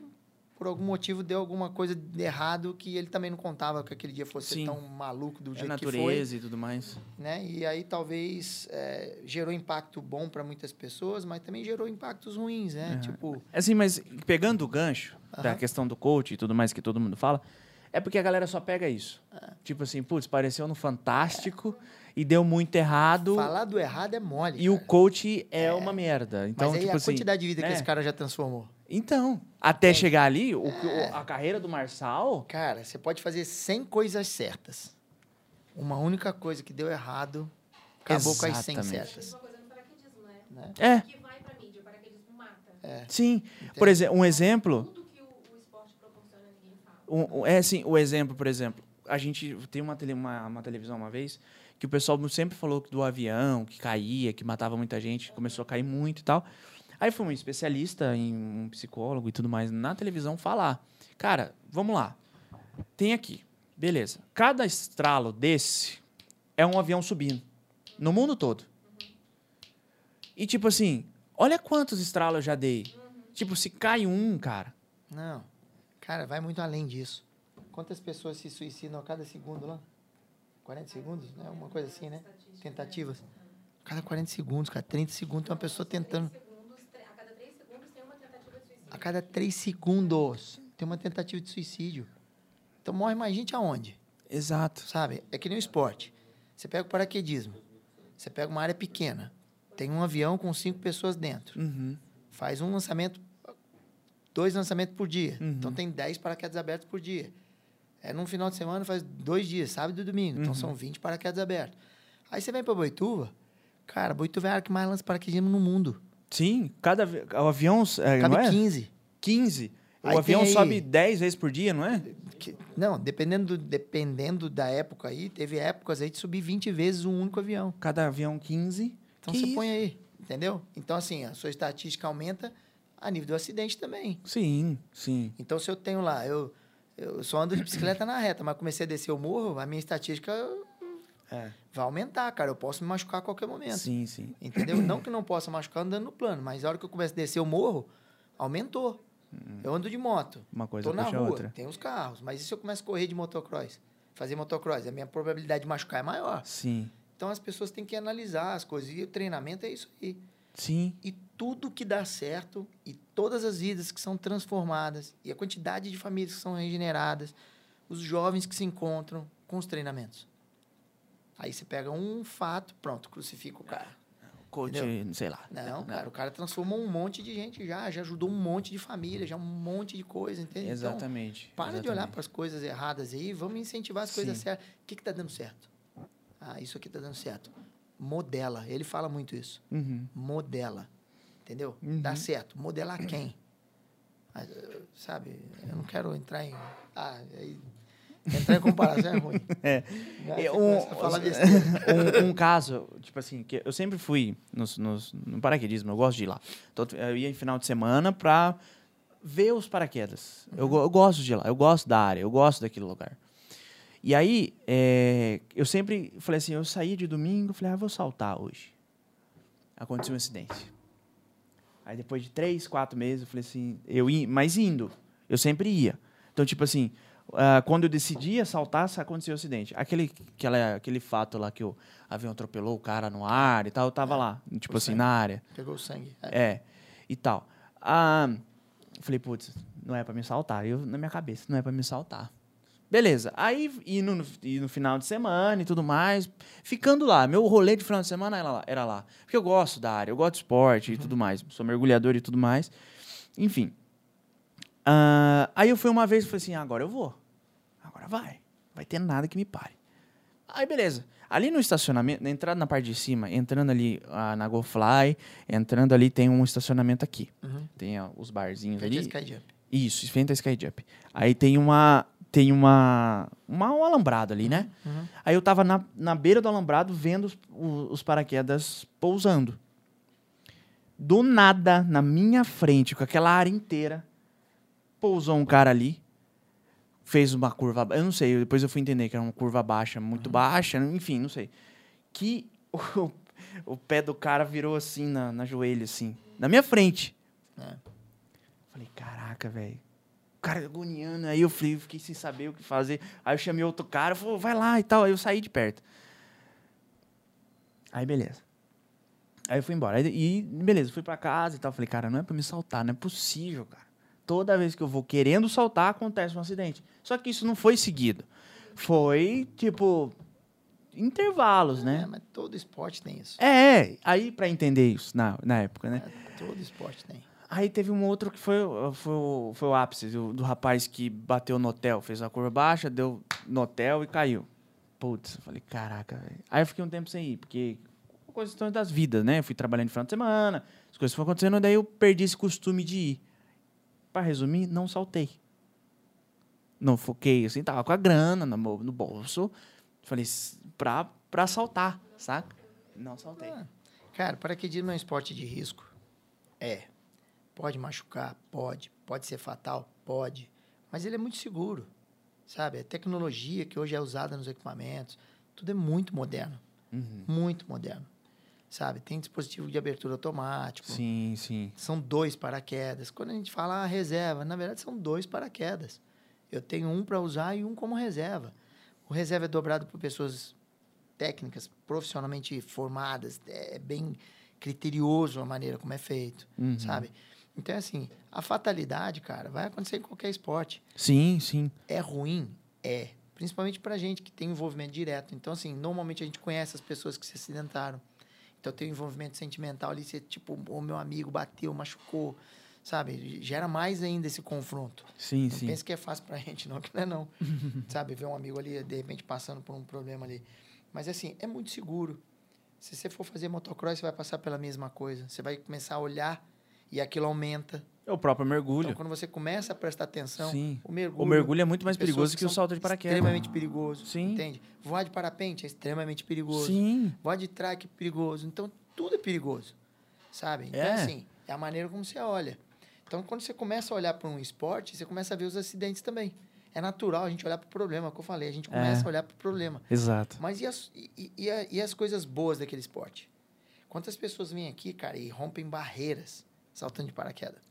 por algum motivo, deu alguma coisa de errado que ele também não contava que aquele dia fosse Sim. tão maluco do É jeito que foi. natureza e tudo mais. Né? E aí, talvez, é, gerou impacto bom para muitas pessoas, mas também gerou impactos ruins, né? Aham. Tipo, Assim, mas pegando o gancho da Aham. questão do coach e tudo mais que todo mundo fala, é porque a galera só pega isso. É. Tipo assim, putz, pareceu no Fantástico e deu muito errado. falar do errado é mole, E o cara. coach é, uma merda. Então, Mas aí tipo a assim. quantidade de vida que né? esse cara já transformou. Então, até É. chegar ali, o, o- a carreira do Marçal. Cara, você pode fazer 100 coisas certas. Uma única coisa que deu errado acabou com as 100 Exatamente. certas. Né? Né? É, O que vai pra mídia, o paraquedismo mata. É. sim. Por exemplo, um exemplo. Tudo que o, o esporte proporciona, ninguém fala. Um- é assim, o exemplo, por exemplo, a gente tem uma, tele- uma, uma televisão uma vez que o pessoal sempre falou do avião, que caía, que matava muita gente, começou a cair muito e tal. Aí foi um especialista, em um psicólogo e tudo mais na televisão falar. Cara, vamos lá. Tem aqui, beleza. Cada estralo desse é um avião subindo. No mundo todo. E tipo assim, olha quantos estralos eu já dei. Tipo, se cai um, cara. Não. Cara, vai muito além disso. Quantas pessoas se suicidam a cada segundo lá? 40 segundos? Né? Uma coisa assim, né? Tentativas. Cada 40 segundos, cara, 30 segundos tem uma pessoa tentando. Segundos, tre- a cada três segundos tem uma tentativa de suicídio. A cada 3 segundos tem uma tentativa de suicídio. Então morre mais gente aonde? Exato. Sabe? É que nem o esporte. Você pega o paraquedismo. Você pega uma área pequena. Tem um avião com cinco pessoas dentro. Uhum. Faz um lançamento, dois lançamentos por dia. Uhum. Então tem 10 paraquedas abertos por dia. É num final de semana, faz dois dias, sábado e domingo. Então Uhum. são 20 paraquedas abertos. Aí você vem para Boituva, cara, Boituva é a área que mais lança paraquedismo no mundo. Sim, cada o avião é, Cabe não é? 15. 15. O Aí avião tem aí- sobe 10 vezes por dia, não é? Não, dependendo, do- dependendo da época aí, teve épocas aí de subir 20 vezes um único avião. Cada avião 15. Então Que você isso? põe aí, entendeu? Então, assim, a sua estatística aumenta a nível do acidente também. Sim, sim. Então, se eu tenho lá, eu, eu só ando de bicicleta na reta, mas comecei a descer o morro, a minha estatística É. vai aumentar, cara. Eu posso me machucar a qualquer momento. Sim, sim. Entendeu? não que não possa machucar andando no plano, mas a hora que eu começo a descer o morro, aumentou. Eu ando de moto. Uma coisa Tô na rua, outra. tem os carros. Mas e se eu começo a correr de motocross? Fazer motocross? A minha probabilidade de machucar é maior. Sim. Então as pessoas têm que analisar as coisas. E o treinamento é isso aí. Sim. E tudo que dá certo, e todas as vidas que são transformadas, e a quantidade de famílias que são regeneradas, os jovens que se encontram com os treinamentos. Aí você pega um fato, pronto, crucifica o cara. Coach, sei lá. Não, cara, o cara transformou um monte de gente já, já ajudou um monte de família, já um monte de coisa, entende? Então, Exatamente. para de exatamente. olhar para as coisas erradas aí, vamos incentivar as coisas Sim. certas. O que está dando certo? Ah, isso aqui está dando certo. Modela. Ele fala muito isso. Uhum. Modela. Entendeu? Uhum. Dá certo. Modelar quem? Ah, eh, sabe? Eu não quero entrar em. Ah, aí, entrar em comparação é ruim. É. É, um- um, um caso, tipo assim, que eu sempre fui nos, nos, no paraquedismo, eu gosto de ir lá. Então, eu ia em final de semana pra ver os paraquedas. Eu, go- eu gosto de ir lá, eu gosto da área, eu gosto daquele lugar. E aí, é, eu sempre falei assim, eu saí de domingo, falei, ah, vou saltar hoje. Aconteceu um acidente. Aí depois de três, quatro meses, eu falei assim, eu ia, mas indo, eu sempre ia. Então, tipo assim, ah, quando eu decidia saltar, aconteceu o acidente. Aquele, aquela, aquele fato lá que o avião atropelou o cara no ar e tal, eu tava lá, tipo assim, sangue. na área. Pegou o sangue. É. É, e tal. Eu falei, putz, não é pra me saltar. Eu, na minha cabeça, não é pra me saltar. Beleza. Aí, e no, e no final de semana e tudo mais, ficando lá. Meu rolê de final de semana era lá. Era lá. Porque eu gosto da área, eu gosto de esporte e tudo mais. Sou mergulhador e tudo mais. Enfim. Ah, aí eu fui uma vez e falei assim: agora eu vou. Agora vai. Vai ter nada que me pare. Aí, beleza. Ali no estacionamento, na entrada na parte de cima, entrando ali ah, na GoFly, entrando ali, tem um estacionamento aqui. Uhum. Tem ó, os barzinhos Frente ali. a Sky Jump. Isso, frente à Skyjump. Aí tem uma. Tem uma. uma um alambrado ali, né? Uhum. Aí eu tava na, na beira do alambrado vendo os, os paraquedas pousando. Do nada, na minha frente, com aquela área inteira, pousou um cara ali. Fez uma curva. Eu não sei, depois eu fui entender que era uma curva baixa, muito baixa, enfim, não sei. Que o, o pé do cara virou assim na, na joelha, assim. Na minha frente. É. Falei, caraca, velho. O cara agoniando. Aí eu falei, fiquei sem saber o que fazer. Aí eu chamei outro cara, falou, vai lá e tal. Aí eu saí de perto. Aí beleza. Aí eu fui embora. Aí, e beleza, fui pra casa e tal. Falei, cara, não é pra me saltar, não é possível, cara. Toda vez que eu vou querendo saltar, acontece um acidente. Só que isso não foi seguido. Foi, tipo, intervalos, É, né? mas todo esporte tem isso. É, aí pra entender isso na, na época, né? É, todo esporte tem. Aí teve um outro que foi, o- foi, o- foi o ápice do, do rapaz que bateu no hotel, fez uma curva baixa, deu no hotel e caiu. Putz, eu falei, caraca, velho. Aí eu fiquei um tempo sem ir, porque questões das vidas, né? Eu fui trabalhando no final de semana, as coisas foram acontecendo, daí eu perdi esse costume de ir. Pra resumir, não saltei. Não foquei, assim, tava com a grana no, no bolso. Falei, "S- pra, pra saltar, saca? Não saltei. Ah, Cara, paraquedismo é um esporte de risco. É. Pode machucar? Pode. Pode ser fatal? Pode. Mas ele é muito seguro. Sabe? A tecnologia que hoje é usada nos equipamentos, tudo é muito moderno. Uhum. Muito moderno. Sabe? Tem dispositivo de abertura automático. Sim, sim. São dois paraquedas. Quando a gente fala ah, reserva, na verdade são dois paraquedas. Eu tenho um para usar e um como reserva. O reserva é dobrado por pessoas técnicas, profissionalmente formadas. É bem criterioso a maneira como é feito, Uhum. sabe? Então, assim, a fatalidade, cara, vai acontecer em qualquer esporte. Sim, sim. É ruim? É. Principalmente pra gente que tem envolvimento direto. Então, assim, normalmente a gente conhece as pessoas que se acidentaram. Então, tem um envolvimento sentimental ali. Você, tipo, o meu amigo bateu, machucou, sabe? Gera mais ainda esse confronto. Sim, Não sim. pensa que é fácil pra gente, não, que não é não. sabe? Ver um amigo ali, de repente, passando por um problema ali. Mas, assim, é muito seguro. Se você for fazer motocross, você vai passar pela mesma coisa. Você vai começar a olhar e aquilo aumenta. É o próprio mergulho. Então, quando você começa a prestar atenção, Sim. o mergulho... O mergulho é muito mais perigoso que, o são salto de paraquedas. Extremamente perigoso. Sim. Entende? Voar de parapente é extremamente perigoso. Sim. Voar de track é perigoso. Então, tudo é perigoso. Sabe? Então, É. assim, é a maneira como você olha. Então, quando você começa a olhar para um esporte, você começa a ver os acidentes também. É natural a gente olhar para o problema, como eu falei. A gente começa É. a olhar para o problema. Exato. Mas e as, e, e- e as coisas boas daquele esporte? Quantas pessoas vêm aqui, cara, e rompem barreiras saltando de paraquedas?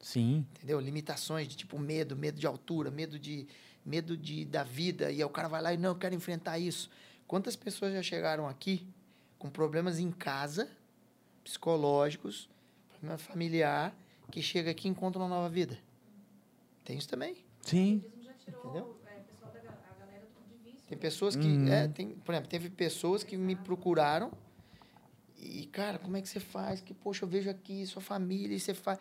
Sim. entendeu? Limitações de tipo medo, medo de altura, medo de medo de da vida e aí o cara vai lá e não, eu quero enfrentar isso. Quantas pessoas já chegaram aqui com problemas em casa, psicológicos, problema familiar, que chega aqui e encontra uma nova vida? Tem isso também. Sim. O já tirou Entendeu? é. Tem pessoas que, Uhum. é, tem, por exemplo, teve pessoas que me procuraram e, cara, como é que você faz? Que, poxa, eu vejo aqui sua família e você faz.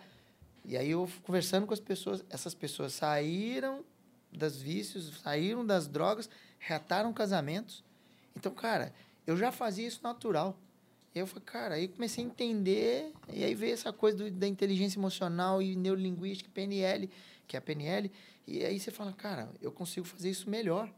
E aí eu conversando com as pessoas, essas pessoas saíram das vícios, saíram das drogas, reataram casamentos. Então, cara, eu já fazia isso natural. E eu falei, cara, aí eu comecei a entender, e aí veio essa coisa do- da inteligência emocional e neurolinguística, PNL, que é a PNL, e aí você fala, cara, eu consigo fazer isso melhor.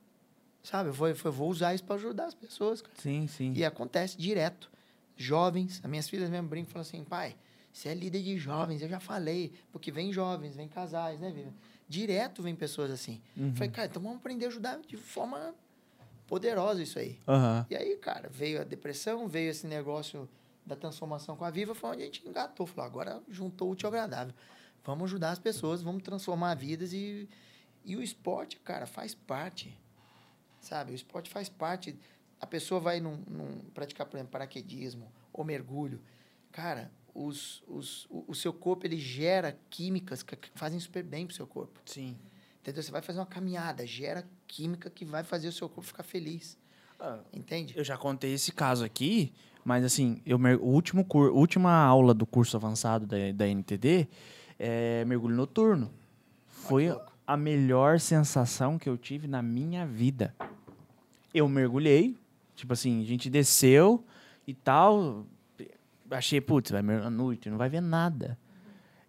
Sabe? Eu vou, eu vou usar isso para ajudar as pessoas. cara. Sim, sim. E acontece direto. Jovens, as minhas filhas mesmo brincam e falam assim, pai, você é líder de jovens, eu já falei. Porque vem jovens, vem casais, né, Vivian? Direto vem pessoas assim. Uhum. Falei, cara, então vamos aprender a ajudar de forma poderosa isso aí. Aham. E aí, cara, veio a depressão, veio esse negócio da transformação com a Viva, foi onde a gente engatou. Falou, agora juntou o útil agradável. Vamos ajudar as pessoas, vamos transformar vidas e, e o esporte, cara, faz parte. Sabe? O esporte faz parte. A pessoa vai num, num- praticar, por exemplo, paraquedismo ou mergulho. Cara, os, os, o, o seu corpo ele gera químicas que, que fazem super bem pro seu corpo. Sim. Entendeu? Você vai fazer uma caminhada, gera química que vai fazer o seu corpo ficar feliz. Entende? Eu já contei esse caso aqui, mas assim, eu o último cur, última aula do curso avançado da, da NTD é mergulho noturno. Foi a melhor sensação que eu tive na minha vida. Eu mergulhei, tipo assim, a gente desceu e tal. Achei, putz, vai à noite, não vai ver nada.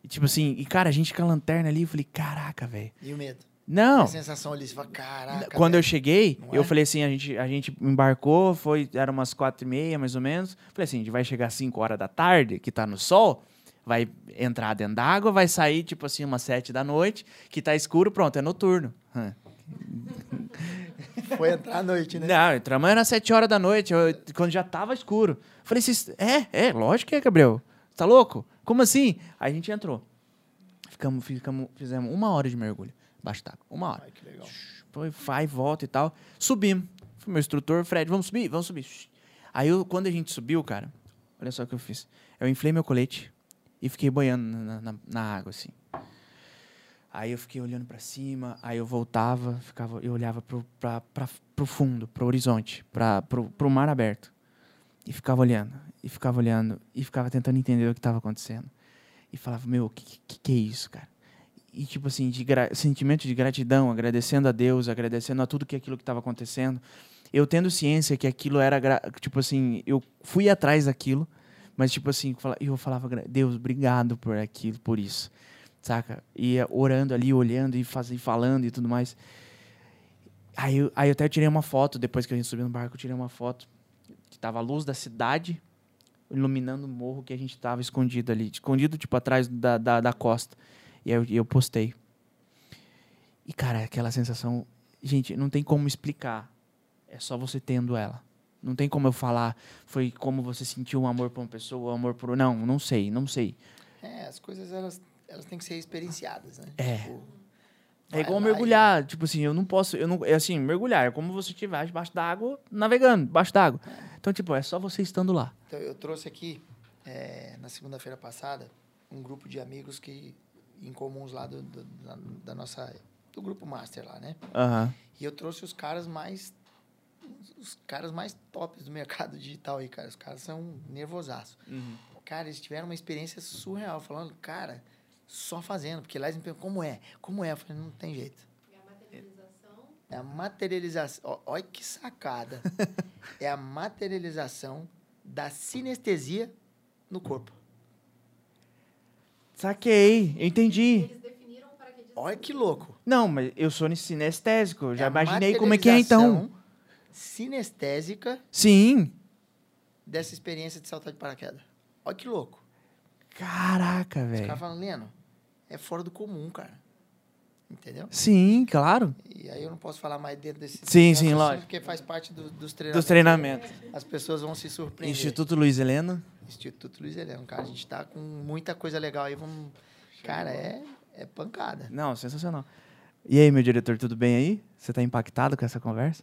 E tipo assim, e cara, a gente com a lanterna ali, eu falei, caraca, velho. E o medo. Não, A sensação ali, você fala, caraca. quando eu cheguei, eu é? falei assim, a gente, a gente embarcou, foi, era umas quatro e meia, mais ou menos. Falei assim, a gente vai chegar às 5 horas da tarde, que tá no sol, vai entrar dentro d'água, vai sair, tipo assim, umas sete da noite, que tá escuro, pronto, é noturno. Foi entrar à noite, né? Não, entramos era às 7 horas da noite, eu- quando já tava escuro. Falei, "Cês- é, é, lógico que é, Gabriel. Tá louco? Como assim? Aí a gente entrou. Ficamos, ficamos, fizemos uma hora de mergulho, embaixo d'água, uma hora. Ai, que legal. Foi, vai, volta e tal. Subimos. Foi meu instrutor, Fred, vamos subir? Vamos subir. Aí, eu, quando a gente subiu, cara, olha só o que eu fiz. Eu inflei meu colete e fiquei boiando na, na- na água, assim. Aí eu fiquei olhando pra cima, aí eu voltava, ficava, eu olhava pra, pro fundo, pro horizonte, pra, pro, pro mar aberto. E ficava olhando, e ficava olhando, e ficava tentando entender o que estava acontecendo. E falava, meu, o que, que, que é isso, cara? E, tipo assim, de sentimento de gratidão, agradecendo a Deus, agradecendo a tudo que aquilo que estava acontecendo. Eu tendo ciência que aquilo era, tipo assim, eu fui atrás daquilo, mas, tipo assim, eu falava, Deus, obrigado por aquilo, por isso, saca? Ia orando ali, olhando e fazendo, falando e tudo mais. Aí, eu- aí eu até tirei uma foto, depois que a gente subiu no barco, eu tirei uma foto que tava a luz da cidade iluminando o morro que a gente tava escondido ali, escondido, tipo, atrás da, da, da costa. E eu, eu postei. E, cara, aquela sensação. Gente, não tem como explicar. É só você tendo ela. Não tem como eu falar. Foi como você sentiu um amor por uma pessoa, um amor por. Não, não sei, não sei. É, as coisas, elas, elas têm que ser experienciadas, né? É. Tipo, É igual lá e- mergulhar. Tipo assim, eu não posso. Eu não, é assim, mergulhar é como você estiver debaixo d'água, navegando, debaixo d'água. Então, tipo, é só você estando lá. Então, eu trouxe aqui, é, na segunda-feira passada, um grupo de amigos que em comuns lá do, do- da, da nossa do grupo master lá, né? Aham. E eu trouxe os caras mais os caras mais tops do mercado digital aí, cara. Os caras são nervosaço. Cara, eles tiveram uma experiência surreal, falando, cara, só fazendo, porque lá eles me perguntam, como é? Como é? Eu falei, não tem jeito. E a materialização. É a materialização. Olha que sacada. é a materialização da sinestesia no corpo. Saquei, eu entendi. Eles definiram para que Olha que louco. Não, mas eu sou sinestésico. Já É imaginei como é que é então. materialização Sinestésica Sim. dessa experiência de saltar de paraquedas. Olha que louco. Caraca, Os velho. caras falam, Leno, é fora do comum, cara. Entendeu? Sim, claro. E aí eu não posso falar mais dentro desse. Sim, sim, lógico. Porque faz parte do- dos Dos treinamentos. treinamentos. As pessoas vão se surpreender. Instituto Luiz Helena. Instituto Luiz Heleno, cara. A gente tá com muita coisa legal aí. Vamos... Cara, é, é pancada. Não, sensacional. E aí, meu diretor, tudo bem aí? Você tá impactado com essa conversa?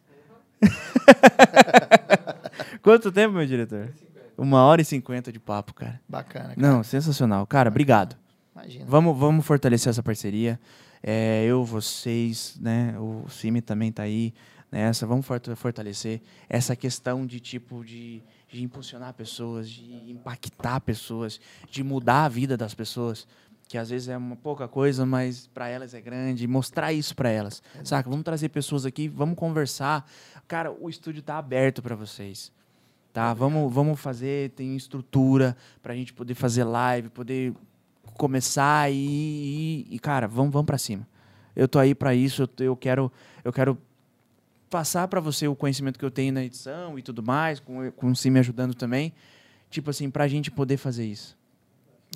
Quanto tempo, meu diretor? Uma hora e cinquenta de papo, cara. Bacana, cara. Não, sensacional. Cara, obrigado. Imagina. Vamos, vamos fortalecer essa parceria. É, eu, vocês, né? O Cime também tá aí nessa. Vamos forta- fortalecer essa questão de tipo de, de impulsionar pessoas, de impactar pessoas, de mudar a vida das pessoas. Que às vezes é uma pouca coisa, mas para elas é grande. Mostrar isso para elas. Saca? Vamos trazer pessoas aqui, vamos conversar. Cara, o estúdio tá aberto para vocês. Tá? Vamos, vamos fazer, tem estrutura pra gente poder fazer live, poder começar e, e, e, cara, vamos, vamos para cima. Eu tô aí para isso, eu, eu quero eu quero passar para você o conhecimento que eu tenho na edição e tudo mais, com com o me ajudando também, tipo assim, pra gente poder fazer isso.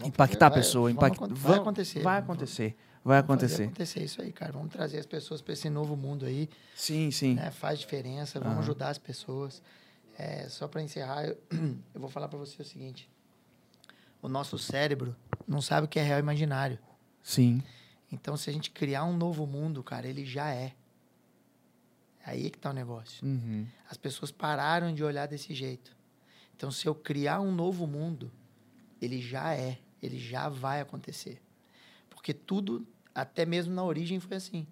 Impactar a vai- pessoa, vamos impact... vai acontecer. Vai acontecer. Vai Vamos fazer acontecer. acontecer isso aí, cara. Vamos trazer as pessoas para esse novo mundo aí. Sim, sim. né? Faz diferença. Vamos Aham. ajudar as pessoas. É, só para encerrar, eu, eu vou falar para você o seguinte. O nosso cérebro não sabe o que é real e imaginário. Sim. Então, se a gente criar um novo mundo, cara, ele já é. É aí que tá o negócio. Uhum. As pessoas pararam de olhar desse jeito. Então, se eu criar um novo mundo, ele já é, ele já vai acontecer. Porque tudo, até mesmo na origem, foi assim.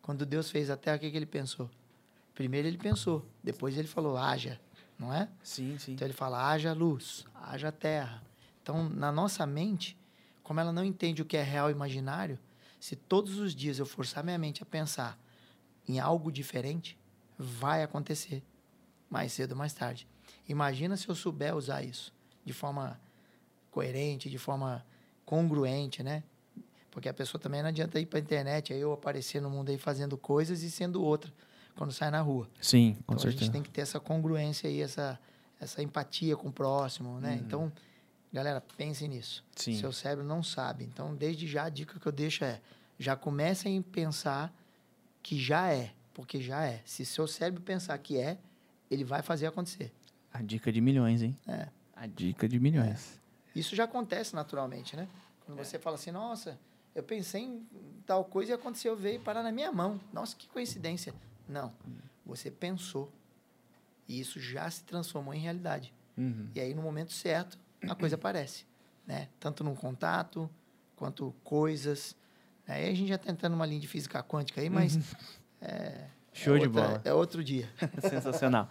Quando Deus fez a terra, o que, que ele pensou? Primeiro ele pensou, depois ele falou, haja, não é? Sim, sim. Então ele fala, haja luz, haja terra. Então, na nossa mente, como ela não entende o que é real e imaginário, se todos os dias eu forçar minha mente a pensar em algo diferente, vai acontecer mais cedo ou mais tarde. Imagina se eu souber usar isso de forma coerente, de forma congruente, né? Porque a pessoa também não adianta ir para a internet, aí eu aparecer no mundo aí fazendo coisas e sendo outra quando sai na rua. Sim, com Então a certeza. gente tem que ter essa congruência aí, essa, essa empatia com o próximo, né? Então, galera, pense nisso. Sim. Seu cérebro não sabe. Então, desde já, a dica que eu deixo é: já comecem a pensar que já é, porque já é. Se seu cérebro pensar que é, ele vai fazer acontecer. A dica de milhões, hein? É. A dica de milhões. Isso já acontece naturalmente, né? Quando você fala assim, nossa, eu pensei em tal coisa e aconteceu, veio parar na minha mão. Nossa, que coincidência. Não. Você pensou. E isso já se transformou em realidade. Uhum. E aí, no momento certo, a coisa aparece. Né? Tanto num contato, quanto coisas. Aí a gente já está entrando numa linha de física quântica aí, mas. É, Uhum. Show é de outra- bola. É outro dia. Sensacional.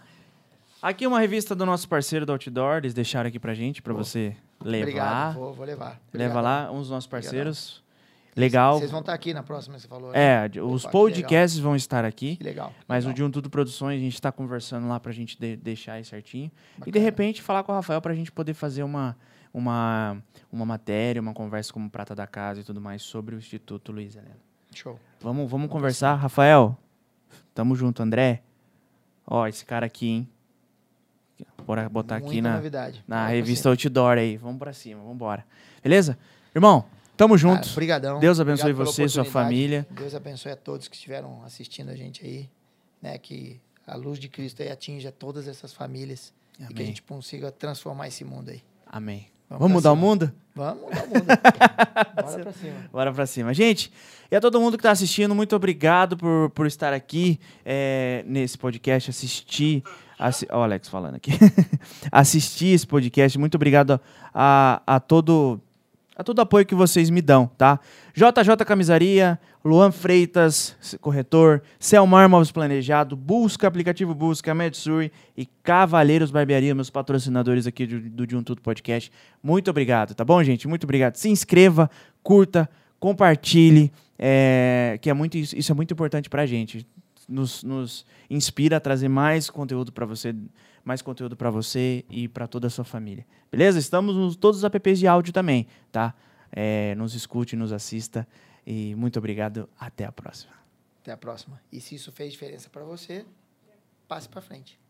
Aqui uma revista do nosso parceiro do Outdoor, eles deixaram aqui pra gente, pra você levar. Obrigado. Vou, vou levar. Leva Obrigado. lá, um dos nossos parceiros. Legal. Vocês vão estar aqui na próxima, você falou. né? É, os Opa, podcasts vão estar aqui. Que legal. Mas o legal. de um Tudo Produções, a gente está conversando lá pra gente de- deixar aí certinho. E de Bacana. repente falar com o Rafael pra gente poder fazer uma, uma, uma matéria, uma conversa como Prata da Casa e tudo mais sobre o Instituto Luiz Helena. Show. Vamos, vamos conversar. Rafael, tamo junto. André, ó, esse cara aqui, hein? Bora botar aqui Muita na, novidade. na Vai revista. Outdoor aí. Vamos pra cima, vamos embora. Beleza? Irmão, tamo junto. Cara, Obrigadão. Deus abençoe Obrigado você e sua família. Deus abençoe a todos que estiveram assistindo a gente aí. Né? Que a luz de Cristo aí atinja todas essas famílias. E que a Amém. gente consiga transformar esse mundo aí. Amém. Vamos Vamos mudar o cima. mundo? Vamos mudar o mundo. Bora pra cima. Bora pra cima. Gente, e a todo mundo que tá assistindo, muito obrigado por, por estar aqui é, nesse podcast, assistir. Assi ó, o Alex falando aqui. assistir esse podcast. Muito obrigado a, a todo. A todo apoio que vocês me dão, tá? JJ Camisaria, Luan Freitas, corretor, Selmar Móveis Planejado, Busca, aplicativo Busca, Medsuri e Cavaleiros Barbearia, meus patrocinadores aqui do, do De Um Tudo Podcast. Muito obrigado, tá bom, gente? Muito obrigado. Se inscreva, curta, compartilhe, é, que é muito, isso é muito importante pra gente. Nos, nos inspira a trazer mais conteúdo pra você, mais conteúdo para você e pra toda a sua família. Beleza? Estamos nos todos os apps de áudio também, tá? É, nos escute, nos assista e muito obrigado. Até a próxima. Até a próxima. E se isso fez diferença para você, passe para frente.